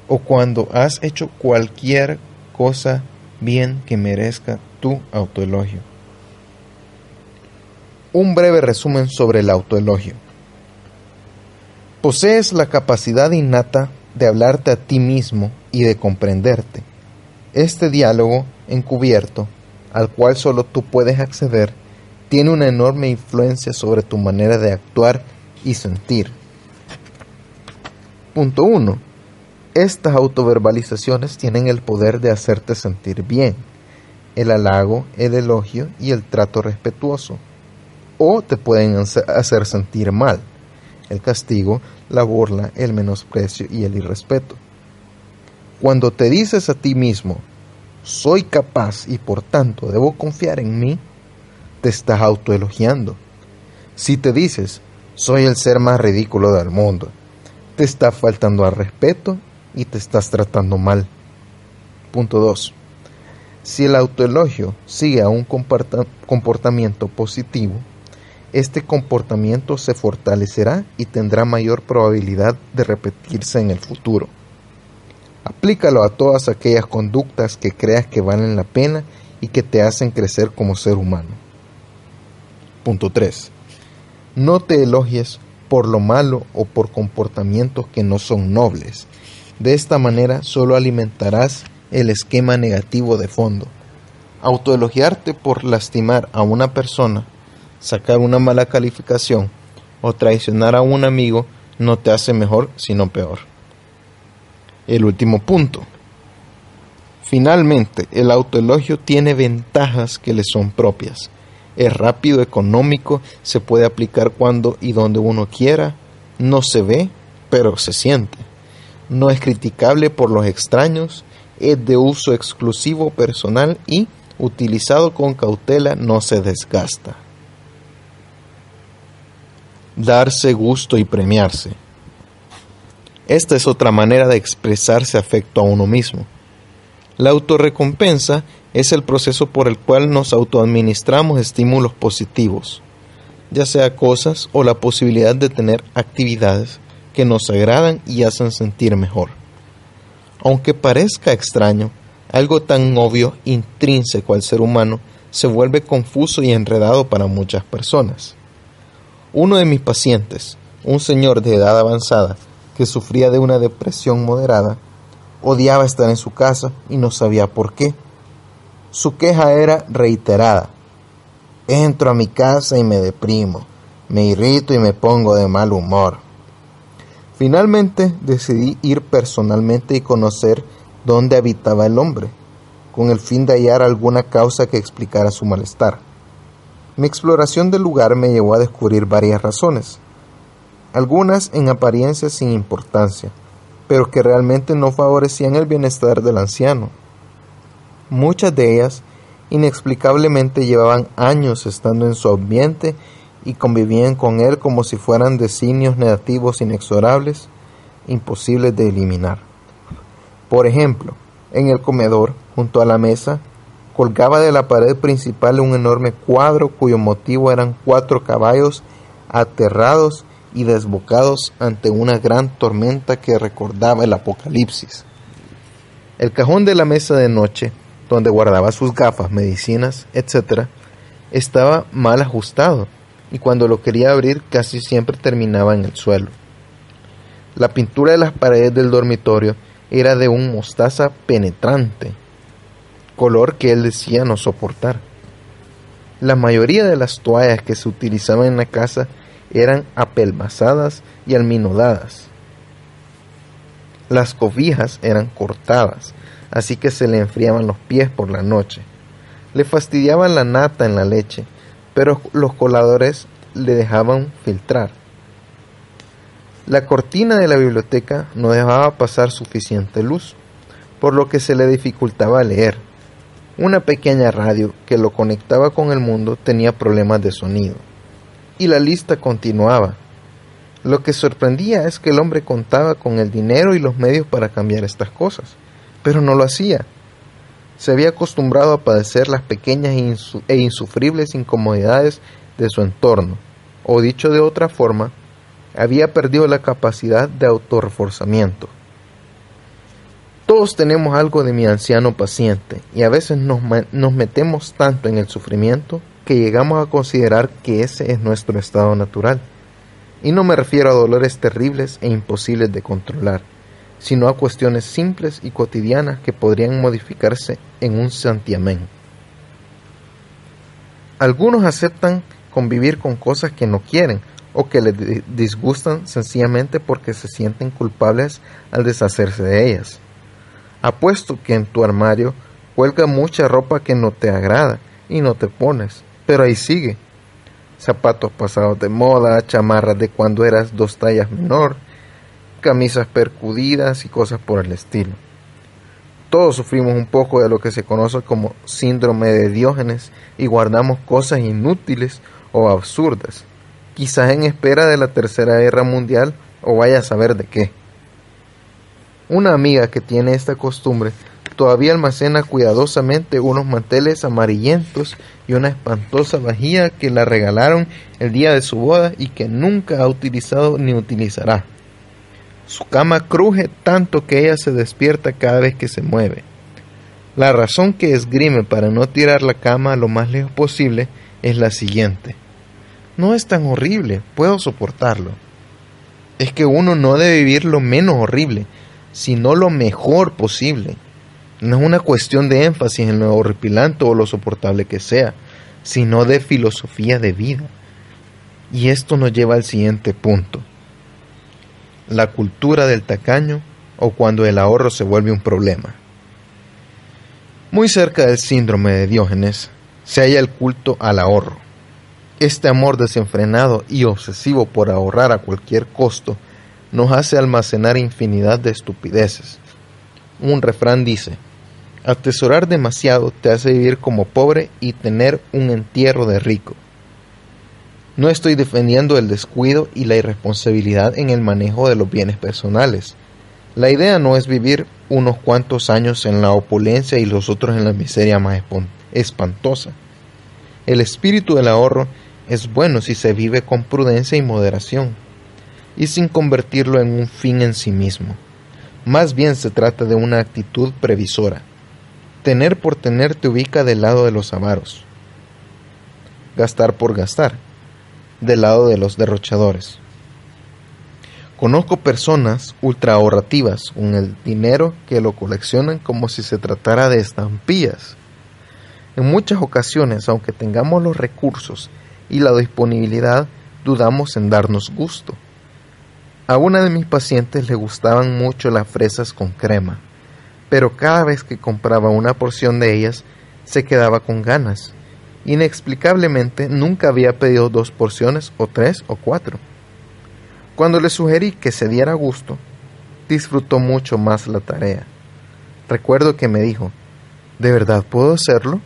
o cuando has hecho cualquier cosa bien que merezca tu autoelogio. Un breve resumen sobre el autoelogio. Posees la capacidad innata de hablarte a ti mismo y de comprenderte. Este diálogo encubierto, al cual solo tú puedes acceder, tiene una enorme influencia sobre tu manera de actuar y sentir. Punto 1. Estas autoverbalizaciones tienen el poder de hacerte sentir bien, el halago, el elogio y el trato respetuoso, o te pueden hacer sentir mal, el castigo, la burla, el menosprecio y el irrespeto. Cuando te dices a ti mismo, soy capaz y por tanto debo confiar en mí, te estás autoelogiando. Si te dices, soy el ser más ridículo del mundo, te está faltando al respeto y te estás tratando mal. Punto 2. Si el autoelogio sigue a un comportamiento positivo, este comportamiento se fortalecerá y tendrá mayor probabilidad de repetirse en el futuro. Aplícalo a todas aquellas conductas que creas que valen la pena y que te hacen crecer como ser humano. Punto 3. No te elogies por lo malo o por comportamientos que no son nobles. De esta manera solo alimentarás el esquema negativo de fondo. Autoelogiarte por lastimar a una persona, sacar una mala calificación o traicionar a un amigo no te hace mejor sino peor. El último punto. Finalmente, el autoelogio tiene ventajas que le son propias. Es rápido, económico, se puede aplicar cuando y donde uno quiera, no se ve, pero se siente. No es criticable por los extraños, es de uso exclusivo personal y, utilizado con cautela, no se desgasta. Darse gusto y premiarse. Esta es otra manera de expresarse afecto a uno mismo. La autorrecompensa es el proceso por el cual nos autoadministramos estímulos positivos, ya sea cosas o la posibilidad de tener actividades que nos agradan y hacen sentir mejor. Aunque parezca extraño, algo tan obvio, intrínseco al ser humano, se vuelve confuso y enredado para muchas personas. Uno de mis pacientes, un señor de edad avanzada, que sufría de una depresión moderada, odiaba estar en su casa y no sabía por qué. Su queja era reiterada. Entro a mi casa y me deprimo, me irrito y me pongo de mal humor. Finalmente decidí ir personalmente y conocer dónde habitaba el hombre, con el fin de hallar alguna causa que explicara su malestar. Mi exploración del lugar me llevó a descubrir varias razones, algunas en apariencia sin importancia, pero que realmente no favorecían el bienestar del anciano. Muchas de ellas inexplicablemente llevaban años estando en su ambiente y convivían con él como si fueran designios negativos inexorables, imposibles de eliminar. Por ejemplo, en el comedor, junto a la mesa, colgaba de la pared principal un enorme cuadro cuyo motivo eran cuatro caballos aterrados y desbocados ante una gran tormenta que recordaba el apocalipsis. El cajón de la mesa de noche, donde guardaba sus gafas, medicinas, etc., estaba mal ajustado y cuando lo quería abrir casi siempre terminaba en el suelo. La pintura de las paredes del dormitorio era de un mostaza penetrante, color que él decía no soportar. La mayoría de las toallas que se utilizaban en la casa eran apelmazadas y alminodadas. Las cobijas eran cortadas, así que se le enfriaban los pies por la noche. Le fastidiaban la nata en la leche pero los coladores le dejaban filtrar. La cortina de la biblioteca no dejaba pasar suficiente luz, por lo que se le dificultaba leer. Una pequeña radio que lo conectaba con el mundo tenía problemas de sonido. Y la lista continuaba. Lo que sorprendía es que el hombre contaba con el dinero y los medios para cambiar estas cosas, pero no lo hacía se había acostumbrado a padecer las pequeñas e insufribles incomodidades de su entorno, o dicho de otra forma, había perdido la capacidad de autorreforzamiento. Todos tenemos algo de mi anciano paciente y a veces nos, nos metemos tanto en el sufrimiento que llegamos a considerar que ese es nuestro estado natural. Y no me refiero a dolores terribles e imposibles de controlar, sino a cuestiones simples y cotidianas que podrían modificarse en un santiamén. Algunos aceptan convivir con cosas que no quieren o que les disgustan sencillamente porque se sienten culpables al deshacerse de ellas. Apuesto que en tu armario cuelga mucha ropa que no te agrada y no te pones, pero ahí sigue. Zapatos pasados de moda, chamarras de cuando eras dos tallas menor, camisas percudidas y cosas por el estilo. Todos sufrimos un poco de lo que se conoce como síndrome de Diógenes y guardamos cosas inútiles o absurdas, quizás en espera de la Tercera Guerra Mundial o vaya a saber de qué. Una amiga que tiene esta costumbre todavía almacena cuidadosamente unos manteles amarillentos y una espantosa vajilla que la regalaron el día de su boda y que nunca ha utilizado ni utilizará. Su cama cruje tanto que ella se despierta cada vez que se mueve. La razón que esgrime para no tirar la cama lo más lejos posible es la siguiente. No es tan horrible, puedo soportarlo. Es que uno no debe vivir lo menos horrible, sino lo mejor posible. No es una cuestión de énfasis en lo horripilante o lo soportable que sea, sino de filosofía de vida. Y esto nos lleva al siguiente punto. La cultura del tacaño o cuando el ahorro se vuelve un problema. Muy cerca del síndrome de Diógenes se halla el culto al ahorro. Este amor desenfrenado y obsesivo por ahorrar a cualquier costo nos hace almacenar infinidad de estupideces. Un refrán dice, Atesorar demasiado te hace vivir como pobre y tener un entierro de rico. No estoy defendiendo el descuido y la irresponsabilidad en el manejo de los bienes personales. La idea no es vivir unos cuantos años en la opulencia y los otros en la miseria más espantosa. El espíritu del ahorro es bueno si se vive con prudencia y moderación, y sin convertirlo en un fin en sí mismo. Más bien se trata de una actitud previsora Tener por tener te ubica del lado de los avaros. Gastar por gastar, del lado de los derrochadores. Conozco personas ultra ahorrativas con el dinero que lo coleccionan como si se tratara de estampillas. En muchas ocasiones, aunque tengamos los recursos y la disponibilidad, dudamos en darnos gusto. A una de mis pacientes le gustaban mucho las fresas con crema pero cada vez que compraba una porción de ellas se quedaba con ganas. Inexplicablemente nunca había pedido dos porciones o tres o cuatro. Cuando le sugerí que se diera gusto, disfrutó mucho más la tarea. Recuerdo que me dijo, ¿de verdad puedo hacerlo?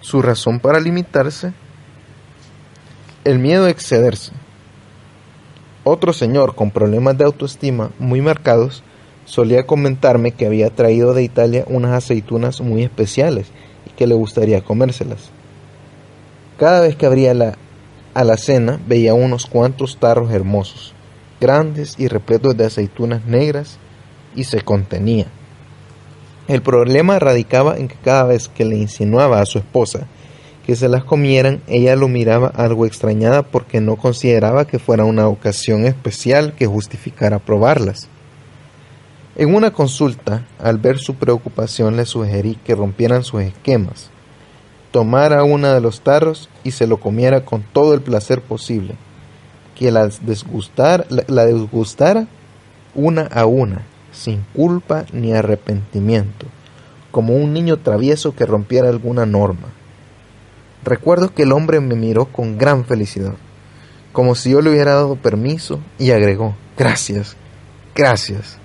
Su razón para limitarse, el miedo a excederse. Otro señor con problemas de autoestima muy marcados solía comentarme que había traído de Italia unas aceitunas muy especiales que le gustaría comérselas. Cada vez que abría la alacena veía unos cuantos tarros hermosos, grandes y repletos de aceitunas negras, y se contenía. El problema radicaba en que cada vez que le insinuaba a su esposa que se las comieran, ella lo miraba algo extrañada porque no consideraba que fuera una ocasión especial que justificara probarlas. En una consulta, al ver su preocupación, le sugerí que rompieran sus esquemas, tomara una de los tarros y se lo comiera con todo el placer posible, que la, la, desgustara una a una, sin culpa ni arrepentimiento, como un niño travieso que rompiera alguna norma. Recuerdo que el hombre me miró con gran felicidad, como si yo le hubiera dado permiso, y agregó, gracias, gracias.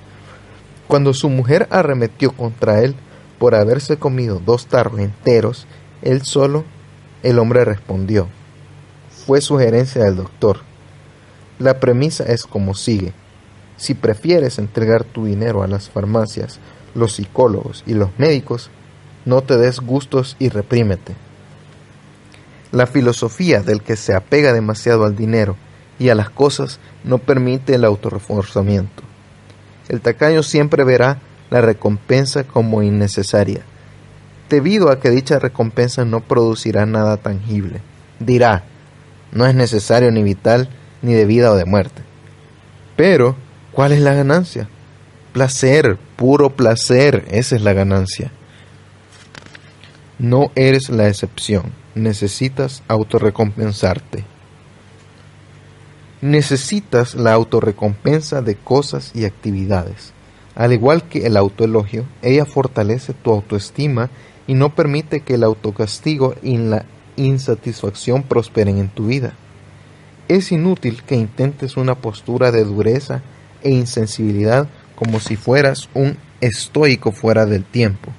Cuando su mujer arremetió contra él por haberse comido dos tarros enteros, él solo, el hombre respondió. Fue sugerencia del doctor. La premisa es como sigue. Si prefieres entregar tu dinero a las farmacias, los psicólogos y los médicos, no te des gustos y reprímete. La filosofía del que se apega demasiado al dinero y a las cosas no permite el autorreforzamiento. El tacaño siempre verá la recompensa como innecesaria, debido a que dicha recompensa no producirá nada tangible. Dirá, no es necesario ni vital, ni de vida o de muerte. Pero, ¿cuál es la ganancia? Placer, puro placer, esa es la ganancia. No eres la excepción, necesitas autorrecompensarte. Necesitas la autorrecompensa de cosas y actividades. Al igual que el autoelogio, ella fortalece tu autoestima y no permite que el autocastigo y la insatisfacción prosperen en tu vida. Es inútil que intentes una postura de dureza e insensibilidad como si fueras un estoico fuera del tiempo.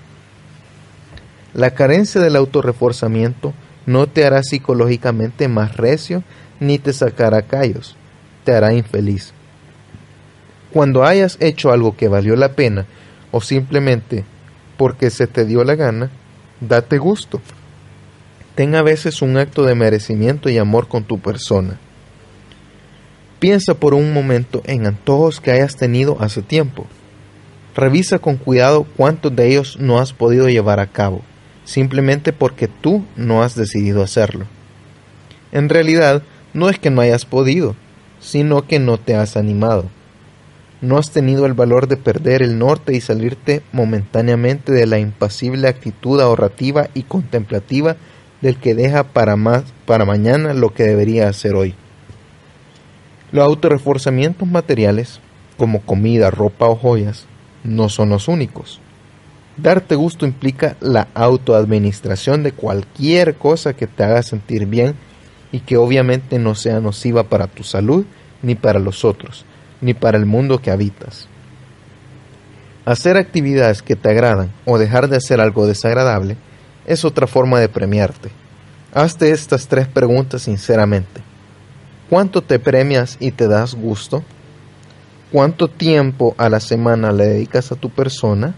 La carencia del autorreforzamiento no te hará psicológicamente más recio ni te sacará callos, te hará infeliz. Cuando hayas hecho algo que valió la pena o simplemente porque se te dio la gana, date gusto. Ten a veces un acto de merecimiento y amor con tu persona. Piensa por un momento en antojos que hayas tenido hace tiempo. Revisa con cuidado cuántos de ellos no has podido llevar a cabo, simplemente porque tú no has decidido hacerlo. En realidad, no es que no hayas podido, sino que no te has animado. No has tenido el valor de perder el norte y salirte momentáneamente de la impasible actitud ahorrativa y contemplativa del que deja para, más, para mañana lo que debería hacer hoy. Los autorreforzamientos materiales, como comida, ropa o joyas, no son los únicos. Darte gusto implica la autoadministración de cualquier cosa que te haga sentir bien y que obviamente no sea nociva para tu salud, ni para los otros, ni para el mundo que habitas. Hacer actividades que te agradan o dejar de hacer algo desagradable es otra forma de premiarte. Hazte estas tres preguntas sinceramente. ¿Cuánto te premias y te das gusto? ¿Cuánto tiempo a la semana le dedicas a tu persona?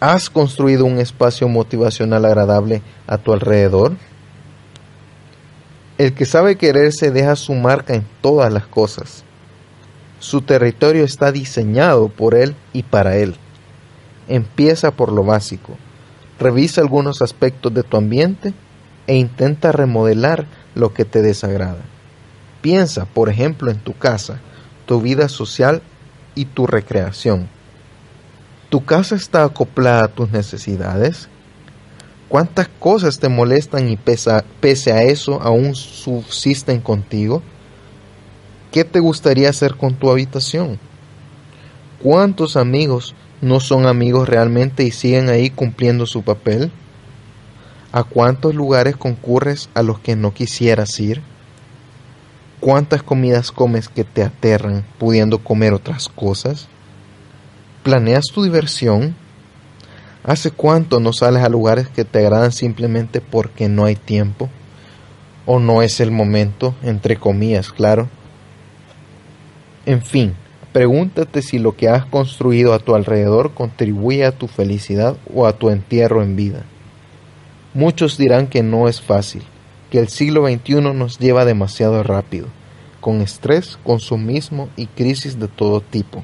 ¿Has construido un espacio motivacional agradable a tu alrededor? El que sabe quererse deja su marca en todas las cosas. Su territorio está diseñado por él y para él. Empieza por lo básico. Revisa algunos aspectos de tu ambiente e intenta remodelar lo que te desagrada. Piensa, por ejemplo, en tu casa, tu vida social y tu recreación. ¿Tu casa está acoplada a tus necesidades? ¿Cuántas cosas te molestan y pese a eso aún subsisten contigo? ¿Qué te gustaría hacer con tu habitación? ¿Cuántos amigos no son amigos realmente y siguen ahí cumpliendo su papel? ¿A cuántos lugares concurres a los que no quisieras ir? ¿Cuántas comidas comes que te aterran pudiendo comer otras cosas? ¿Planeas tu diversión? ¿Hace cuánto no sales a lugares que te agradan simplemente porque no hay tiempo? ¿O no es el momento, entre comillas, claro? En fin, pregúntate si lo que has construido a tu alrededor contribuye a tu felicidad o a tu entierro en vida. Muchos dirán que no es fácil, que el siglo XXI nos lleva demasiado rápido, con estrés, consumismo y crisis de todo tipo,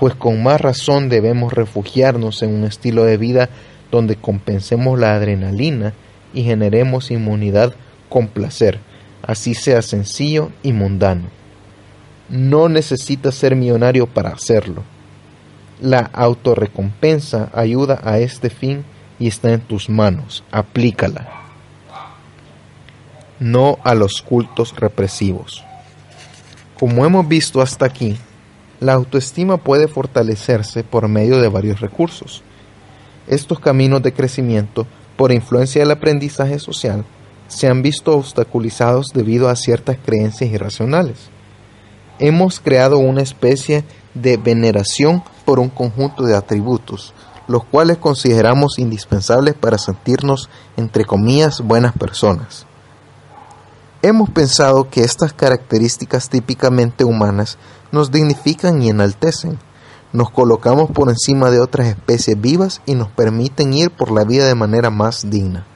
pues con más razón debemos refugiarnos en un estilo de vida donde compensemos la adrenalina y generemos inmunidad con placer, así sea sencillo y mundano. No necesitas ser millonario para hacerlo. La autorrecompensa ayuda a este fin y está en tus manos. Aplícala no a los cultos represivos. Como hemos visto hasta aquí, la autoestima puede fortalecerse por medio de varios recursos. Estos caminos de crecimiento, por influencia del aprendizaje social, se han visto obstaculizados debido a ciertas creencias irracionales. Hemos creado una especie de veneración por un conjunto de atributos, los cuales consideramos indispensables para sentirnos, entre comillas, buenas personas. Hemos pensado que estas características típicamente humanas nos dignifican y enaltecen, nos colocamos por encima de otras especies vivas y nos permiten ir por la vida de manera más digna.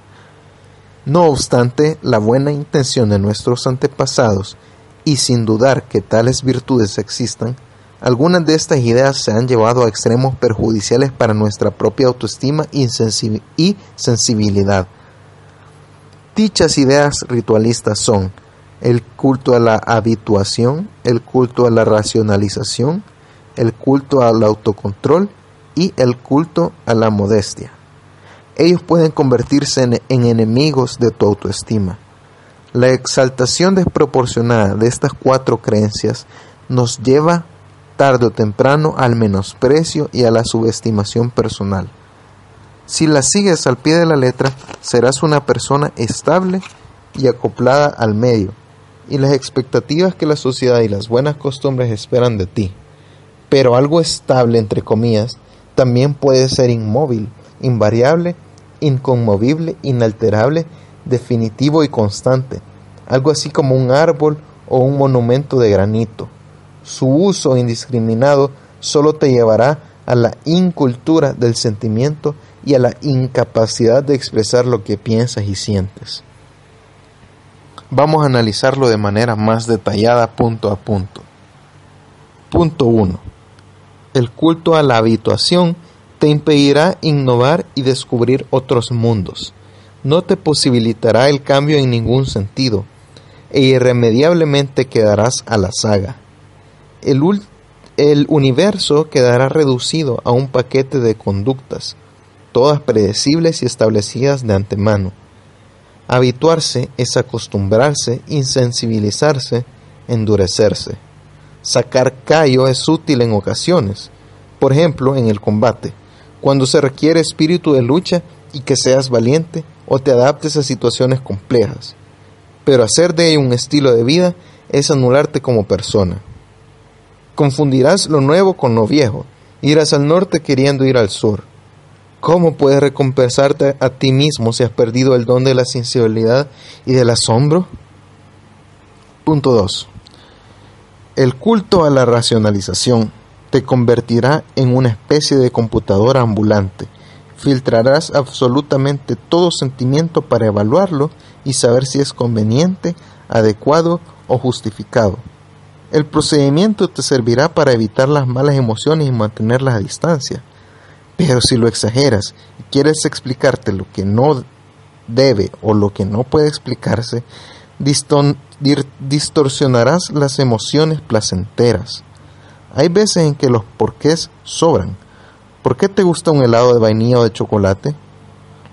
No obstante, la buena intención de nuestros antepasados, y sin dudar que tales virtudes existan, algunas de estas ideas se han llevado a extremos perjudiciales para nuestra propia autoestima y sensibilidad Dichas ideas ritualistas son el culto a la habituación, el culto a la racionalización, el culto al autocontrol y el culto a la modestia. Ellos pueden convertirse en, enemigos de tu autoestima. La exaltación desproporcionada de estas cuatro creencias nos lleva tarde o temprano al menosprecio y a la subestimación personal. Si las sigues al pie de la letra, serás una persona estable y acoplada al medio y las expectativas que la sociedad y las buenas costumbres esperan de ti. Pero algo estable, entre comillas, también puede ser inmóvil, invariable, inconmovible, inalterable, definitivo y constante, algo así como un árbol o un monumento de granito. Su uso indiscriminado solo te llevará a la incultura del sentimiento y a la incapacidad de expresar lo que piensas y sientes. Vamos a analizarlo de manera más detallada punto a punto. Punto 1. El culto a la habituación te impedirá innovar y descubrir otros mundos. No te posibilitará el cambio en ningún sentido e irremediablemente quedarás a la saga. El, el universo quedará reducido a un paquete de conductas, todas predecibles y establecidas de antemano. Habituarse es acostumbrarse, insensibilizarse, endurecerse. Sacar callo es útil en ocasiones, por ejemplo en el combate, cuando se requiere espíritu de lucha y que seas valiente o te adaptes a situaciones complejas. Pero hacer de ello un estilo de vida es anularte como persona. Confundirás lo nuevo con lo viejo, irás al norte queriendo ir al sur ¿Cómo puedes recompensarte a ti mismo si has perdido el don de la sensibilidad y del asombro? Punto 2. El culto a la racionalización te convertirá en una especie de computadora ambulante. Filtrarás absolutamente todo sentimiento para evaluarlo y saber si es conveniente, adecuado o justificado. El procedimiento te servirá para evitar las malas emociones y mantenerlas a distancia. Pero si lo exageras y quieres explicarte lo que no debe o lo que no puede explicarse, distorsionarás las emociones placenteras. Hay veces en que los porqués sobran. ¿Por qué te gusta un helado de vainilla o de chocolate?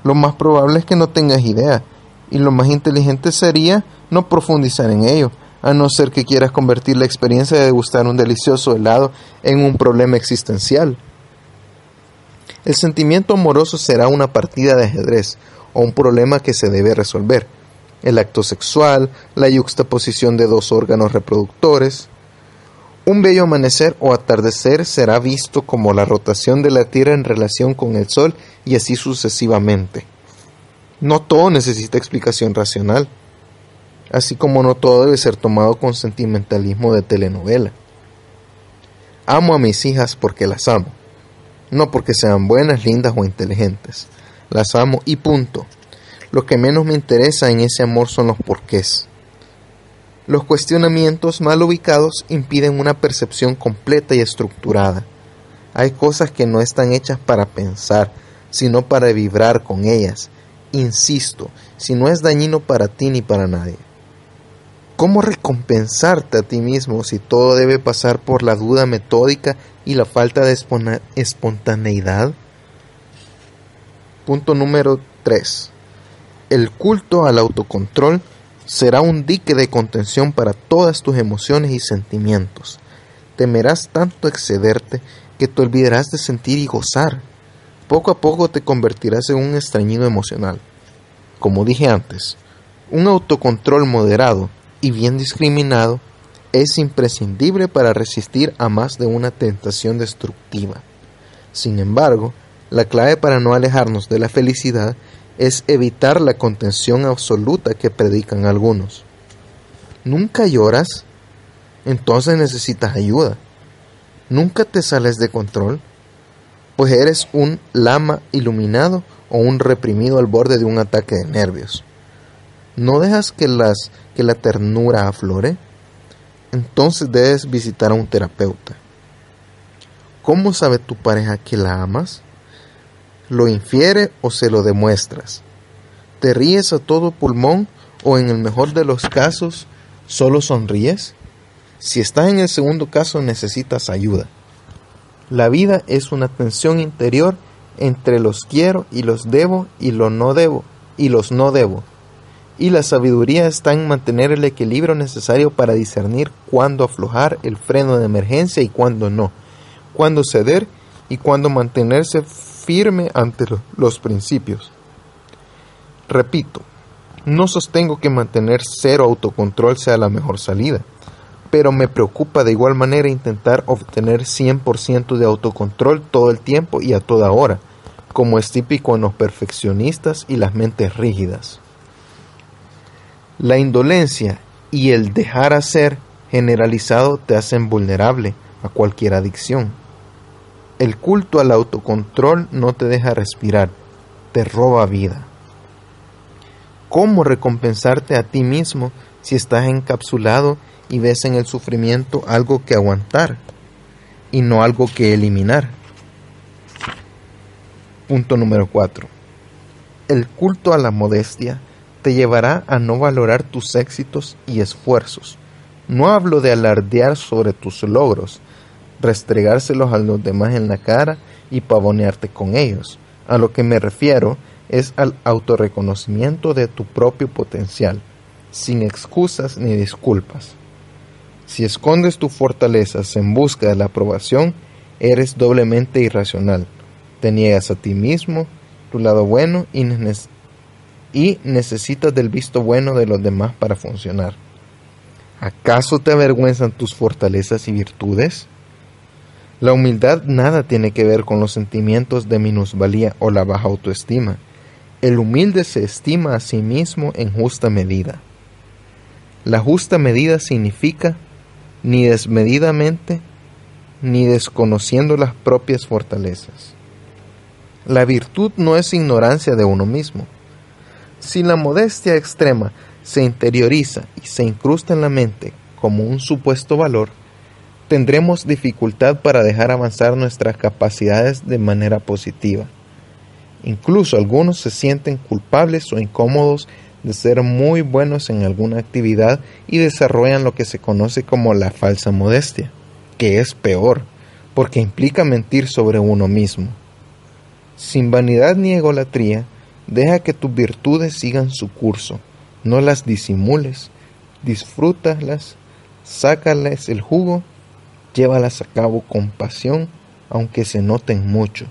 Lo más probable es que no tengas idea, y lo más inteligente sería no profundizar en ello, a no ser que quieras convertir la experiencia de degustar un delicioso helado en un problema existencial. El sentimiento amoroso será una partida de ajedrez o un problema que se debe resolver. El acto sexual, la yuxtaposición de dos órganos reproductores. Un bello amanecer o atardecer será visto como la rotación de la Tierra en relación con el Sol y así sucesivamente. No todo necesita explicación racional, así como no todo debe ser tomado con sentimentalismo de telenovela. Amo a mis hijas porque las amo no porque sean buenas, lindas o inteligentes. Las amo y punto. Lo que menos me interesa en ese amor son los porqués. Los cuestionamientos mal ubicados impiden una percepción completa y estructurada. Hay cosas que no están hechas para pensar, sino para vibrar con ellas. Insisto, si no es dañino para ti ni para nadie. ¿Cómo recompensarte a ti mismo si todo debe pasar por la duda metódica y la falta de espontaneidad? Punto número 3. El culto al autocontrol será un dique de contención para todas tus emociones y sentimientos. Temerás tanto excederte que te olvidarás de sentir y gozar. Poco a poco te convertirás en un extrañido emocional. Como dije antes, un autocontrol moderado y bien discriminado es imprescindible para resistir a más de una tentación destructiva. Sin embargo, la clave para no alejarnos de la felicidad es evitar la contención absoluta que predican algunos. ¿Nunca lloras? Entonces necesitas ayuda. ¿Nunca te sales de control? Pues eres un lama iluminado o un reprimido al borde de un ataque de nervios. ¿No dejas que, las, que la ternura aflore? Entonces debes visitar a un terapeuta. ¿Cómo sabe tu pareja que la amas? ¿Lo infiere o se lo demuestras? ¿Te ríes a todo pulmón o en el mejor de los casos solo sonríes? Si estás en el segundo caso necesitas ayuda. La vida es una tensión interior entre los quiero y los debo y los no debo y los no debo y la sabiduría está en mantener el equilibrio necesario para discernir cuándo aflojar el freno de emergencia y cuándo no, cuándo ceder y cuándo mantenerse firme ante los principios. Repito, no sostengo que mantener cero autocontrol sea la mejor salida, pero me preocupa de igual manera intentar obtener 100% de autocontrol todo el tiempo y a toda hora, como es típico en los perfeccionistas y las mentes rígidas. La indolencia y el dejar hacer generalizado te hacen vulnerable a cualquier adicción. El culto al autocontrol no te deja respirar, te roba vida. ¿Cómo recompensarte a ti mismo si estás encapsulado y ves en el sufrimiento algo que aguantar y no algo que eliminar? Punto número 4. El culto a la modestia te llevará a no valorar tus éxitos y esfuerzos. No hablo de alardear sobre tus logros, restregárselos a los demás en la cara y pavonearte con ellos. A lo que me refiero es al autorreconocimiento de tu propio potencial, sin excusas ni disculpas. Si escondes tus fortalezas en busca de la aprobación, eres doblemente irracional. Te niegas a ti mismo, tu lado bueno y, y necesitas del visto bueno de los demás para funcionar. ¿Acaso te avergüenzan tus fortalezas y virtudes? La humildad nada tiene que ver con los sentimientos de minusvalía o la baja autoestima. El humilde se estima a sí mismo en justa medida. La justa medida significa ni desmedidamente ni desconociendo las propias fortalezas. La virtud no es ignorancia de uno mismo. Si la modestia extrema se interioriza y se incrusta en la mente como un supuesto valor, tendremos dificultad para dejar avanzar nuestras capacidades de manera positiva. Incluso algunos se sienten culpables o incómodos de ser muy buenos en alguna actividad y desarrollan lo que se conoce como la falsa modestia, que es peor, porque implica mentir sobre uno mismo. Sin vanidad ni egolatría, deja que tus virtudes sigan su curso, no las disimules, disfrútalas, sácales el jugo, llévalas a cabo con pasión, aunque se noten mucho.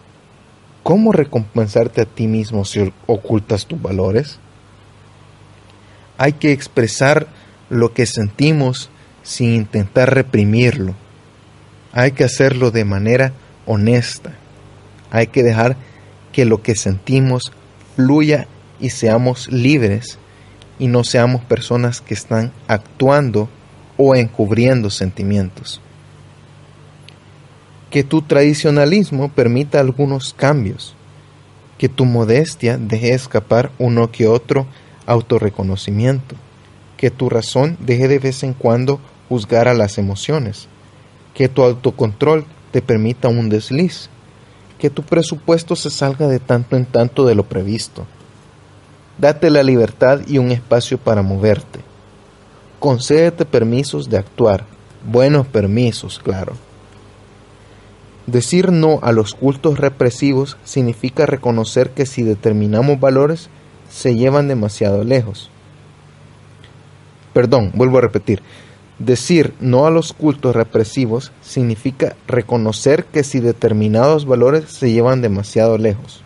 ¿Cómo recompensarte a ti mismo si ocultas tus valores? Hay que expresar lo que sentimos sin intentar reprimirlo. Hay que hacerlo de manera honesta. Hay que dejar que lo que sentimos fluya y seamos libres y no seamos personas que están actuando o encubriendo sentimientos. Que tu tradicionalismo permita algunos cambios, que tu modestia deje escapar uno que otro autorreconocimiento, que tu razón deje de vez en cuando juzgar a las emociones, que tu autocontrol te permita un desliz, que tu presupuesto se salga de tanto en tanto de lo previsto. Date la libertad y un espacio para moverte. Concédete permisos de actuar, buenos permisos, claro Decir no a los cultos represivos significa reconocer que si determinamos valores se llevan demasiado lejos. Perdón, vuelvo a repetir. Decir no a los cultos represivos significa reconocer que si determinados valores se llevan demasiado lejos.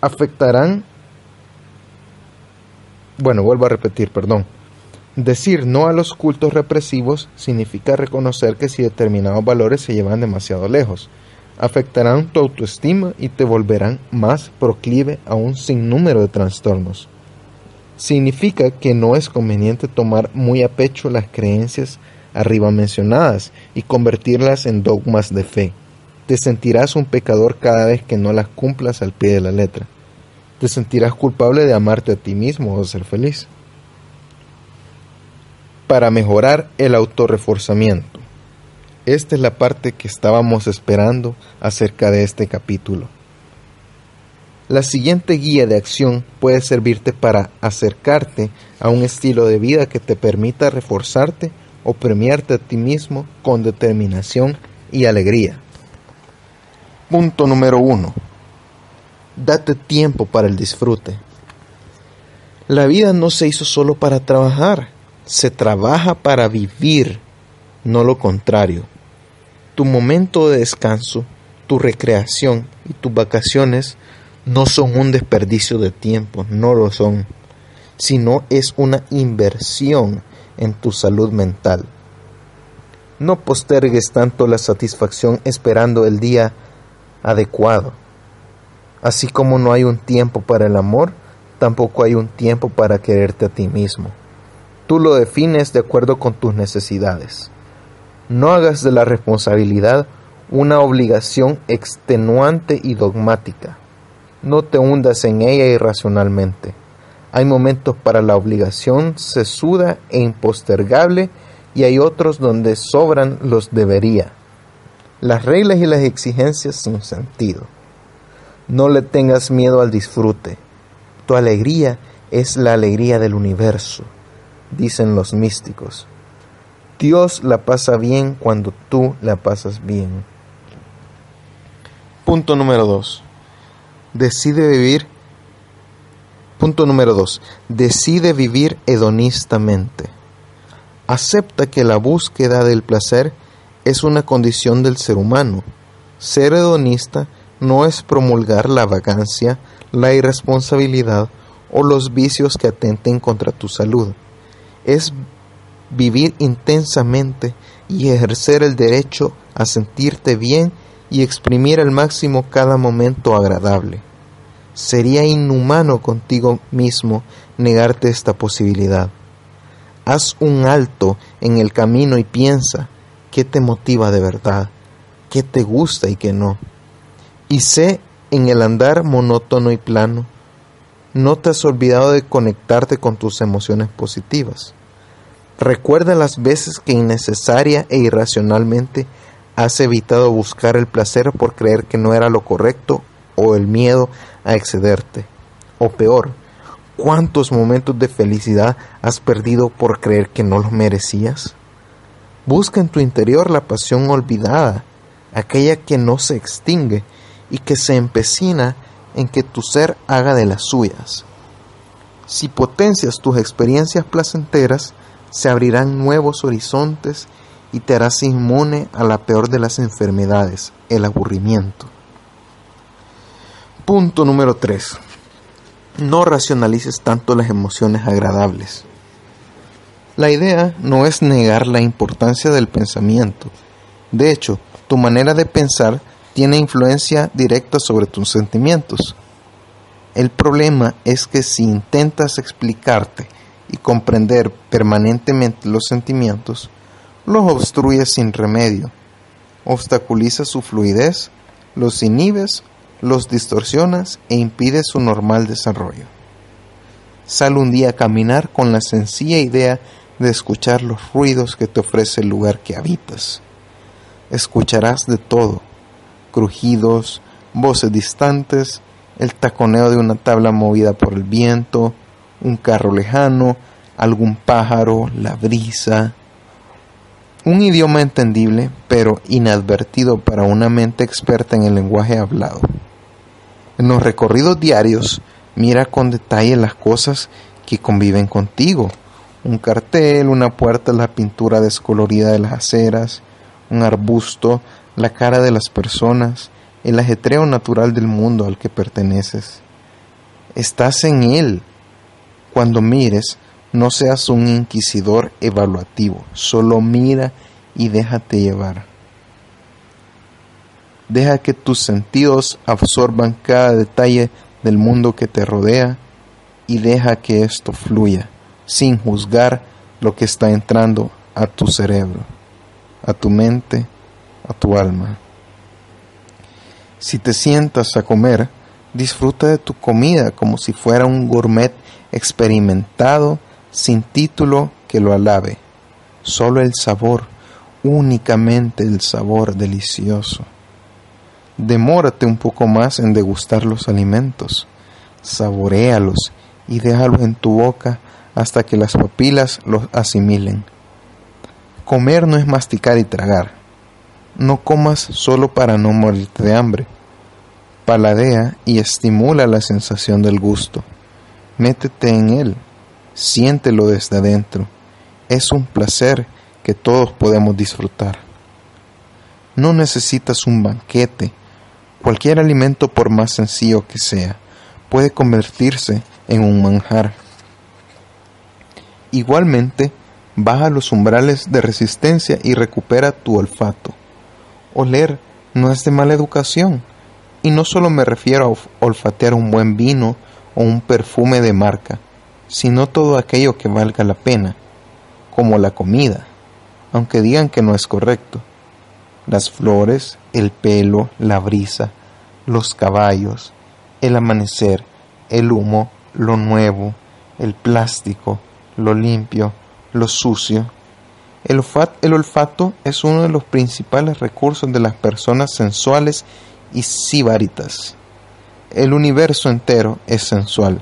Afectarán... Bueno, vuelvo a repetir, perdón. Decir no a los cultos represivos significa reconocer que si determinados valores se llevan demasiado lejos, afectarán tu autoestima y te volverán más proclive a un sinnúmero de trastornos. Significa que no es conveniente tomar muy a pecho las creencias arriba mencionadas y convertirlas en dogmas de fe. Te sentirás un pecador cada vez que no las cumplas al pie de la letra. Te sentirás culpable de amarte a ti mismo o ser feliz para mejorar el autorreforzamiento. Esta es la parte que estábamos esperando acerca de este capítulo. La siguiente guía de acción puede servirte para acercarte a un estilo de vida que te permita reforzarte o premiarte a ti mismo con determinación y alegría. Punto número 1. Date tiempo para el disfrute. La vida no se hizo solo para trabajar, se trabaja para vivir, no lo contrario. Tu momento de descanso, tu recreación y tus vacaciones no son un desperdicio de tiempo, no lo son, sino es una inversión en tu salud mental. No postergues tanto la satisfacción esperando el día adecuado. Así como no hay un tiempo para el amor, tampoco hay un tiempo para quererte a ti mismo. Tú lo defines de acuerdo con tus necesidades. No hagas de la responsabilidad una obligación extenuante y dogmática. No te hundas en ella irracionalmente. Hay momentos para la obligación sesuda e impostergable y hay otros donde sobran los debería. Las reglas y las exigencias sin sentido. No le tengas miedo al disfrute. Tu alegría es la alegría del universo, dicen los místicos. Dios la pasa bien cuando tú la pasas bien. Punto número 2. Decide vivir. Punto número 2. Decide vivir hedonistamente. Acepta que la búsqueda del placer es una condición del ser humano. Ser hedonista no es promulgar la vagancia, la irresponsabilidad o los vicios que atenten contra tu salud. Es vivir intensamente y ejercer el derecho a sentirte bien y exprimir al máximo cada momento agradable. Sería inhumano contigo mismo negarte esta posibilidad. Haz un alto en el camino y piensa qué te motiva de verdad, qué te gusta y qué no. Y sé en el andar monótono y plano, no te has olvidado de conectarte con tus emociones positivas. Recuerda las veces que innecesaria e irracionalmente has evitado buscar el placer por creer que no era lo correcto o el miedo a excederte. O peor, ¿cuántos momentos de felicidad has perdido por creer que no los merecías? Busca en tu interior la pasión olvidada, aquella que no se extingue y que se empecina en que tu ser haga de las suyas. Si potencias tus experiencias placenteras, se abrirán nuevos horizontes y te harás inmune a la peor de las enfermedades, el aburrimiento. Punto número 3. No racionalices tanto las emociones agradables. La idea no es negar la importancia del pensamiento. De hecho, tu manera de pensar tiene influencia directa sobre tus sentimientos. El problema es que si intentas explicarte y comprender permanentemente los sentimientos, los obstruyes sin remedio, obstaculizas su fluidez, los inhibes, los distorsionas e impides su normal desarrollo. Sal un día a caminar con la sencilla idea de escuchar los ruidos que te ofrece el lugar que habitas. Escucharás de todo, crujidos, voces distantes, el taconeo de una tabla movida por el viento, un carro lejano, algún pájaro, la brisa, un idioma entendible pero inadvertido para una mente experta en el lenguaje hablado. En los recorridos diarios, mira con detalle las cosas que conviven contigo. Un cartel, una puerta, la pintura descolorida de las aceras, un arbusto, la cara de las personas, el ajetreo natural del mundo al que perteneces. Estás en él. Cuando mires, no seas un inquisidor evaluativo, solo mira y déjate llevar. Deja que tus sentidos absorban cada detalle del mundo que te rodea y deja que esto fluya sin juzgar lo que está entrando a tu cerebro, a tu mente, a tu alma. Si te sientas a comer, disfruta de tu comida como si fuera un gourmet experimentado sin título que lo alabe, solo el sabor, únicamente el sabor delicioso. Demórate un poco más en degustar los alimentos, saborealos y déjalos en tu boca hasta que las papilas los asimilen. Comer no es masticar y tragar. No comas solo para no morirte de hambre. Paladea y estimula la sensación del gusto. Métete en él siéntelo desde adentro. Es un placer que todos podemos disfrutar. No necesitas un banquete. Cualquier alimento, por más sencillo que sea, puede convertirse en un manjar. Igualmente, baja los umbrales de resistencia y recupera tu olfato. Oler no es de mala educación, y no solo me refiero a olfatear un buen vino o un perfume de marca, sino todo aquello que valga la pena, como la comida, aunque digan que no es correcto. Las flores, el pelo, la brisa, los caballos, el amanecer, el humo, lo nuevo, el plástico, lo limpio, lo sucio. El olfato, es uno de los principales recursos de las personas sensuales y sibaritas. El universo entero es sensual.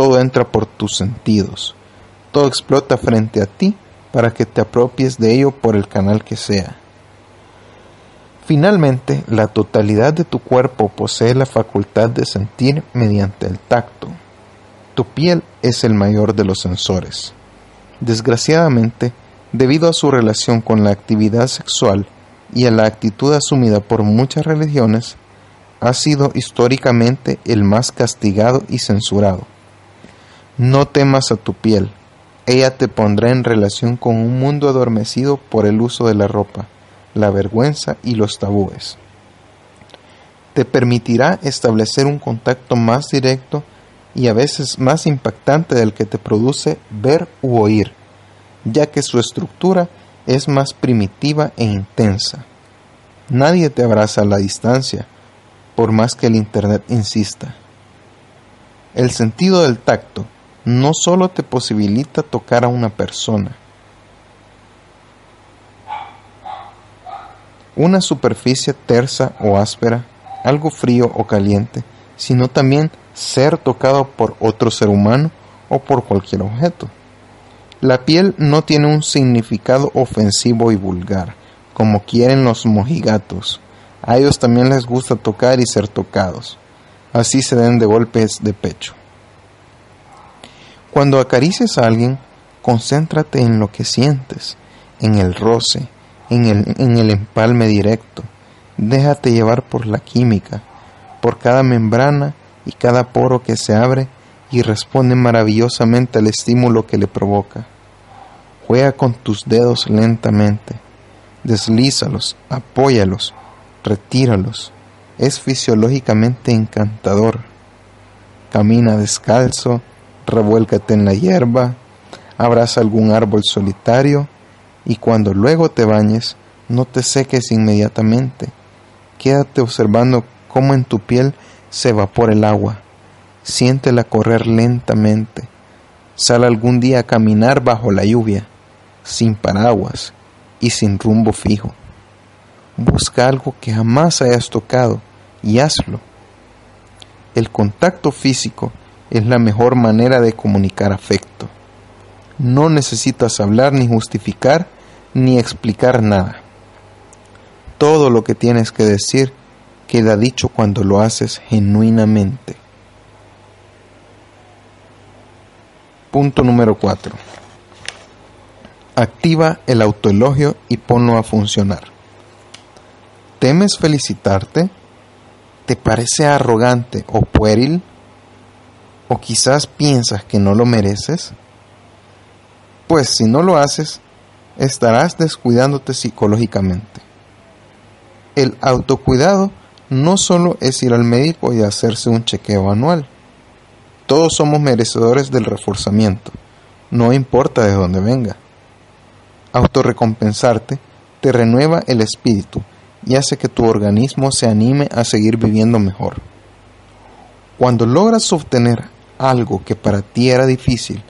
Todo entra por tus sentidos. Todo explota frente a ti para que te apropies de ello por el canal que sea. Finalmente, la totalidad de tu cuerpo posee la facultad de sentir mediante el tacto. Tu piel es el mayor de los sensores. Desgraciadamente, debido a su relación con la actividad sexual y a la actitud asumida por muchas religiones, ha sido históricamente el más castigado y censurado. No temas a tu piel, ella te pondrá en relación con un mundo adormecido por el uso de la ropa, la vergüenza y los tabúes. Te permitirá establecer un contacto más directo y a veces más impactante del que te produce ver u oír, ya que su estructura es más primitiva e intensa. Nadie te abraza a la distancia, por más que el Internet insista. El sentido del tacto no solo te posibilita tocar a una persona, una superficie tersa o áspera, algo frío o caliente, sino también ser tocado por otro ser humano o por cualquier objeto. La piel no tiene un significado ofensivo y vulgar, como quieren los mojigatos. A ellos también les gusta tocar y ser tocados. Así se den de golpes de pecho. Cuando acarices a alguien, concéntrate en lo que sientes, en el roce, en el, en el empalme directo. Déjate llevar por la química, por cada membrana y cada poro que se abre y responde maravillosamente al estímulo que le provoca. Juega con tus dedos lentamente, deslízalos, apóyalos, retíralos. Es fisiológicamente encantador. Camina descalzo, revuélcate en la hierba, abraza algún árbol solitario y cuando luego te bañes, no te seques inmediatamente. Quédate observando cómo en tu piel se evapora el agua. Siéntela correr lentamente. Sal algún día a caminar bajo la lluvia, sin paraguas y sin rumbo fijo. Busca algo que jamás hayas tocado y hazlo. El contacto físico es la mejor manera de comunicar afecto. No necesitas hablar ni justificar ni explicar nada. Todo lo que tienes que decir queda dicho cuando lo haces genuinamente. Punto número 4. Activa el autoelogio y ponlo a funcionar. ¿Temes felicitarte? ¿Te parece arrogante o pueril? ¿O quizás piensas que no lo mereces? Pues si no lo haces, estarás descuidándote psicológicamente. El autocuidado no solo es ir al médico y hacerse un chequeo anual. Todos somos merecedores del reforzamiento, no importa de dónde venga. Autorrecompensarte te renueva el espíritu y hace que tu organismo se anime a seguir viviendo mejor. Cuando logras obtener algo que para ti era difícil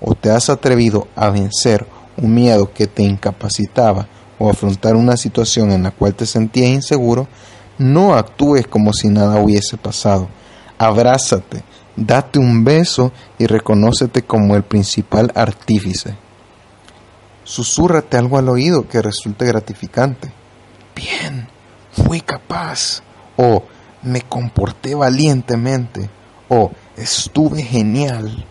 o te has atrevido a vencer un miedo que te incapacitaba o afrontar una situación en la cual te sentías inseguro, no actúes como si nada hubiese pasado. Abrázate, date un beso y reconócete como el principal artífice. Susúrrate algo al oído que resulte gratificante. Bien, fui capaz. O me comporté valientemente. O estuve genial.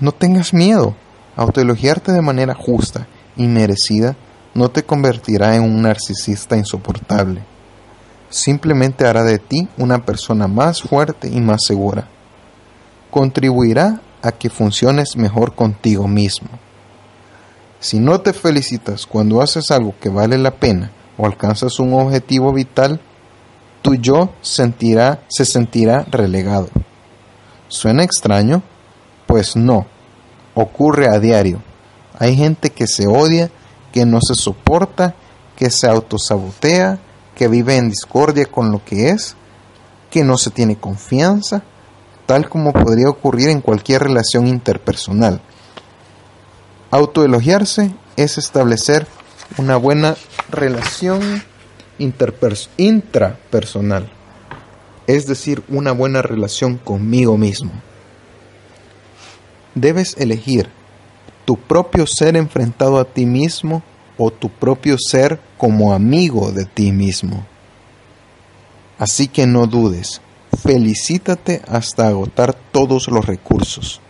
No tengas miedo. Autoelogiarte de manera justa y merecida no te convertirá en un narcisista insoportable simplemente hará de ti una persona más fuerte y más segura. Contribuirá a que funciones mejor contigo mismo. Si no te felicitas cuando haces algo que vale la pena o alcanzas un objetivo vital, tu yo sentirá, se sentirá relegado. ¿Suena extraño? Pues no, ocurre a diario. Hay gente que se odia, que no se soporta, que se autosabotea, que vive en discordia con lo que es, que no se tiene confianza, tal como podría ocurrir en cualquier relación interpersonal. Autoelogiarse es establecer una buena relación intrapersonal, es decir, una buena relación conmigo mismo. Debes elegir tu propio ser enfrentado a ti mismo o tu propio ser como amigo de ti mismo. Así que no dudes, felicítate hasta agotar todos los recursos.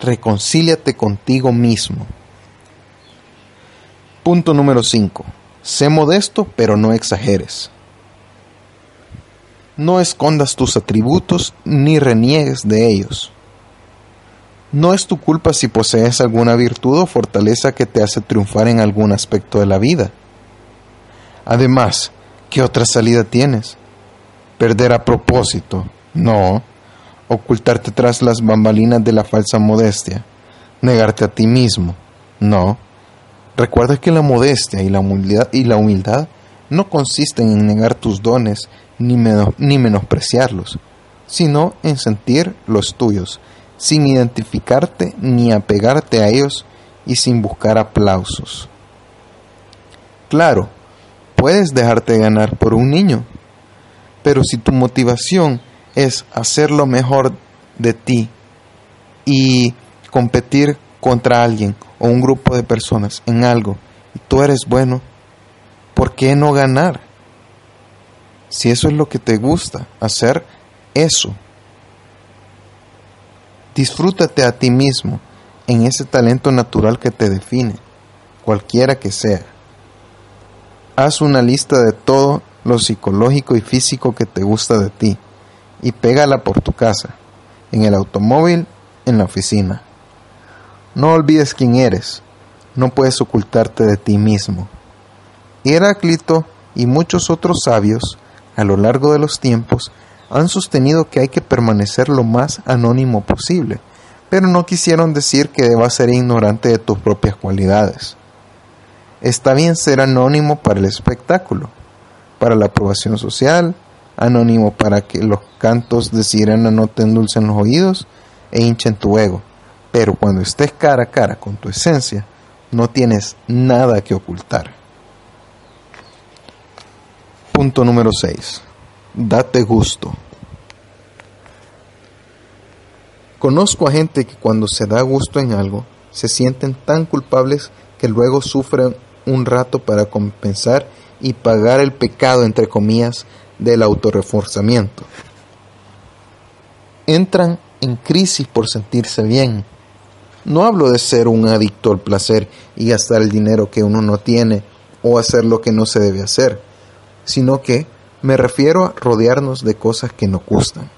Reconcíliate contigo mismo. Punto número 5. Sé modesto, pero no exageres. No escondas tus atributos ni reniegues de ellos. No es tu culpa si posees alguna virtud o fortaleza que te hace triunfar en algún aspecto de la vida. Además, ¿qué otra salida tienes? ¿Perder a propósito? No. ¿Ocultarte tras las bambalinas de la falsa modestia? ¿Negarte a ti mismo? No. Recuerda que la modestia y la humildad, y la humildad no consisten en negar tus dones ni, menospreciarlos, sino en sentir los tuyos sin identificarte ni apegarte a ellos y sin buscar aplausos. Claro, puedes dejarte ganar por un niño, pero si tu motivación es hacer lo mejor de ti y competir contra alguien o un grupo de personas en algo y tú eres bueno, ¿por qué no ganar? Si eso es lo que te gusta, hacer eso Disfrútate a ti mismo en ese talento natural que te define, cualquiera que sea. Haz una lista de todo lo psicológico y físico que te gusta de ti y pégala por tu casa, en el automóvil, en la oficina. No olvides quién eres, no puedes ocultarte de ti mismo. Heráclito y muchos otros sabios, a lo largo de los tiempos, han sostenido que hay que permanecer lo más anónimo posible, pero no quisieron decir que debas ser ignorante de tus propias cualidades. Está bien ser anónimo para el espectáculo, para la aprobación social, anónimo para que los cantos de sirena no te endulcen los oídos e hinchen tu ego, pero cuando estés cara a cara con tu esencia, no tienes nada que ocultar. Punto número 6 date gusto. Conozco a gente que cuando se da gusto en algo, se sienten tan culpables que luego sufren un rato para compensar y pagar el pecado, entre comillas, del autorreforzamiento. Entran en crisis por sentirse bien. No hablo de ser un adicto al placer y gastar el dinero que uno no tiene o hacer lo que no se debe hacer, sino que me refiero a rodearnos de cosas que nos gustan.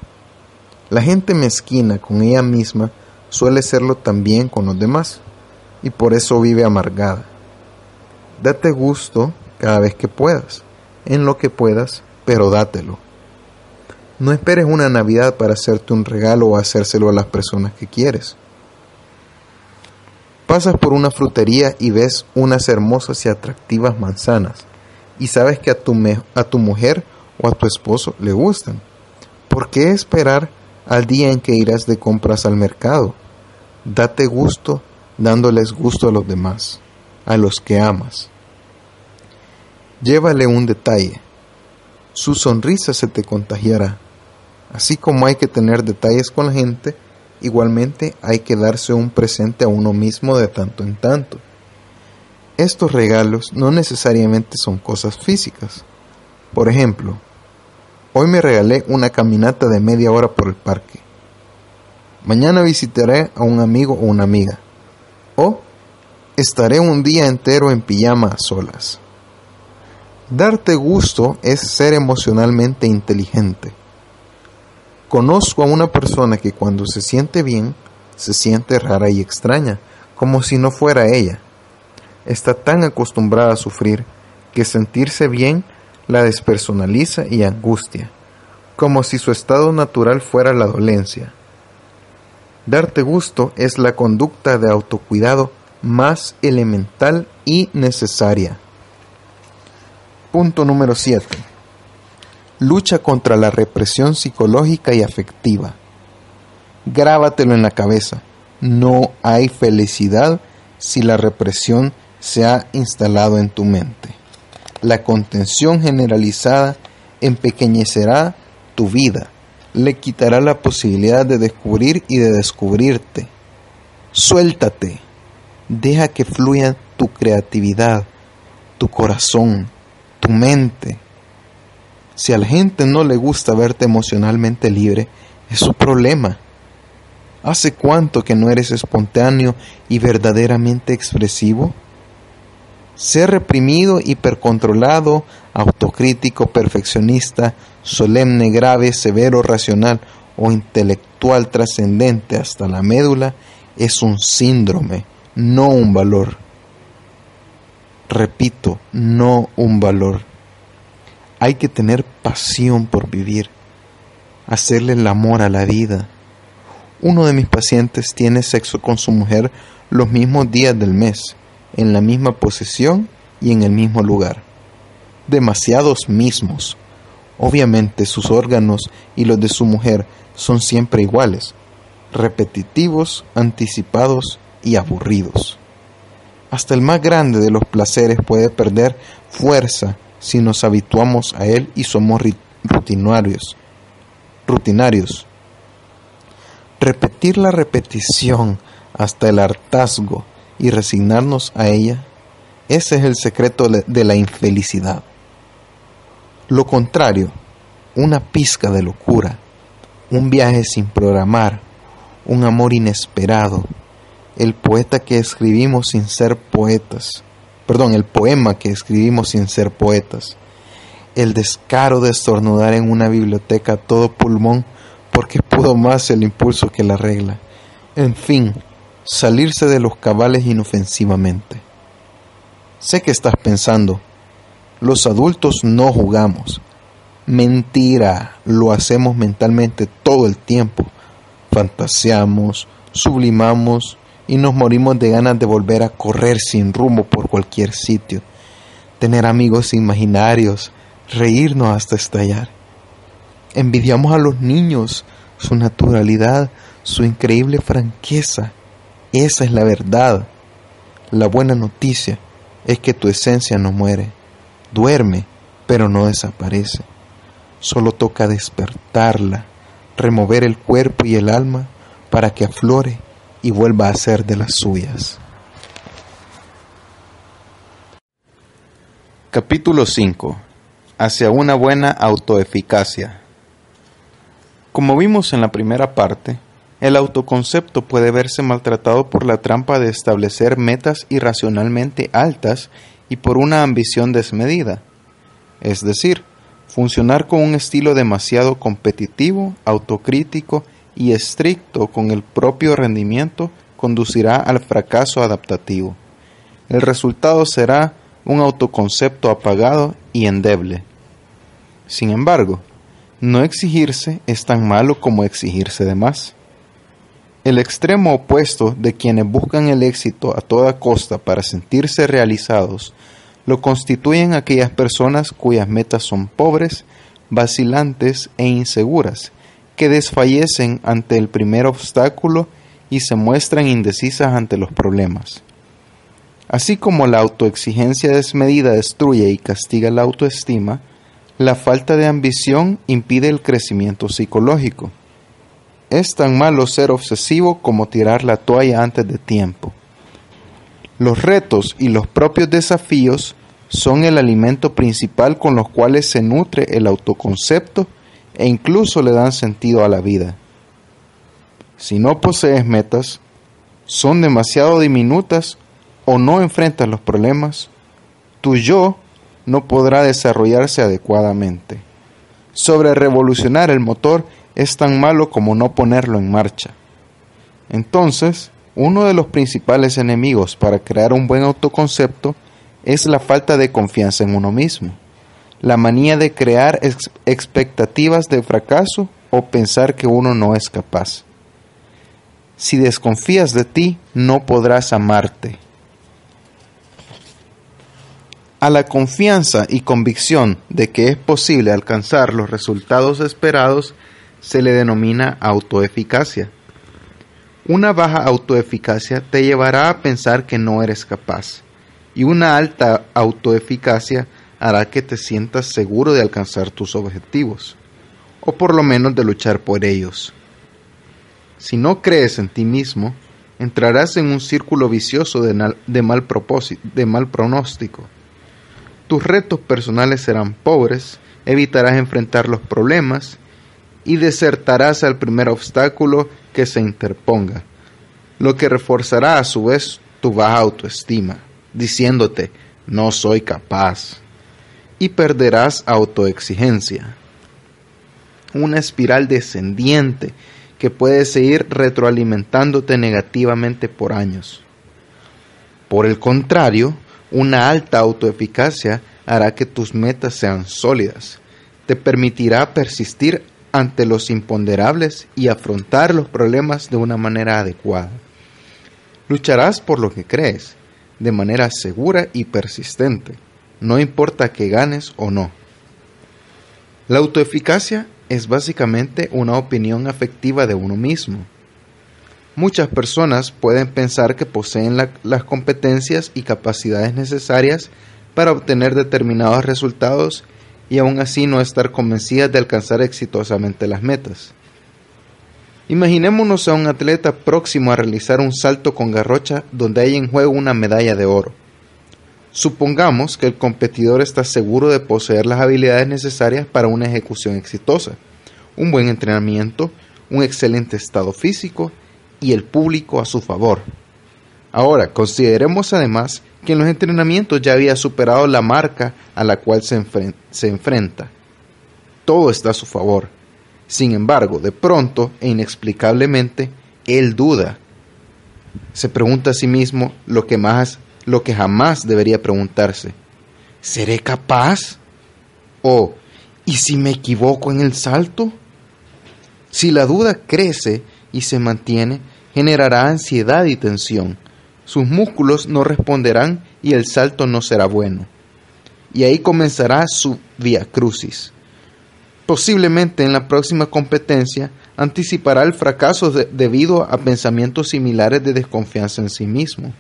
La gente mezquina con ella misma suele serlo también con los demás y por eso vive amargada. Date gusto cada vez que puedas, en lo que puedas, pero dátelo. No esperes una Navidad para hacerte un regalo o hacérselo a las personas que quieres. Pasas por una frutería y ves unas hermosas y atractivas manzanas y sabes que a tu, a tu mujer o a tu esposo le gustan. ¿Por qué esperar al día en que irás de compras al mercado? Date gusto dándoles gusto a los demás, a los que amas. Llévale un detalle. Su sonrisa se te contagiará. Así como hay que tener detalles con la gente, igualmente hay que darse un presente a uno mismo de tanto en tanto. Estos regalos no necesariamente son cosas físicas. Por ejemplo, Hoy me regalé una caminata de media hora por el parque. Mañana visitaré a un amigo o una amiga. O estaré un día entero en pijama a solas. Darte gusto es ser emocionalmente inteligente. Conozco a una persona que cuando se siente bien, se siente rara y extraña, como si no fuera ella. Está tan acostumbrada a sufrir que sentirse bien la despersonaliza y angustia, como si su estado natural fuera la dolencia. Darte gusto es la conducta de autocuidado más elemental y necesaria. Punto número 7. Lucha contra la represión psicológica y afectiva. Grábatelo en la cabeza. No hay felicidad si la represión se ha instalado en tu mente. La contención generalizada empequeñecerá tu vida, le quitará la posibilidad de descubrir y de descubrirte. Suéltate, deja que fluya tu creatividad, tu corazón, tu mente. Si a la gente no le gusta verte emocionalmente libre, es su problema. ¿Hace cuánto que no eres espontáneo y verdaderamente expresivo? Ser reprimido, hipercontrolado, autocrítico, perfeccionista, solemne, grave, severo, racional o intelectual trascendente hasta la médula es un síndrome, no un valor. Repito, no un valor. Hay que tener pasión por vivir, hacerle el amor a la vida. Uno de mis pacientes tiene sexo con su mujer los mismos días del mes en la misma posición y en el mismo lugar. Demasiados mismos. Obviamente sus órganos y los de su mujer son siempre iguales, repetitivos, anticipados y aburridos. Hasta el más grande de los placeres puede perder fuerza si nos habituamos a él y somos rutinarios. Rutinarios. Repetir la repetición hasta el hartazgo y resignarnos a ella, ese es el secreto de la infelicidad. Lo contrario, una pizca de locura, un viaje sin programar, un amor inesperado, el poeta que escribimos sin ser poetas, perdón, el poema que escribimos sin ser poetas, el descaro de estornudar en una biblioteca todo pulmón porque pudo más el impulso que la regla. En fin, salirse de los cabales inofensivamente. Sé que estás pensando, los adultos no jugamos. Mentira, lo hacemos mentalmente todo el tiempo. Fantaseamos, sublimamos y nos morimos de ganas de volver a correr sin rumbo por cualquier sitio, tener amigos imaginarios, reírnos hasta estallar. Envidiamos a los niños, su naturalidad, su increíble franqueza, esa es la verdad. La buena noticia es que tu esencia no muere. Duerme, pero no desaparece. Solo toca despertarla, remover el cuerpo y el alma para que aflore y vuelva a ser de las suyas. Capítulo 5. Hacia una buena autoeficacia. Como vimos en la primera parte, el autoconcepto puede verse maltratado por la trampa de establecer metas irracionalmente altas y por una ambición desmedida, es decir, funcionar con un estilo demasiado competitivo, autocrítico y estricto con el propio rendimiento conducirá al fracaso adaptativo. El resultado será un autoconcepto apagado y endeble. Sin embargo, no exigirse es tan malo como exigirse de más. El extremo opuesto de quienes buscan el éxito a toda costa para sentirse realizados lo constituyen aquellas personas cuyas metas son pobres, vacilantes e inseguras, que desfallecen ante el primer obstáculo y se muestran indecisas ante los problemas. Así como la autoexigencia desmedida destruye y castiga la autoestima, la falta de ambición impide el crecimiento psicológico. Es tan malo ser obsesivo como tirar la toalla antes de tiempo. Los retos y los propios desafíos son el alimento principal con los cuales se nutre el autoconcepto e incluso le dan sentido a la vida. Si no posees metas, son demasiado diminutas o no enfrentas los problemas, tu yo no podrá desarrollarse adecuadamente. Sobre revolucionar el motor es tan malo como no ponerlo en marcha. Entonces, uno de los principales enemigos para crear un buen autoconcepto es la falta de confianza en uno mismo, la manía de crear expectativas de fracaso o pensar que uno no es capaz. Si desconfías de ti, no podrás amarte, A la confianza y convicción de que es posible alcanzar los resultados esperados se le denomina autoeficacia. Una baja autoeficacia te llevará a pensar que no eres capaz y una alta autoeficacia hará que te sientas seguro de alcanzar tus objetivos, o por lo menos de luchar por ellos. Si no crees en ti mismo, entrarás en un círculo vicioso de, mal, de mal pronóstico tus retos personales serán pobres, evitarás enfrentar los problemas y desertarás al primer obstáculo que se interponga, lo que reforzará a su vez tu baja autoestima, diciéndote no soy capaz, y perderás autoexigencia. Una espiral descendiente que puede seguir retroalimentándote negativamente por años. Por el contrario, una alta autoeficacia hará que tus metas sean sólidas. Te permitirá persistir ante los imponderables y afrontar los problemas de una manera adecuada. Lucharás por lo que crees, de manera segura y persistente, no importa que ganes o no. La autoeficacia es básicamente una opinión afectiva de uno mismo. Muchas personas pueden pensar que poseen las competencias y capacidades necesarias para obtener determinados resultados y aún así no estar convencidas de alcanzar exitosamente las metas. Imaginémonos a un atleta próximo a realizar un salto con garrocha donde hay en juego una medalla de oro. Supongamos que el competidor está seguro de poseer las habilidades necesarias para una ejecución exitosa, un buen entrenamiento, un excelente estado físico y el público a su favor. Ahora, consideremos además que en los entrenamientos ya había superado la marca a la cual se, se enfrenta. Todo está a su favor. Sin embargo, de pronto e inexplicablemente, él duda. Se pregunta a sí mismo lo que más lo que jamás debería preguntarse. ¿Seré capaz? ¿O ¿y si me equivoco en el salto? Si la duda crece y se mantiene, generará ansiedad y tensión. Sus músculos no responderán y el salto no será bueno. Y ahí comenzará su via crucis. Posiblemente en la próxima competencia anticipará el fracaso debido a pensamientos similares de desconfianza en sí mismo.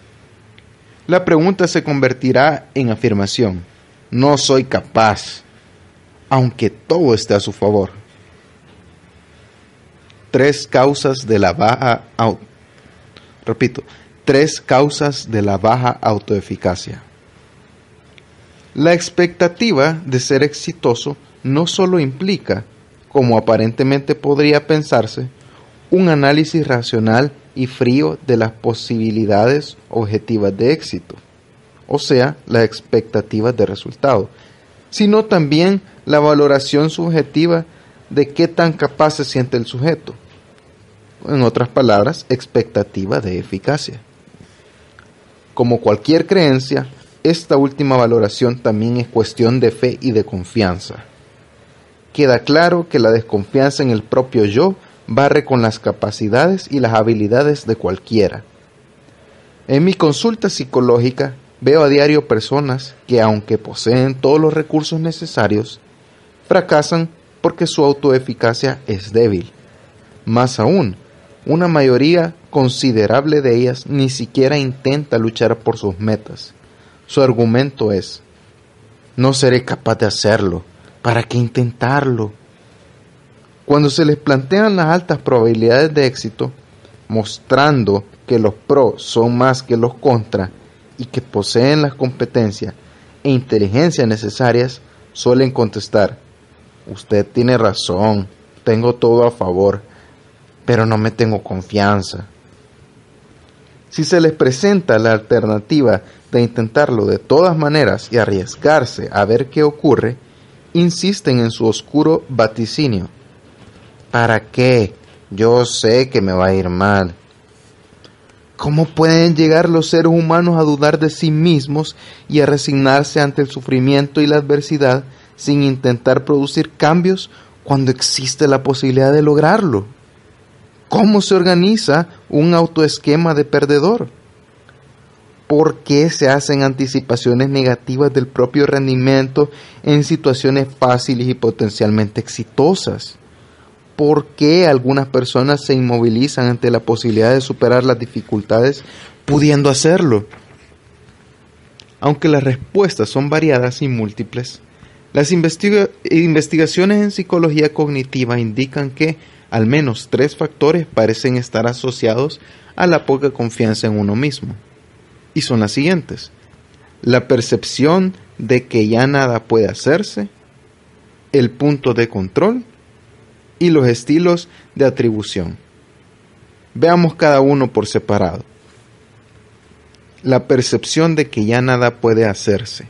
La pregunta se convertirá en afirmación. No soy capaz, aunque todo esté a su favor tres causas de la baja repito, tres causas de la baja autoeficacia. La expectativa de ser exitoso no solo implica, como aparentemente podría pensarse, un análisis racional y frío de las posibilidades objetivas de éxito, o sea, las expectativas de resultado, sino también la valoración subjetiva de qué tan capaz se siente el sujeto, en otras palabras, expectativa de eficacia. Como cualquier creencia, esta última valoración también es cuestión de fe y de confianza. Queda claro que la desconfianza en el propio yo barre con las capacidades y las habilidades de cualquiera. En mi consulta psicológica veo a diario personas que aunque poseen todos los recursos necesarios, fracasan porque su autoeficacia es débil. Más aún, una mayoría considerable de ellas ni siquiera intenta luchar por sus metas. Su argumento es, no seré capaz de hacerlo, ¿para qué intentarlo? Cuando se les plantean las altas probabilidades de éxito, mostrando que los pros son más que los contra y que poseen las competencias e inteligencia necesarias, suelen contestar, usted tiene razón, tengo todo a favor, pero no me tengo confianza. Si se les presenta la alternativa de intentarlo de todas maneras y arriesgarse a ver qué ocurre, insisten en su oscuro vaticinio. ¿Para qué? Yo sé que me va a ir mal. ¿Cómo pueden llegar los seres humanos a dudar de sí mismos y a resignarse ante el sufrimiento y la adversidad sin intentar producir cambios cuando existe la posibilidad de lograrlo? ¿Cómo se organiza un autoesquema de perdedor? ¿Por qué se hacen anticipaciones negativas del propio rendimiento en situaciones fáciles y potencialmente exitosas? ¿Por qué algunas personas se inmovilizan ante la posibilidad de superar las dificultades pudiendo hacerlo? Aunque las respuestas son variadas y múltiples, las investigaciones en psicología cognitiva indican que al menos tres factores parecen estar asociados a la poca confianza en uno mismo. Y son las siguientes. La percepción de que ya nada puede hacerse, el punto de control y los estilos de atribución. Veamos cada uno por separado. La percepción de que ya nada puede hacerse.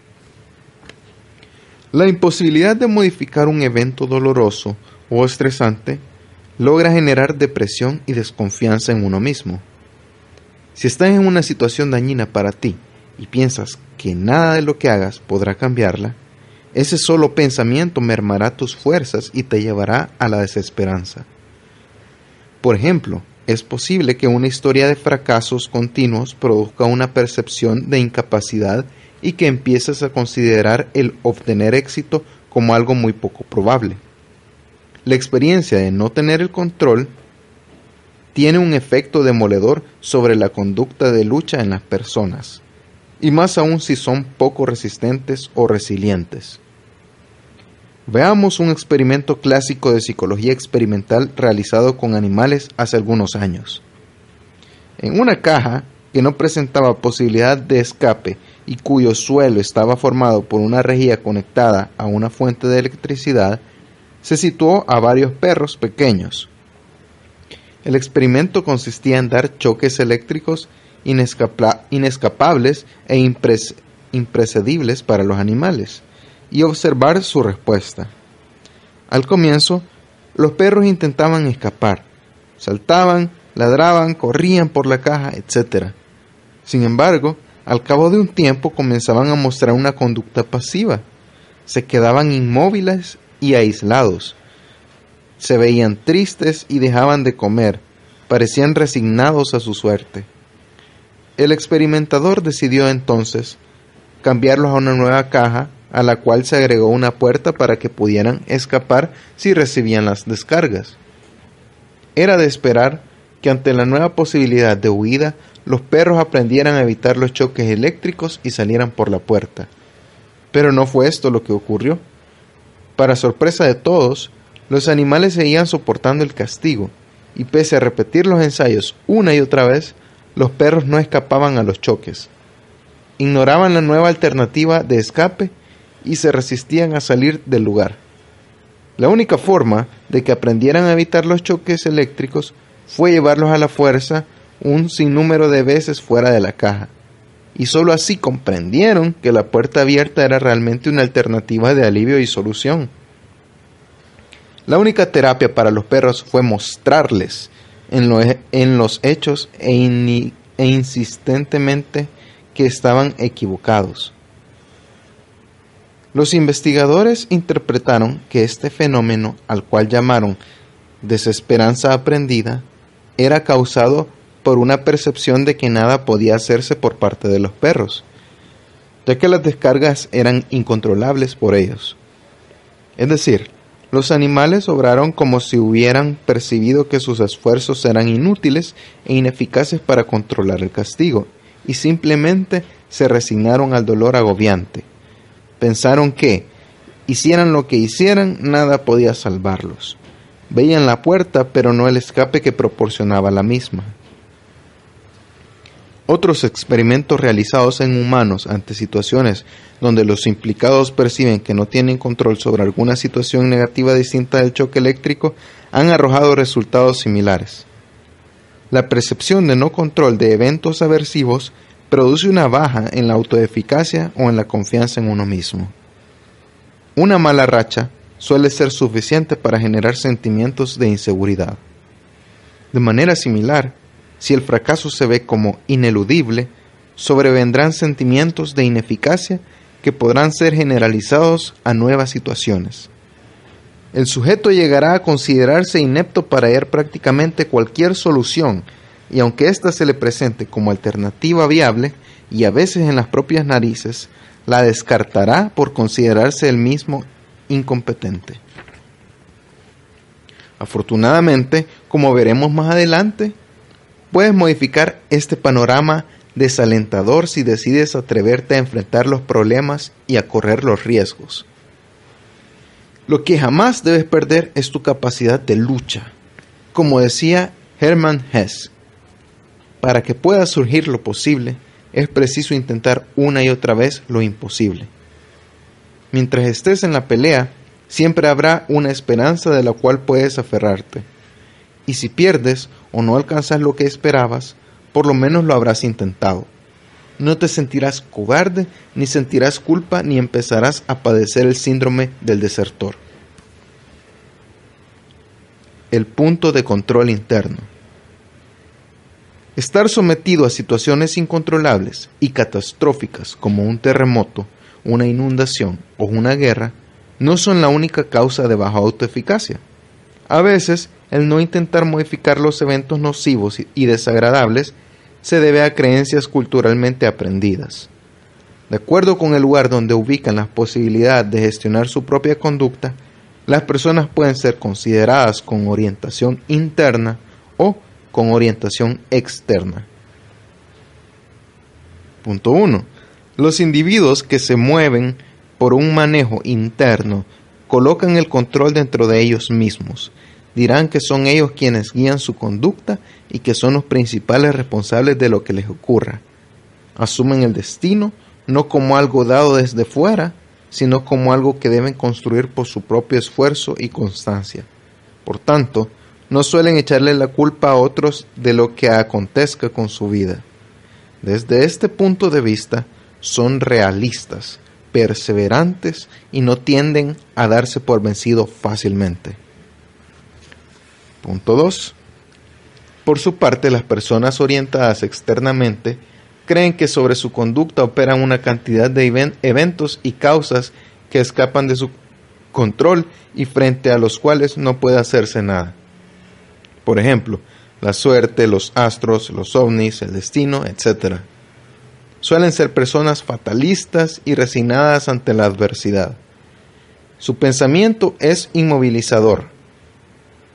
La imposibilidad de modificar un evento doloroso o estresante logra generar depresión y desconfianza en uno mismo. Si estás en una situación dañina para ti y piensas que nada de lo que hagas podrá cambiarla, ese solo pensamiento mermará tus fuerzas y te llevará a la desesperanza. Por ejemplo, es posible que una historia de fracasos continuos produzca una percepción de incapacidad y que empieces a considerar el obtener éxito como algo muy poco probable. La experiencia de no tener el control tiene un efecto demoledor sobre la conducta de lucha en las personas, y más aún si son poco resistentes o resilientes. Veamos un experimento clásico de psicología experimental realizado con animales hace algunos años. En una caja que no presentaba posibilidad de escape y cuyo suelo estaba formado por una rejilla conectada a una fuente de electricidad, se situó a varios perros pequeños, el experimento consistía en dar choques eléctricos inescapables e imprescindibles para los animales y observar su respuesta. Al comienzo, los perros intentaban escapar, saltaban, ladraban, corrían por la caja, etc. Sin embargo, al cabo de un tiempo comenzaban a mostrar una conducta pasiva. Se quedaban inmóviles y aislados, se veían tristes y dejaban de comer, parecían resignados a su suerte. El experimentador decidió entonces cambiarlos a una nueva caja a la cual se agregó una puerta para que pudieran escapar si recibían las descargas. Era de esperar que ante la nueva posibilidad de huida los perros aprendieran a evitar los choques eléctricos y salieran por la puerta. Pero no fue esto lo que ocurrió. Para sorpresa de todos, los animales seguían soportando el castigo, y pese a repetir los ensayos una y otra vez, los perros no escapaban a los choques. Ignoraban la nueva alternativa de escape y se resistían a salir del lugar. La única forma de que aprendieran a evitar los choques eléctricos fue llevarlos a la fuerza un sinnúmero de veces fuera de la caja. Y sólo así comprendieron que la puerta abierta era realmente una alternativa de alivio y solución. La única terapia para los perros fue mostrarles en, los hechos e, e insistentemente que estaban equivocados. Los investigadores interpretaron que este fenómeno, al cual llamaron desesperanza aprendida, era causado por una percepción de que nada podía hacerse por parte de los perros, ya que las descargas eran incontrolables por ellos. Es decir, los animales obraron como si hubieran percibido que sus esfuerzos eran inútiles e ineficaces para controlar el castigo, y simplemente se resignaron al dolor agobiante. Pensaron que, hicieran lo que hicieran, nada podía salvarlos. Veían la puerta, pero no el escape que proporcionaba la misma. Otros experimentos realizados en humanos ante situaciones donde los implicados perciben que no tienen control sobre alguna situación negativa distinta del choque eléctrico han arrojado resultados similares. La percepción de no control de eventos aversivos produce una baja en la autoeficacia o en la confianza en uno mismo. Una mala racha suele ser suficiente para generar sentimientos de inseguridad. De manera similar, si el fracaso se ve como ineludible, sobrevendrán sentimientos de ineficacia que podrán ser generalizados a nuevas situaciones. El sujeto llegará a considerarse inepto para hallar prácticamente cualquier solución, y aunque ésta se le presente como alternativa viable, y a veces en las propias narices, la descartará por considerarse el mismo incompetente. Afortunadamente, como veremos más adelante, puedes modificar este panorama desalentador si decides atreverte a enfrentar los problemas y a correr los riesgos. Lo que jamás debes perder es tu capacidad de lucha. Como decía Hermann Hesse, para que pueda surgir lo posible, es preciso intentar una y otra vez lo imposible. Mientras estés en la pelea, siempre habrá una esperanza de la cual puedes aferrarte. Y si pierdes o no alcanzas lo que esperabas, por lo menos lo habrás intentado. No te sentirás cobarde, ni sentirás culpa, ni empezarás a padecer el síndrome del desertor. El punto de control interno. Estar sometido a situaciones incontrolables y catastróficas como un terremoto, una inundación o una guerra no son la única causa de baja autoeficacia. A veces, el no intentar modificar los eventos nocivos y desagradables se debe a creencias culturalmente aprendidas. De acuerdo con el lugar donde ubican la posibilidad de gestionar su propia conducta, las personas pueden ser consideradas con orientación interna o con orientación externa. Punto 1. Los individuos que se mueven por un manejo interno colocan el control dentro de ellos mismos. Dirán que son ellos quienes guían su conducta y que son los principales responsables de lo que les ocurra. Asumen el destino no como algo dado desde fuera, sino como algo que deben construir por su propio esfuerzo y constancia. Por tanto, no suelen echarle la culpa a otros de lo que acontezca con su vida. Desde este punto de vista, son realistas, perseverantes y no tienden a darse por vencido fácilmente. Punto 2. Por su parte, las personas orientadas externamente creen que sobre su conducta operan una cantidad de eventos y causas que escapan de su control y frente a los cuales no puede hacerse nada. Por ejemplo, la suerte, los astros, los ovnis, el destino, etc. Suelen ser personas fatalistas y resignadas ante la adversidad. Su pensamiento es inmovilizador.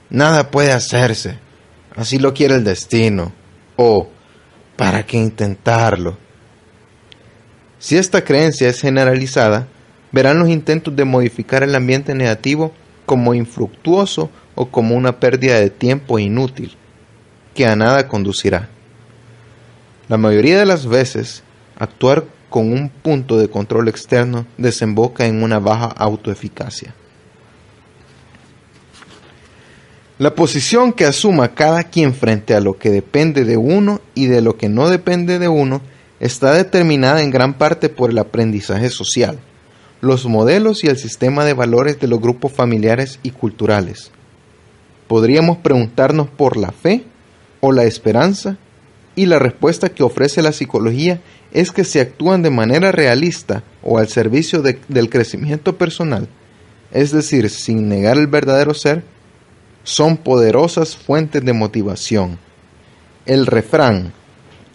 Nada puede hacerse. Así lo quiere el destino. O, ¿para qué intentarlo? Si esta creencia es generalizada, verán los intentos de modificar el ambiente negativo como infructuoso o como una pérdida de tiempo inútil, que a nada conducirá. La mayoría de las veces, actuar con un punto de control externo desemboca en una baja autoeficacia. La posición que asuma cada quien frente a lo que depende de uno y de lo que no depende de uno está determinada en gran parte por el aprendizaje social, los modelos y el sistema de valores de los grupos familiares y culturales, podríamos preguntarnos por la fe o la esperanza y la respuesta que ofrece la psicología es que si actúan de manera realista o al servicio del crecimiento personal, es decir, sin negar el verdadero ser, son poderosas fuentes de motivación. El refrán,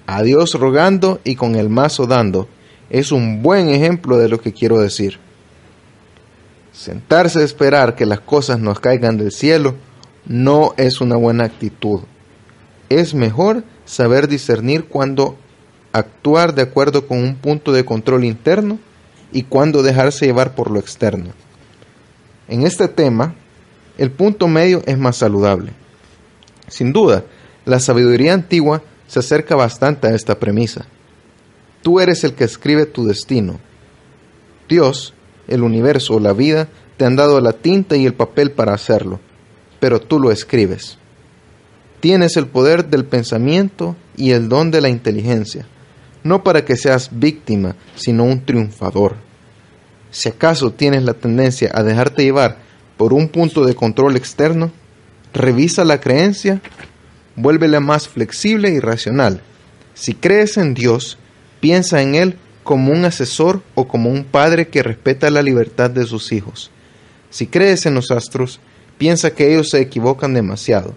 a Dios rogando y con el mazo dando, es un buen ejemplo de lo que quiero decir. Sentarse a esperar que las cosas nos caigan del cielo no es una buena actitud. Es mejor saber discernir cuándo actuar de acuerdo con un punto de control interno y cuándo dejarse llevar por lo externo. En este tema, el punto medio es más saludable. Sin duda, la sabiduría antigua se acerca bastante a esta premisa. Tú eres el que escribe tu destino. Dios, el universo o la vida te han dado la tinta y el papel para hacerlo pero tú lo escribes. Tienes el poder del pensamiento y el don de la inteligencia, no para que seas víctima, sino un triunfador. Si acaso tienes la tendencia a dejarte llevar por un punto de control externo, revisa la creencia, vuélvela más flexible y racional. Si crees en Dios, piensa en Él como un asesor o como un padre que respeta la libertad de sus hijos. Si crees en los astros, piensa que ellos se equivocan demasiado.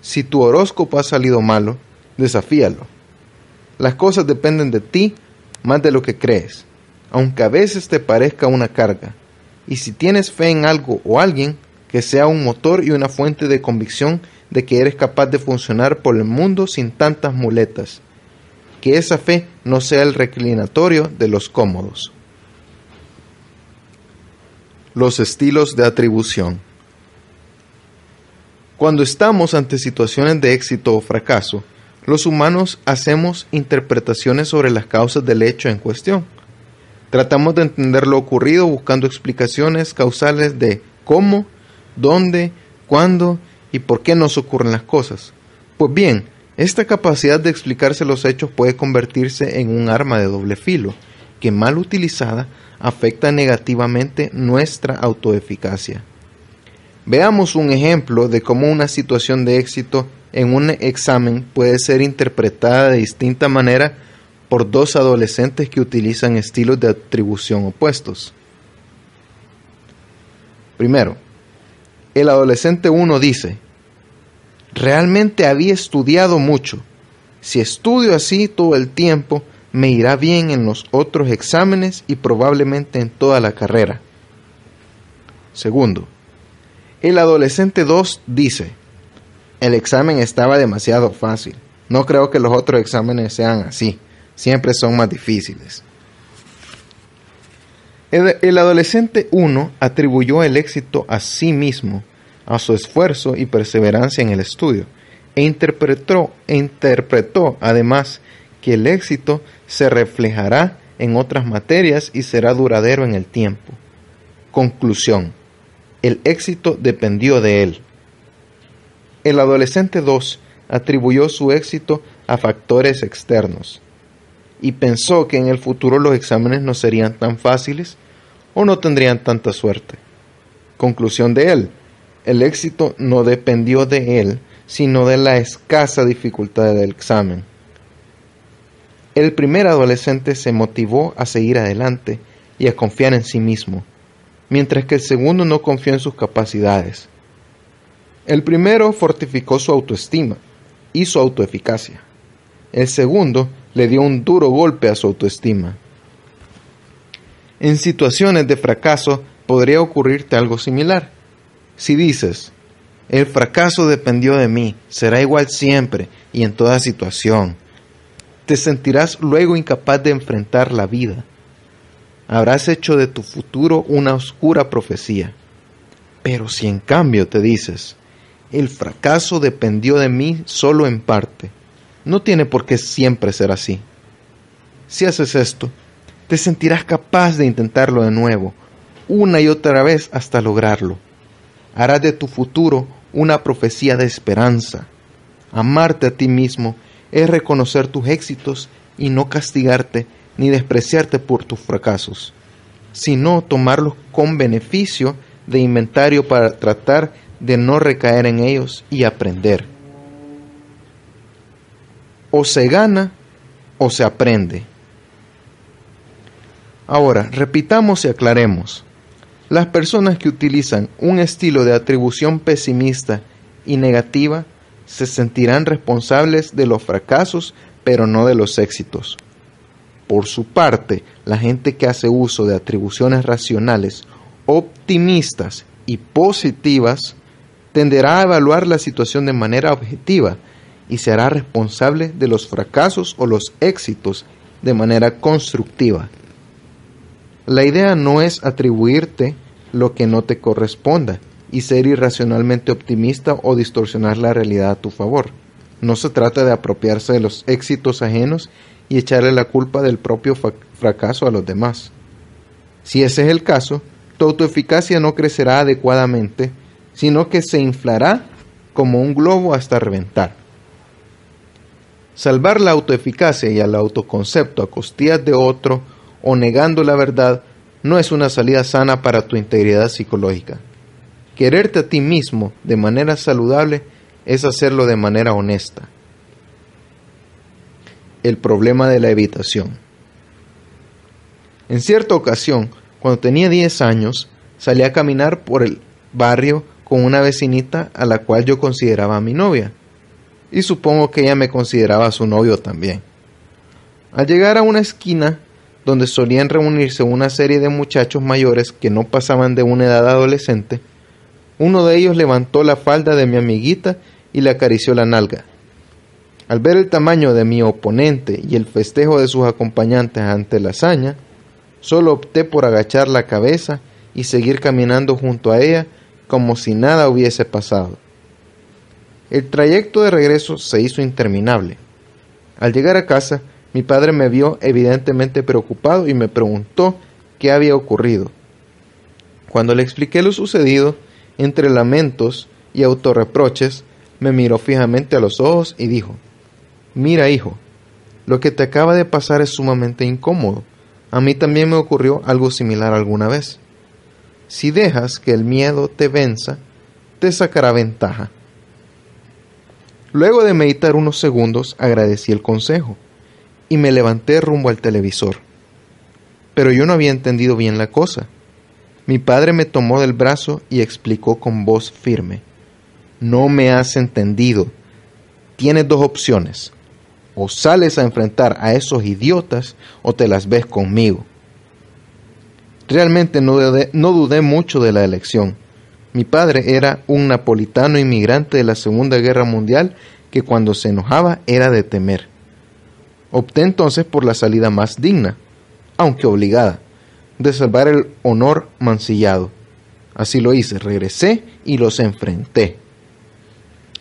Si tu horóscopo ha salido malo, desafíalo. Las cosas dependen de ti más de lo que crees, aunque a veces te parezca una carga. Y si tienes fe en algo o alguien, que sea un motor y una fuente de convicción de que eres capaz de funcionar por el mundo sin tantas muletas. Que esa fe no sea el reclinatorio de los cómodos. Los estilos de atribución. Cuando estamos ante situaciones de éxito o fracaso, los humanos hacemos interpretaciones sobre las causas del hecho en cuestión. Tratamos de entender lo ocurrido buscando explicaciones causales de cómo, dónde, cuándo y por qué nos ocurren las cosas. Pues bien, esta capacidad de explicarse los hechos puede convertirse en un arma de doble filo, que mal utilizada afecta negativamente nuestra autoeficacia. Veamos un ejemplo de cómo una situación de éxito en un examen puede ser interpretada de distinta manera por dos adolescentes que utilizan estilos de atribución opuestos. Primero, el adolescente 1 dice, realmente había estudiado mucho. Si estudio así todo el tiempo, me irá bien en los otros exámenes y probablemente en toda la carrera. Segundo, el adolescente 2 dice, el examen estaba demasiado fácil. No creo que los otros exámenes sean así siempre son más difíciles. El, adolescente 1 atribuyó el éxito a sí mismo, a su esfuerzo y perseverancia en el estudio, e interpretó, e interpretó además que el éxito se reflejará en otras materias y será duradero en el tiempo. Conclusión. El éxito dependió de él. El adolescente 2 atribuyó su éxito a factores externos, y pensó que en el futuro los exámenes no serían tan fáciles o no tendrían tanta suerte. Conclusión de él, el éxito no dependió de él, sino de la escasa dificultad del examen. El primer adolescente se motivó a seguir adelante y a confiar en sí mismo, mientras que el segundo no confió en sus capacidades. El primero fortificó su autoestima y su autoeficacia. El segundo le dio un duro golpe a su autoestima. En situaciones de fracaso podría ocurrirte algo similar. Si dices, el fracaso dependió de mí, será igual siempre y en toda situación, te sentirás luego incapaz de enfrentar la vida. Habrás hecho de tu futuro una oscura profecía. Pero si en cambio te dices, el fracaso dependió de mí solo en parte, no tiene por qué siempre ser así. Si haces esto, te sentirás capaz de intentarlo de nuevo, una y otra vez hasta lograrlo. Harás de tu futuro una profecía de esperanza. Amarte a ti mismo es reconocer tus éxitos y no castigarte ni despreciarte por tus fracasos, sino tomarlos con beneficio de inventario para tratar de no recaer en ellos y aprender o se gana o se aprende. Ahora, repitamos y aclaremos. Las personas que utilizan un estilo de atribución pesimista y negativa se sentirán responsables de los fracasos, pero no de los éxitos. Por su parte, la gente que hace uso de atribuciones racionales, optimistas y positivas, tenderá a evaluar la situación de manera objetiva, y se hará responsable de los fracasos o los éxitos de manera constructiva. La idea no es atribuirte lo que no te corresponda y ser irracionalmente optimista o distorsionar la realidad a tu favor. No se trata de apropiarse de los éxitos ajenos y echarle la culpa del propio fracaso a los demás. Si ese es el caso, tu autoeficacia no crecerá adecuadamente, sino que se inflará como un globo hasta reventar. Salvar la autoeficacia y al autoconcepto a costillas de otro o negando la verdad no es una salida sana para tu integridad psicológica. Quererte a ti mismo de manera saludable es hacerlo de manera honesta. El problema de la evitación. En cierta ocasión, cuando tenía 10 años, salí a caminar por el barrio con una vecinita a la cual yo consideraba mi novia y supongo que ella me consideraba su novio también. Al llegar a una esquina donde solían reunirse una serie de muchachos mayores que no pasaban de una edad adolescente, uno de ellos levantó la falda de mi amiguita y le acarició la nalga. Al ver el tamaño de mi oponente y el festejo de sus acompañantes ante la hazaña, solo opté por agachar la cabeza y seguir caminando junto a ella como si nada hubiese pasado. El trayecto de regreso se hizo interminable. Al llegar a casa, mi padre me vio evidentemente preocupado y me preguntó qué había ocurrido. Cuando le expliqué lo sucedido, entre lamentos y autorreproches, me miró fijamente a los ojos y dijo, Mira, hijo, lo que te acaba de pasar es sumamente incómodo. A mí también me ocurrió algo similar alguna vez. Si dejas que el miedo te venza, te sacará ventaja. Luego de meditar unos segundos, agradecí el consejo y me levanté rumbo al televisor. Pero yo no había entendido bien la cosa. Mi padre me tomó del brazo y explicó con voz firme. No me has entendido. Tienes dos opciones. O sales a enfrentar a esos idiotas o te las ves conmigo. Realmente no dudé, mucho de la elección. Mi padre era un napolitano inmigrante de la Segunda Guerra Mundial que cuando se enojaba era de temer. Opté entonces por la salida más digna, aunque obligada de salvar el honor mancillado. Así lo hice, regresé y los enfrenté.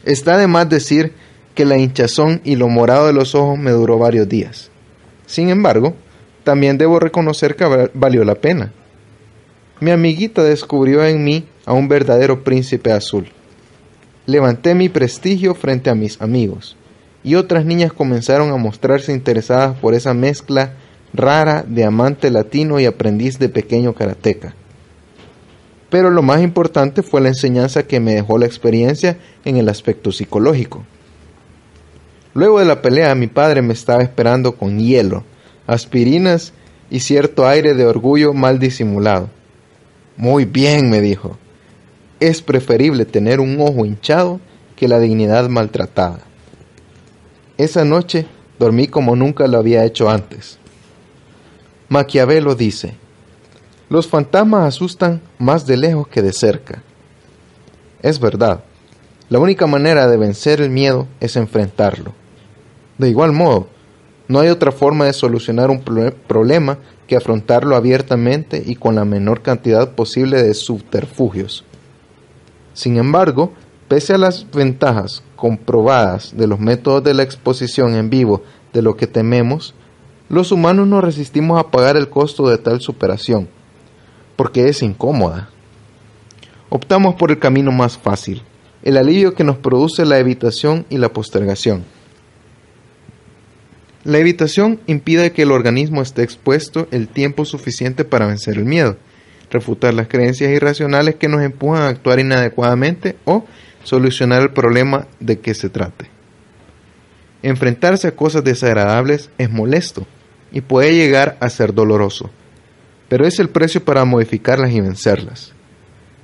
Está de más decir que la hinchazón y lo morado de los ojos me duró varios días. Sin embargo, también debo reconocer que valió la pena. Mi amiguita descubrió en mí a un verdadero príncipe azul. Levanté mi prestigio frente a mis amigos, y otras niñas comenzaron a mostrarse interesadas por esa mezcla rara de amante latino y aprendiz de pequeño karateca. Pero lo más importante fue la enseñanza que me dejó la experiencia en el aspecto psicológico. Luego de la pelea mi padre me estaba esperando con hielo, aspirinas y cierto aire de orgullo mal disimulado. Muy bien, me dijo. Es preferible tener un ojo hinchado que la dignidad maltratada. Esa noche dormí como nunca lo había hecho antes. Maquiavelo dice, los fantasmas asustan más de lejos que de cerca. Es verdad, la única manera de vencer el miedo es enfrentarlo. De igual modo, no hay otra forma de solucionar un problema que afrontarlo abiertamente y con la menor cantidad posible de subterfugios. Sin embargo, pese a las ventajas comprobadas de los métodos de la exposición en vivo de lo que tememos, los humanos nos resistimos a pagar el costo de tal superación, porque es incómoda. Optamos por el camino más fácil, el alivio que nos produce la evitación y la postergación. La evitación impide que el organismo esté expuesto el tiempo suficiente para vencer el miedo, refutar las creencias irracionales que nos empujan a actuar inadecuadamente o solucionar el problema de que se trate. Enfrentarse a cosas desagradables es molesto, y puede llegar a ser doloroso, pero es el precio para modificarlas y vencerlas.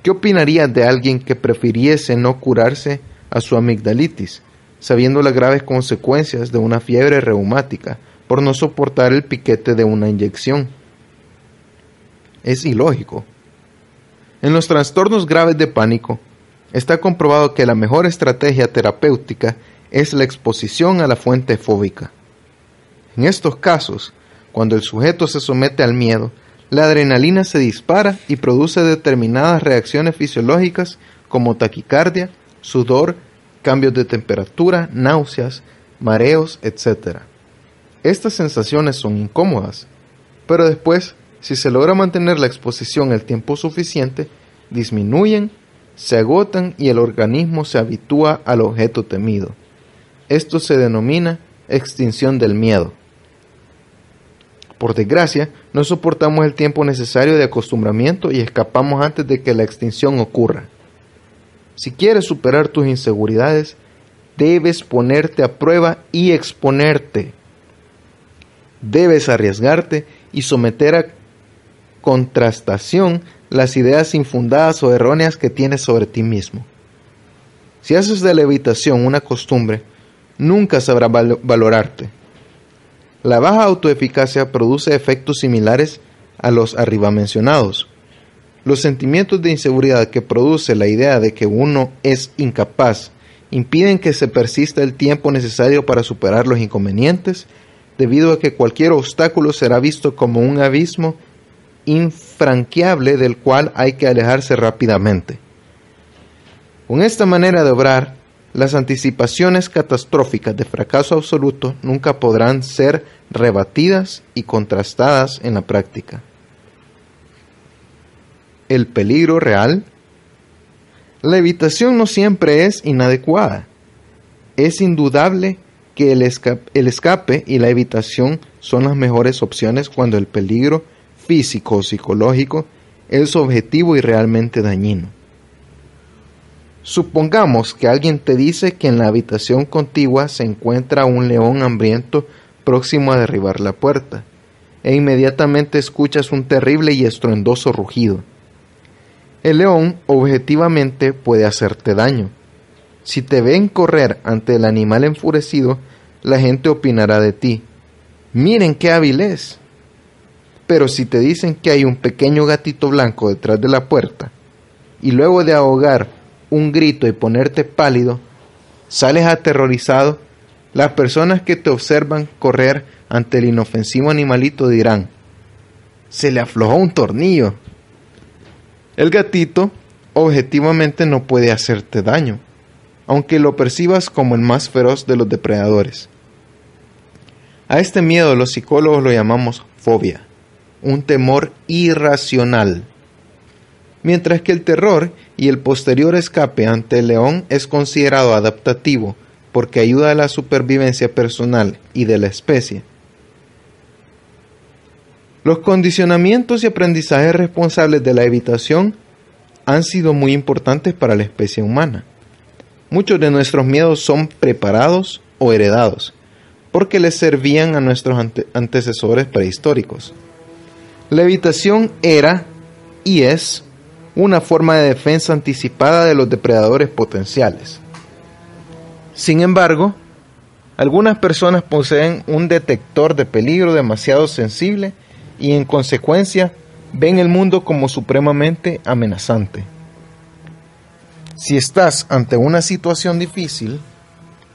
¿Qué opinarías de alguien que prefiriese no curarse a su amigdalitis, sabiendo las graves consecuencias de una fiebre reumática por no soportar el piquete de una inyección? Es ilógico. En los trastornos graves de pánico, está comprobado que la mejor estrategia terapéutica es la exposición a la fuente fóbica. En estos casos, cuando el sujeto se somete al miedo, la adrenalina se dispara y produce determinadas reacciones fisiológicas como taquicardia, sudor, cambios de temperatura, náuseas, mareos, etc. Estas sensaciones son incómodas, pero después, si se logra mantener la exposición el tiempo suficiente, disminuyen, se agotan y el organismo se habitúa al objeto temido. Esto se denomina extinción del miedo. Por desgracia, no soportamos el tiempo necesario de acostumbramiento y escapamos antes de que la extinción ocurra. Si quieres superar tus inseguridades, debes ponerte a prueba y exponerte. Debes arriesgarte y someter a contrastación las ideas infundadas o erróneas que tienes sobre ti mismo. Si haces de la evitación una costumbre, nunca sabrás valorarte La baja autoeficacia produce efectos similares a los arriba mencionados. Los sentimientos de inseguridad que produce la idea de que uno es incapaz impiden que se persista el tiempo necesario para superar los inconvenientes, debido a que cualquier obstáculo será visto como un abismo infranqueable del cual hay que alejarse rápidamente. Con esta manera de obrar, las anticipaciones catastróficas de fracaso absoluto nunca podrán ser rebatidas y contrastadas en la práctica. El peligro real. La evitación no siempre es inadecuada. Es indudable que el escape, y la evitación son las mejores opciones cuando el peligro físico o psicológico es objetivo y realmente dañino. Supongamos que alguien te dice que en la habitación contigua se encuentra un león hambriento próximo a derribar la puerta, e inmediatamente escuchas un terrible y estruendoso rugido. El león objetivamente puede hacerte daño. Si te ven correr ante el animal enfurecido, la gente opinará de ti. Miren qué hábil es. Pero si te dicen que hay un pequeño gatito blanco detrás de la puerta, y luego de ahogar un grito y ponerte pálido, sales aterrorizado, las personas que te observan correr ante el inofensivo animalito dirán, se le aflojó un tornillo. El gatito objetivamente no puede hacerte daño, aunque lo percibas como el más feroz de los depredadores. A este miedo los psicólogos lo llamamos fobia, un temor irracional mientras que el terror y el posterior escape ante el león es considerado adaptativo porque ayuda a la supervivencia personal y de la especie. Los condicionamientos y aprendizajes responsables de la evitación han sido muy importantes para la especie humana. Muchos de nuestros miedos son preparados o heredados, porque les servían a nuestros antecesores prehistóricos. La evitación era y es una forma de defensa anticipada de los depredadores potenciales. Sin embargo, algunas personas poseen un detector de peligro demasiado sensible y en consecuencia ven el mundo como supremamente amenazante. Si estás ante una situación difícil,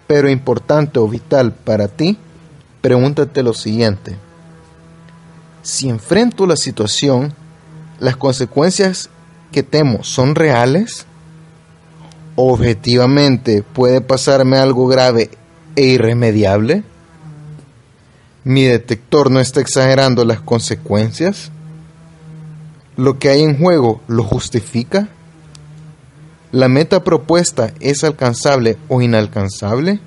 pero importante o vital para ti, pregúntate lo siguiente. Si enfrento la situación, las consecuencias que temo son reales? ¿Objetivamente puede pasarme algo grave e irremediable? ¿Mi detector no está exagerando las consecuencias? ¿Lo que hay en juego lo justifica? ¿La meta propuesta es alcanzable o inalcanzable?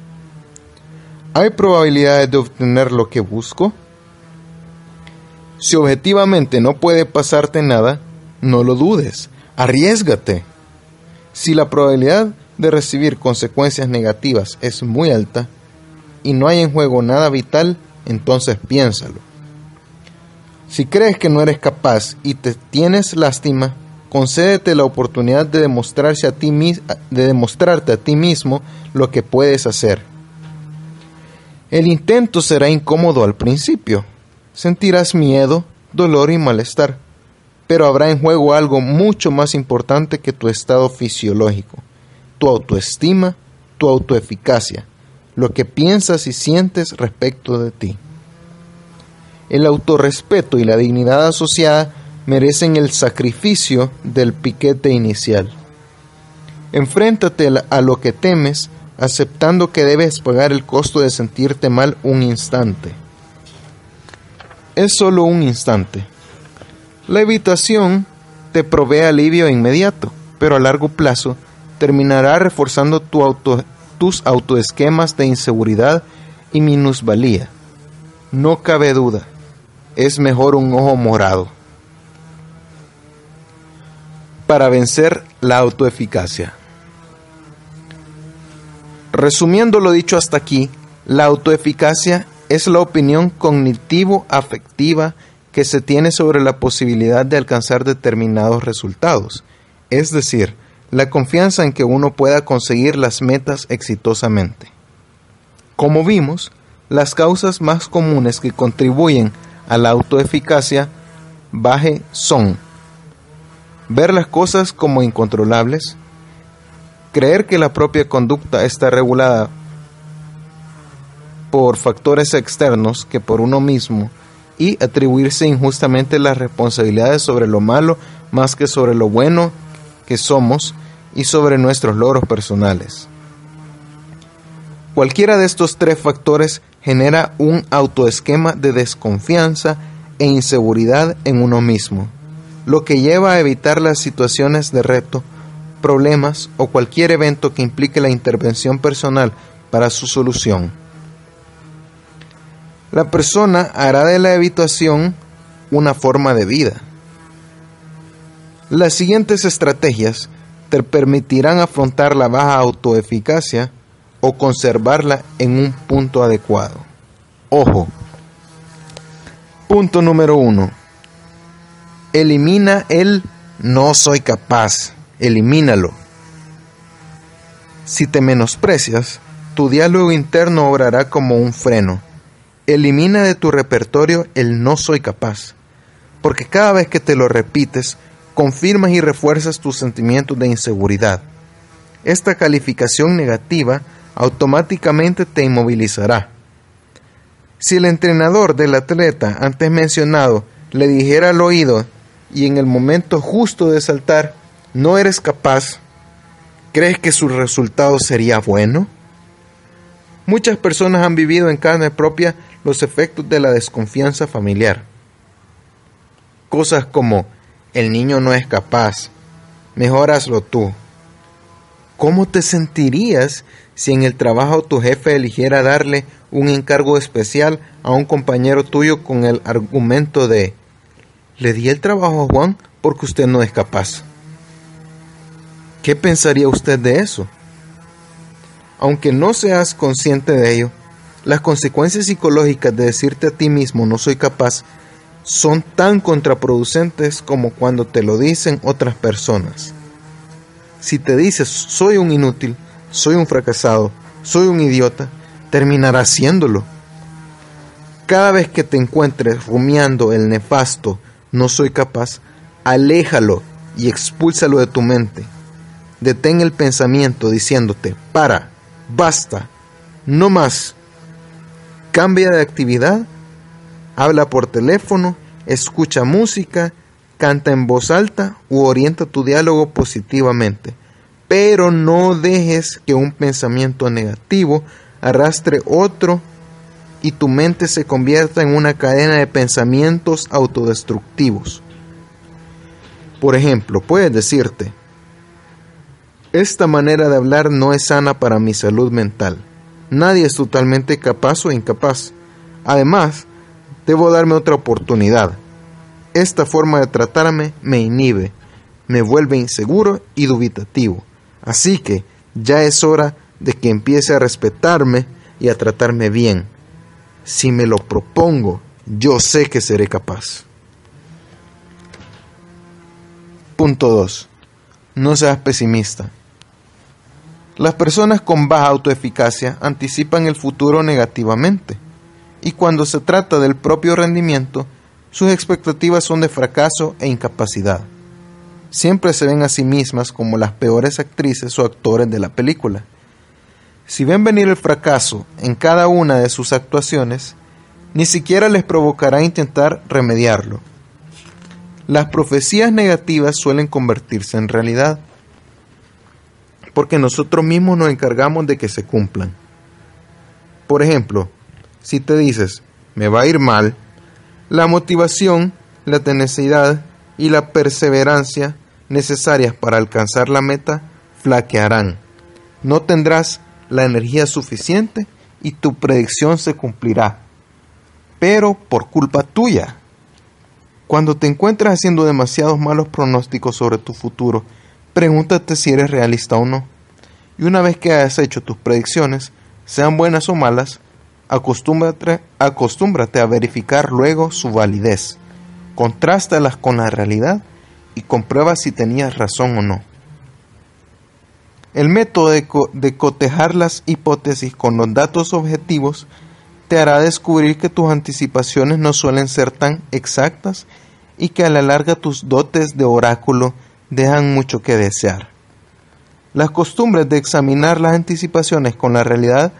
¿Hay probabilidades de obtener lo que busco? Si objetivamente no puede pasarte nada, no lo dudes, arriesgate. Si la probabilidad de recibir consecuencias negativas es muy alta y no hay en juego nada vital, entonces piénsalo. Si crees que no eres capaz y te tienes lástima, concédete la oportunidad de, demostrarse a ti, de demostrarte a ti mismo lo que puedes hacer. El intento será incómodo al principio. Sentirás miedo, dolor y malestar pero habrá en juego algo mucho más importante que tu estado fisiológico, tu autoestima, tu autoeficacia, lo que piensas y sientes respecto de ti. El autorrespeto y la dignidad asociada merecen el sacrificio del piquete inicial. Enfréntate a lo que temes aceptando que debes pagar el costo de sentirte mal un instante. Es solo un instante la evitación te provee alivio inmediato, pero a largo plazo terminará reforzando tus autoesquemas de inseguridad y minusvalía. No cabe duda, es mejor un ojo morado. Para vencer la autoeficacia. Resumiendo lo dicho hasta aquí, la autoeficacia es la opinión cognitivo-afectiva que se tiene sobre la posibilidad de alcanzar determinados resultados, es decir, la confianza en que uno pueda conseguir las metas exitosamente. Como vimos, Las causas más comunes que contribuyen a la autoeficacia baje son ver las cosas como incontrolables, creer que la propia conducta está regulada por factores externos que por uno mismo y atribuirse injustamente las responsabilidades sobre lo malo más que sobre lo bueno que somos y sobre nuestros logros personales. Cualquiera de estos tres factores genera un autoesquema de desconfianza e inseguridad en uno mismo, lo que lleva a evitar las situaciones de reto, problemas o cualquier evento que implique la intervención personal para su solución. La persona hará de la evitación una forma de vida. Las siguientes estrategias te permitirán afrontar la baja autoeficacia o conservarla en un punto adecuado. Ojo. Punto número uno. Elimina el no soy capaz. Elimínalo. Si te menosprecias, tu diálogo interno obrará como un freno. Elimina de tu repertorio el no soy capaz, porque cada vez que te lo repites, confirmas y refuerzas tus sentimientos de inseguridad. Esta calificación negativa automáticamente te inmovilizará. Si el entrenador del atleta antes mencionado le dijera al oído y en el momento justo de saltar no eres capaz, ¿crees que su resultado sería bueno? Muchas personas han vivido en carne propia los efectos de la desconfianza familiar. Cosas como el niño no es capaz, mejor hazlo tú. ¿Cómo te sentirías si en el trabajo tu jefe eligiera darle un encargo especial a un compañero tuyo con el argumento de le di el trabajo a Juan porque usted no es capaz? ¿Qué pensaría usted de eso? Aunque no seas consciente de ello, las consecuencias psicológicas de decirte a ti mismo no soy capaz son tan contraproducentes como cuando te lo dicen otras personas. Si te dices soy un inútil, soy un fracasado, soy un idiota, terminarás siéndolo. Cada vez que te encuentres rumiando el nefasto no soy capaz, aléjalo y expúlsalo de tu mente. Detén el pensamiento diciéndote, para, basta, no más. Cambia de actividad habla por teléfono, escucha música, canta en voz alta u orienta tu diálogo positivamente. Pero no dejes que un pensamiento negativo arrastre otro y tu mente se convierta en una cadena de pensamientos autodestructivos. Por ejemplo, puedes decirte, esta manera de hablar no es sana para mi salud mental. Nadie es totalmente capaz o incapaz. Además, Debo darme otra oportunidad. Esta forma de tratarme me inhibe, me vuelve inseguro y dubitativo. Así que ya es hora de que empiece a respetarme y a tratarme bien. Si me lo propongo, yo sé que seré capaz. Punto 2. No seas pesimista. Las personas con baja autoeficacia anticipan el futuro negativamente y cuando se trata del propio rendimiento, sus expectativas son de fracaso e incapacidad. Siempre se ven a sí mismas como las peores actrices o actores de la película. Si ven venir el fracaso en cada una de sus actuaciones, ni siquiera les provocará intentar remediarlo. Las profecías negativas suelen convertirse en realidad, porque nosotros mismos nos encargamos de que se cumplan. Por ejemplo, si te dices, me va a ir mal, la motivación, la tenacidad y la perseverancia necesarias para alcanzar la meta flaquearán. No tendrás la energía suficiente y tu predicción se cumplirá, pero por culpa tuya. Cuando te encuentras haciendo demasiados malos pronósticos sobre tu futuro, pregúntate si eres realista o no. Y una vez que hayas hecho tus predicciones, sean buenas o malas, Acostúmbrate, acostúmbrate a verificar luego su validez. Contrástalas con la realidad y comprueba si tenías razón o no. El método de, de cotejar las hipótesis con los datos objetivos te hará descubrir que tus anticipaciones no suelen ser tan exactas y que a la larga tus dotes de oráculo dejan mucho que desear. Las costumbres de examinar las anticipaciones con la realidad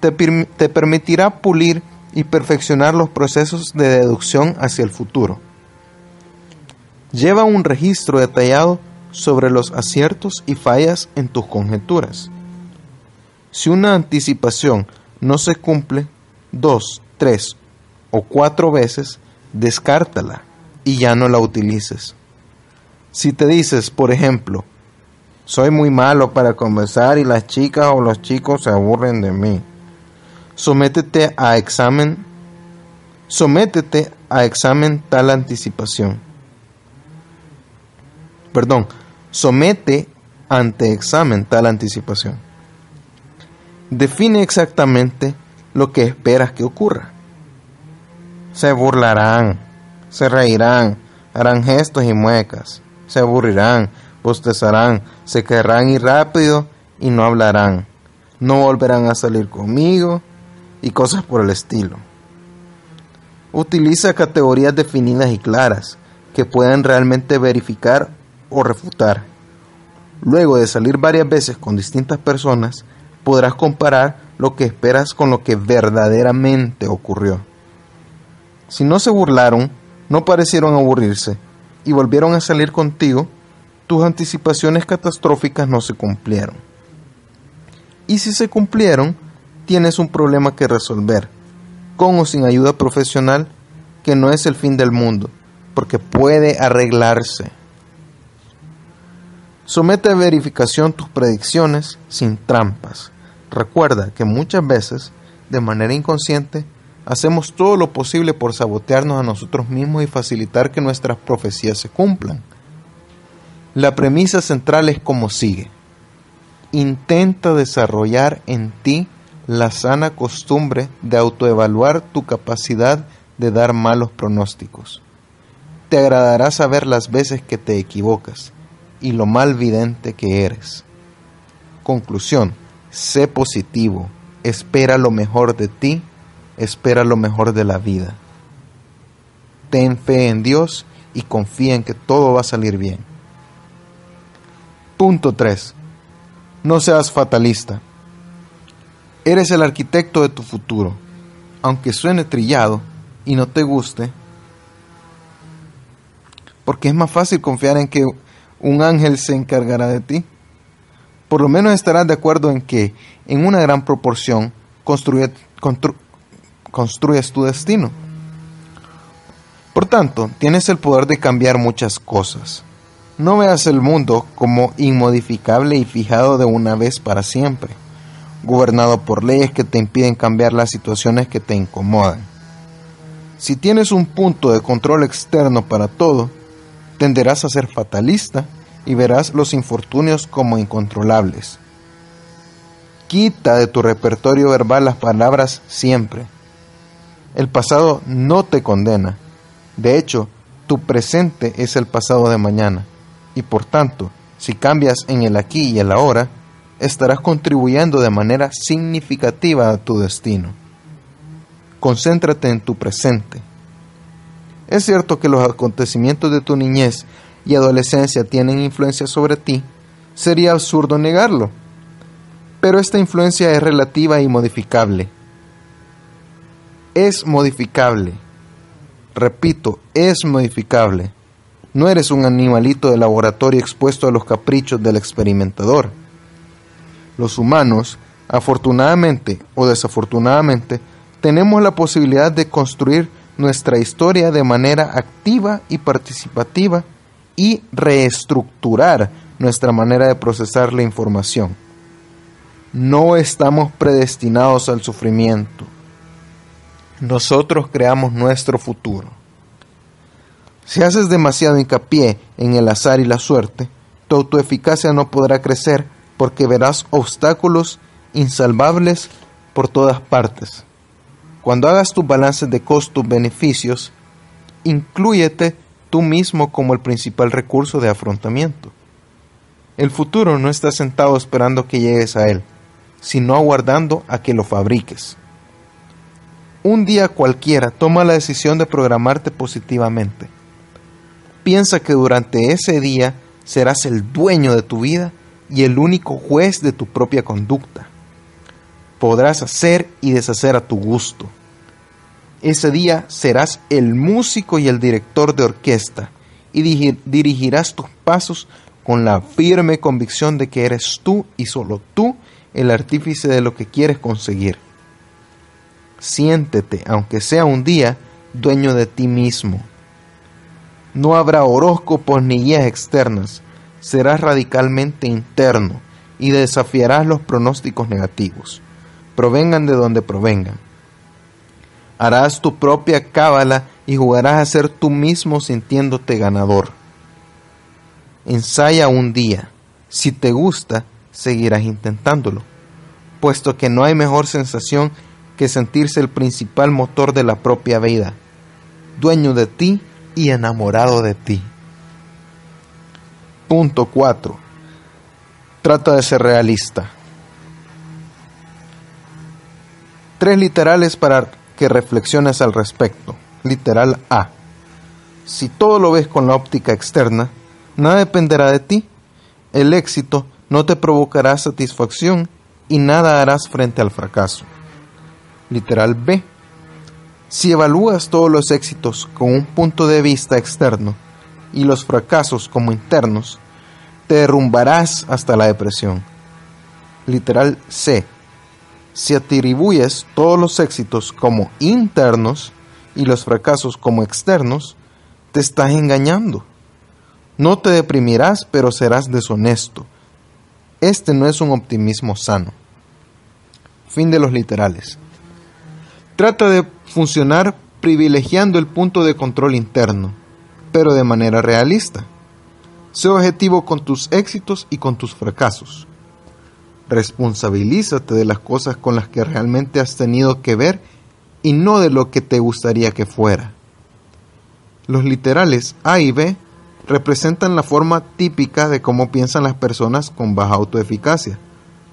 te, te permitirá pulir y perfeccionar los procesos de deducción hacia el futuro. Lleva un registro detallado sobre los aciertos y fallas en tus conjeturas. Si una anticipación no se cumple dos, tres o cuatro veces, descártala y ya no la utilices. Si te dices, por ejemplo, soy muy malo para conversar y las chicas o los chicos se aburren de mí, sométete a examen, sométete a examen tal anticipación. Perdón, somete ante examen tal anticipación. Define exactamente lo que esperas que ocurra. Se burlarán, se reirán, harán gestos y muecas, se aburrirán, bostezarán, se querrán ir rápido y no hablarán, no volverán a salir conmigo y cosas por el estilo. Utiliza categorías definidas y claras que puedan realmente verificar o refutar. Luego de salir varias veces con distintas personas, podrás comparar lo que esperas con lo que verdaderamente ocurrió. Si no se burlaron, no parecieron aburrirse y volvieron a salir contigo, tus anticipaciones catastróficas no se cumplieron. Y si se cumplieron, tienes un problema que resolver, con o sin ayuda profesional, que no es el fin del mundo, porque puede arreglarse. Somete a verificación tus predicciones sin trampas. Recuerda que muchas veces, de manera inconsciente, hacemos todo lo posible por sabotearnos a nosotros mismos y facilitar que nuestras profecías se cumplan. La premisa central es como sigue. Intenta desarrollar en ti la sana costumbre de autoevaluar tu capacidad de dar malos pronósticos. Te agradará saber las veces que te equivocas y lo mal vidente que eres. Conclusión, sé positivo, espera lo mejor de ti, espera lo mejor de la vida. Ten fe en Dios y confía en que todo va a salir bien. Punto 3. No seas fatalista. Eres el arquitecto de tu futuro. Aunque suene trillado y no te guste, porque es más fácil confiar en que un ángel se encargará de ti. Por lo menos estarás de acuerdo en que, en una gran proporción, construyes tu destino. Por tanto, tienes el poder de cambiar muchas cosas. No veas el mundo como inmodificable y fijado de una vez para siempre, gobernado por leyes que te impiden cambiar las situaciones que te incomodan. Si tienes un punto de control externo para todo, tenderás a ser fatalista y verás los infortunios como incontrolables. Quita de tu repertorio verbal las palabras siempre. El pasado no te condena. De hecho, tu presente es el pasado de mañana. Y por tanto, si cambias en el aquí y el ahora, estarás contribuyendo de manera significativa a tu destino. Concéntrate en tu presente es cierto que los acontecimientos de tu niñez y adolescencia tienen influencia sobre ti, sería absurdo negarlo, pero esta influencia es relativa y modificable. Es modificable. Repito, es modificable. No eres un animalito de laboratorio expuesto a los caprichos del experimentador. Los humanos, afortunadamente o desafortunadamente, tenemos la posibilidad de construir nuestra historia de manera activa y participativa y reestructurar nuestra manera de procesar la información. No estamos predestinados al sufrimiento. Nosotros creamos nuestro futuro. Si haces demasiado hincapié en el azar y la suerte, tu autoeficacia no podrá crecer porque verás obstáculos insalvables por todas partes. Cuando hagas tus balances de costos-beneficios, inclúyete tú mismo como el principal recurso de afrontamiento. El futuro no está sentado esperando que llegues a él, sino aguardando a que lo fabriques. Un día cualquiera toma la decisión de programarte positivamente. Piensa que durante ese día serás el dueño de tu vida y el único juez de tu propia conducta. Podrás hacer y deshacer a tu gusto. Ese día serás el músico y el director de orquesta y dirigirás tus pasos con la firme convicción de que eres tú y solo tú el artífice de lo que quieres conseguir. Siéntete, aunque sea un día, dueño de ti mismo. No habrá horóscopos ni guías externas, serás radicalmente interno y desafiarás los pronósticos negativos, provengan de donde provengan. Harás tu propia cábala y jugarás a ser tú mismo sintiéndote ganador. Ensaya un día. Si te gusta, seguirás intentándolo, puesto que no hay mejor sensación que sentirse el principal motor de la propia vida, dueño de ti y enamorado de ti. Punto 4. Trata de ser realista. Tres literales para que reflexiones al respecto. Literal A. Si todo lo ves con la óptica externa, nada dependerá de ti. El éxito no te provocará satisfacción y nada harás frente al fracaso. Literal B. Si evalúas todos los éxitos con un punto de vista externo, y los fracasos como internos, te derrumbarás hasta la depresión. Literal C. Si atribuyes todos los éxitos como internos y los fracasos como externos, te estás engañando. No te deprimirás, pero serás deshonesto. Este no es un optimismo sano. Fin de los literales. Trata de funcionar privilegiando el punto de control interno pero de manera realista. Sé objetivo con tus éxitos y con tus fracasos. Responsabilízate de las cosas con las que realmente has tenido que ver y no de lo que te gustaría que fuera. Los literales A y B representan la forma típica de cómo piensan las personas con baja autoeficacia,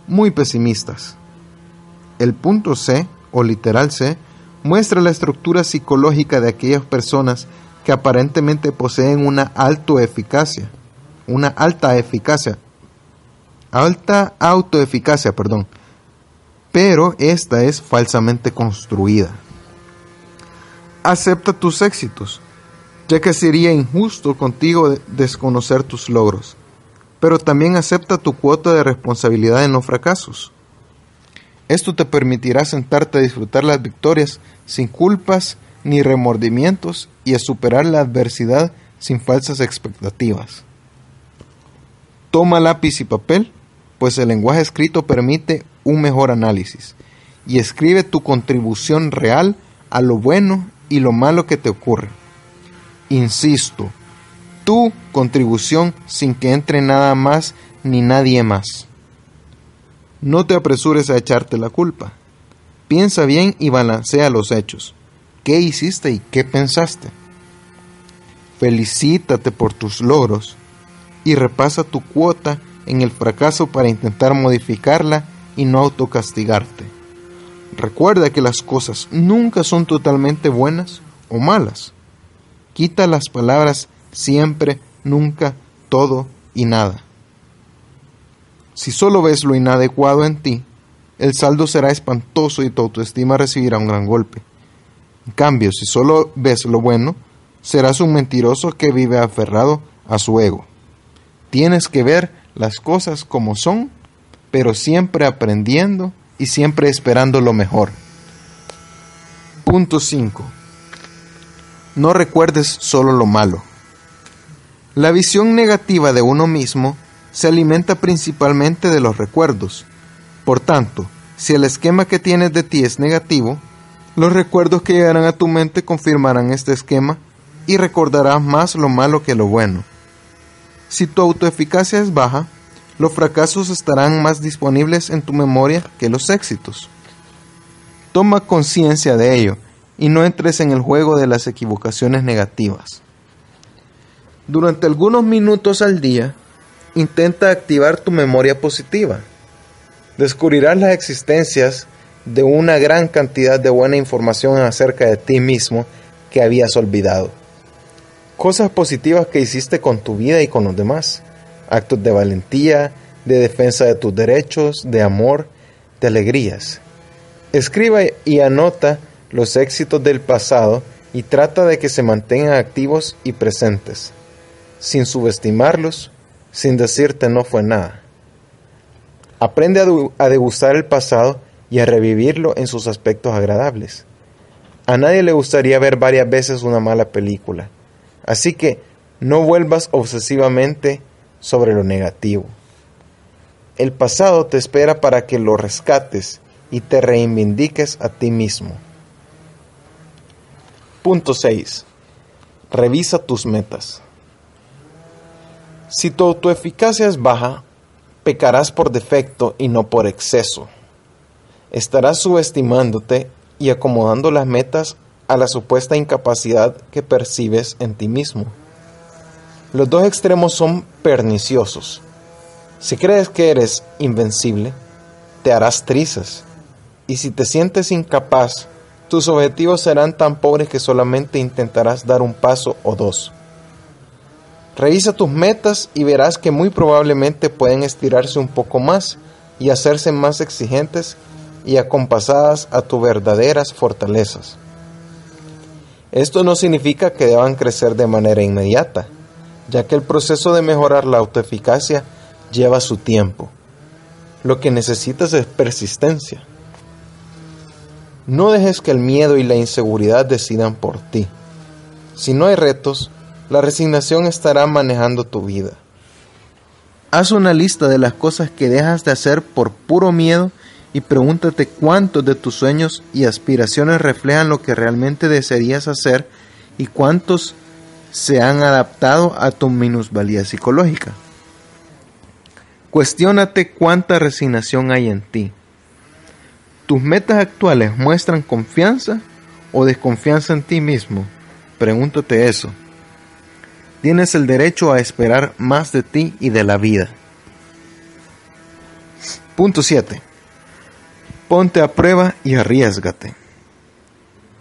muy pesimistas. El punto C, o literal C, muestra la estructura psicológica de aquellas personas que aparentemente poseen una alta eficacia, una alta eficacia, alta autoeficacia, perdón, pero esta es falsamente construida. Acepta tus éxitos, ya que sería injusto contigo desconocer tus logros, pero también acepta tu cuota de responsabilidad en los fracasos. Esto te permitirá sentarte a disfrutar las victorias sin culpas ni remordimientos y a superar la adversidad sin falsas expectativas. Toma lápiz y papel, pues el lenguaje escrito permite un mejor análisis, y escribe tu contribución real a lo bueno y lo malo que te ocurre. Insisto, tu contribución sin que entre nada más ni nadie más. No te apresures a echarte la culpa. Piensa bien y balancea los hechos qué hiciste y qué pensaste. Felicítate por tus logros y repasa tu cuota en el fracaso para intentar modificarla y no autocastigarte. Recuerda que las cosas nunca son totalmente buenas o malas. Quita las palabras siempre, nunca, todo y nada. Si solo ves lo inadecuado en ti, el saldo será espantoso y tu autoestima recibirá un gran golpe. En cambio, si solo ves lo bueno, serás un mentiroso que vive aferrado a su ego. Tienes que ver las cosas como son, pero siempre aprendiendo y siempre esperando lo mejor. Punto 5. No recuerdes solo lo malo. La visión negativa de uno mismo se alimenta principalmente de los recuerdos. Por tanto, si el esquema que tienes de ti es negativo, los recuerdos que llegarán a tu mente confirmarán este esquema y recordarás más lo malo que lo bueno. Si tu autoeficacia es baja, los fracasos estarán más disponibles en tu memoria que los éxitos. Toma conciencia de ello y no entres en el juego de las equivocaciones negativas. Durante algunos minutos al día, intenta activar tu memoria positiva. Descubrirás las existencias de una gran cantidad de buena información acerca de ti mismo que habías olvidado. Cosas positivas que hiciste con tu vida y con los demás. Actos de valentía, de defensa de tus derechos, de amor, de alegrías. Escriba y anota los éxitos del pasado y trata de que se mantengan activos y presentes, sin subestimarlos, sin decirte no fue nada. Aprende a, degustar el pasado y a revivirlo en sus aspectos agradables. A nadie le gustaría ver varias veces una mala película, así que no vuelvas obsesivamente sobre lo negativo. El pasado te espera para que lo rescates y te reivindiques a ti mismo. Punto 6. Revisa tus metas. Si tu autoeficacia es baja, pecarás por defecto y no por exceso. Estarás subestimándote y acomodando las metas a la supuesta incapacidad que percibes en ti mismo. Los dos extremos son perniciosos. Si crees que eres invencible, te harás trizas. Y si te sientes incapaz, tus objetivos serán tan pobres que solamente intentarás dar un paso o dos. Revisa tus metas y verás que muy probablemente pueden estirarse un poco más y hacerse más exigentes y acompasadas a tus verdaderas fortalezas. Esto no significa que deban crecer de manera inmediata, ya que el proceso de mejorar la autoeficacia lleva su tiempo. Lo que necesitas es persistencia. No dejes que el miedo y la inseguridad decidan por ti. Si no hay retos, la resignación estará manejando tu vida. Haz una lista de las cosas que dejas de hacer por puro miedo y pregúntate cuántos de tus sueños y aspiraciones reflejan lo que realmente desearías hacer y cuántos se han adaptado a tu minusvalía psicológica. Cuestiónate cuánta resignación hay en ti. ¿Tus metas actuales muestran confianza o desconfianza en ti mismo? Pregúntate eso. Tienes el derecho a esperar más de ti y de la vida. Punto 7. Ponte a prueba y arriesgate.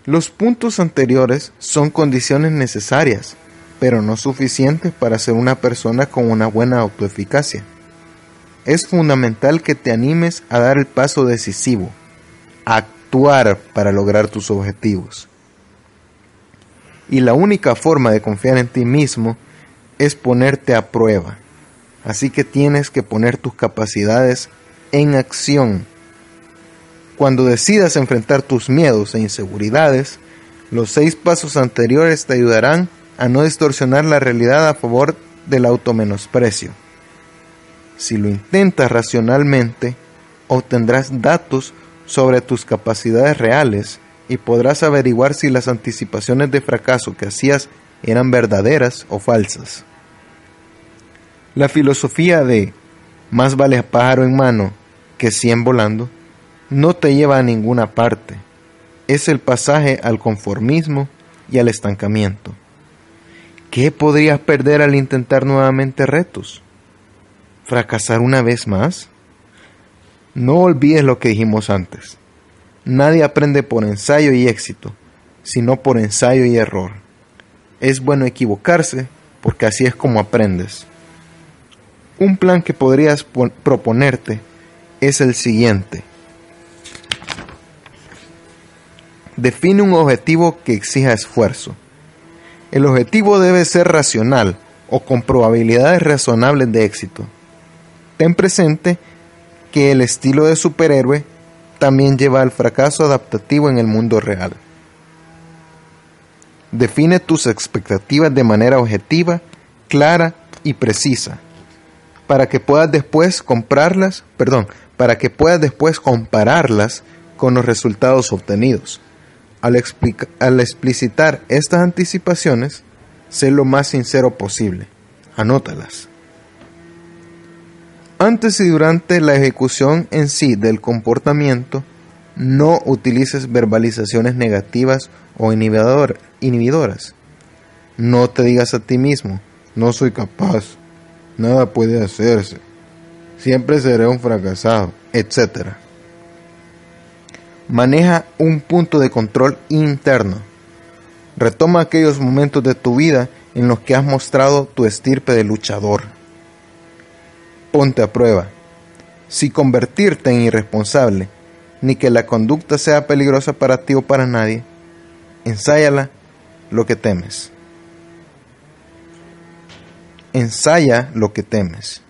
Los puntos anteriores son condiciones necesarias, pero no suficientes para ser una persona con una buena autoeficacia. Es fundamental que te animes a dar el paso decisivo, a actuar para lograr tus objetivos. Y la única forma de confiar en ti mismo es ponerte a prueba. Así que tienes que poner tus capacidades en acción. Cuando decidas enfrentar tus miedos e inseguridades, los seis pasos anteriores te ayudarán a no distorsionar la realidad a favor del automenosprecio. Si lo intentas racionalmente, obtendrás datos sobre tus capacidades reales y podrás averiguar si las anticipaciones de fracaso que hacías eran verdaderas o falsas. La filosofía de más vale pájaro en mano que cien volando no te lleva a ninguna parte. Es el pasaje al conformismo y al estancamiento. ¿Qué podrías perder al intentar nuevamente retos? ¿Fracasar una vez más? No olvides lo que dijimos antes. Nadie aprende por ensayo y éxito, sino por ensayo y error. Es bueno equivocarse porque así es como aprendes. Un plan que podrías proponerte es el siguiente. Define un objetivo que exija esfuerzo. El objetivo debe ser racional o con probabilidades razonables de éxito. Ten presente que el estilo de superhéroe también lleva al fracaso adaptativo en el mundo real. Define tus expectativas de manera objetiva, clara y precisa, para que puedas después comprarlas, perdón, para que puedas después compararlas con los resultados obtenidos. Al, al explicitar estas anticipaciones, sé lo más sincero posible. Anótalas. Antes y durante la ejecución en sí del comportamiento, no utilices verbalizaciones negativas o inhibidoras. No te digas a ti mismo, no soy capaz, nada puede hacerse, siempre seré un fracasado, etc. Maneja un punto de control interno. Retoma aquellos momentos de tu vida en los que has mostrado tu estirpe de luchador. Ponte a prueba. Si convertirte en irresponsable, ni que la conducta sea peligrosa para ti o para nadie, ensáyala lo que temes. Ensaya lo que temes.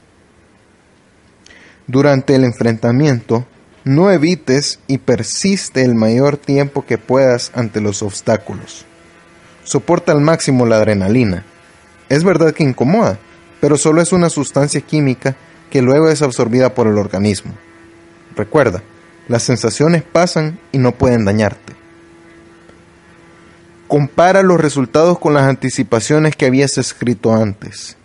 Durante el enfrentamiento, no evites y persiste el mayor tiempo que puedas ante los obstáculos. Soporta al máximo la adrenalina. Es verdad que incomoda, pero solo es una sustancia química que luego es absorbida por el organismo. Recuerda, las sensaciones pasan y no pueden dañarte. Compara los resultados con las anticipaciones que habías escrito antes.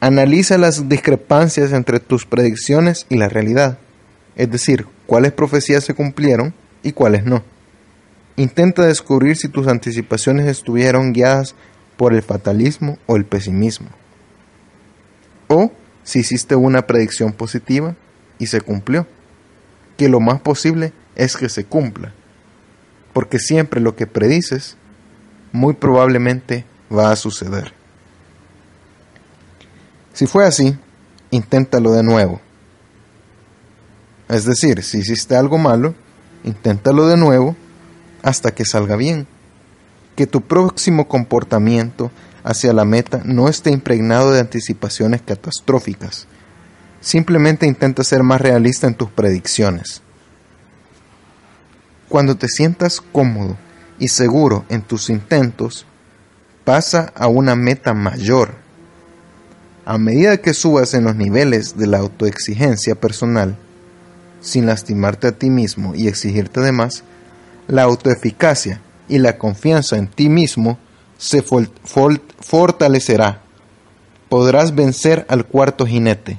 Analiza las discrepancias entre tus predicciones y la realidad, es decir, cuáles profecías se cumplieron y cuáles no. Intenta descubrir si tus anticipaciones estuvieron guiadas por el fatalismo o el pesimismo. O si hiciste una predicción positiva y se cumplió. Que lo más posible es que se cumpla. Porque siempre lo que predices muy probablemente va a suceder. Si fue así, inténtalo de nuevo. Es decir, si hiciste algo malo, inténtalo de nuevo hasta que salga bien. Que tu próximo comportamiento hacia la meta no esté impregnado de anticipaciones catastróficas. Simplemente intenta ser más realista en tus predicciones. Cuando te sientas cómodo y seguro en tus intentos, pasa a una meta mayor a medida que subas en los niveles de la autoexigencia personal, sin lastimarte a ti mismo y exigirte de más, la autoeficacia y la confianza en ti mismo se fortalecerá. Podrás vencer al cuarto jinete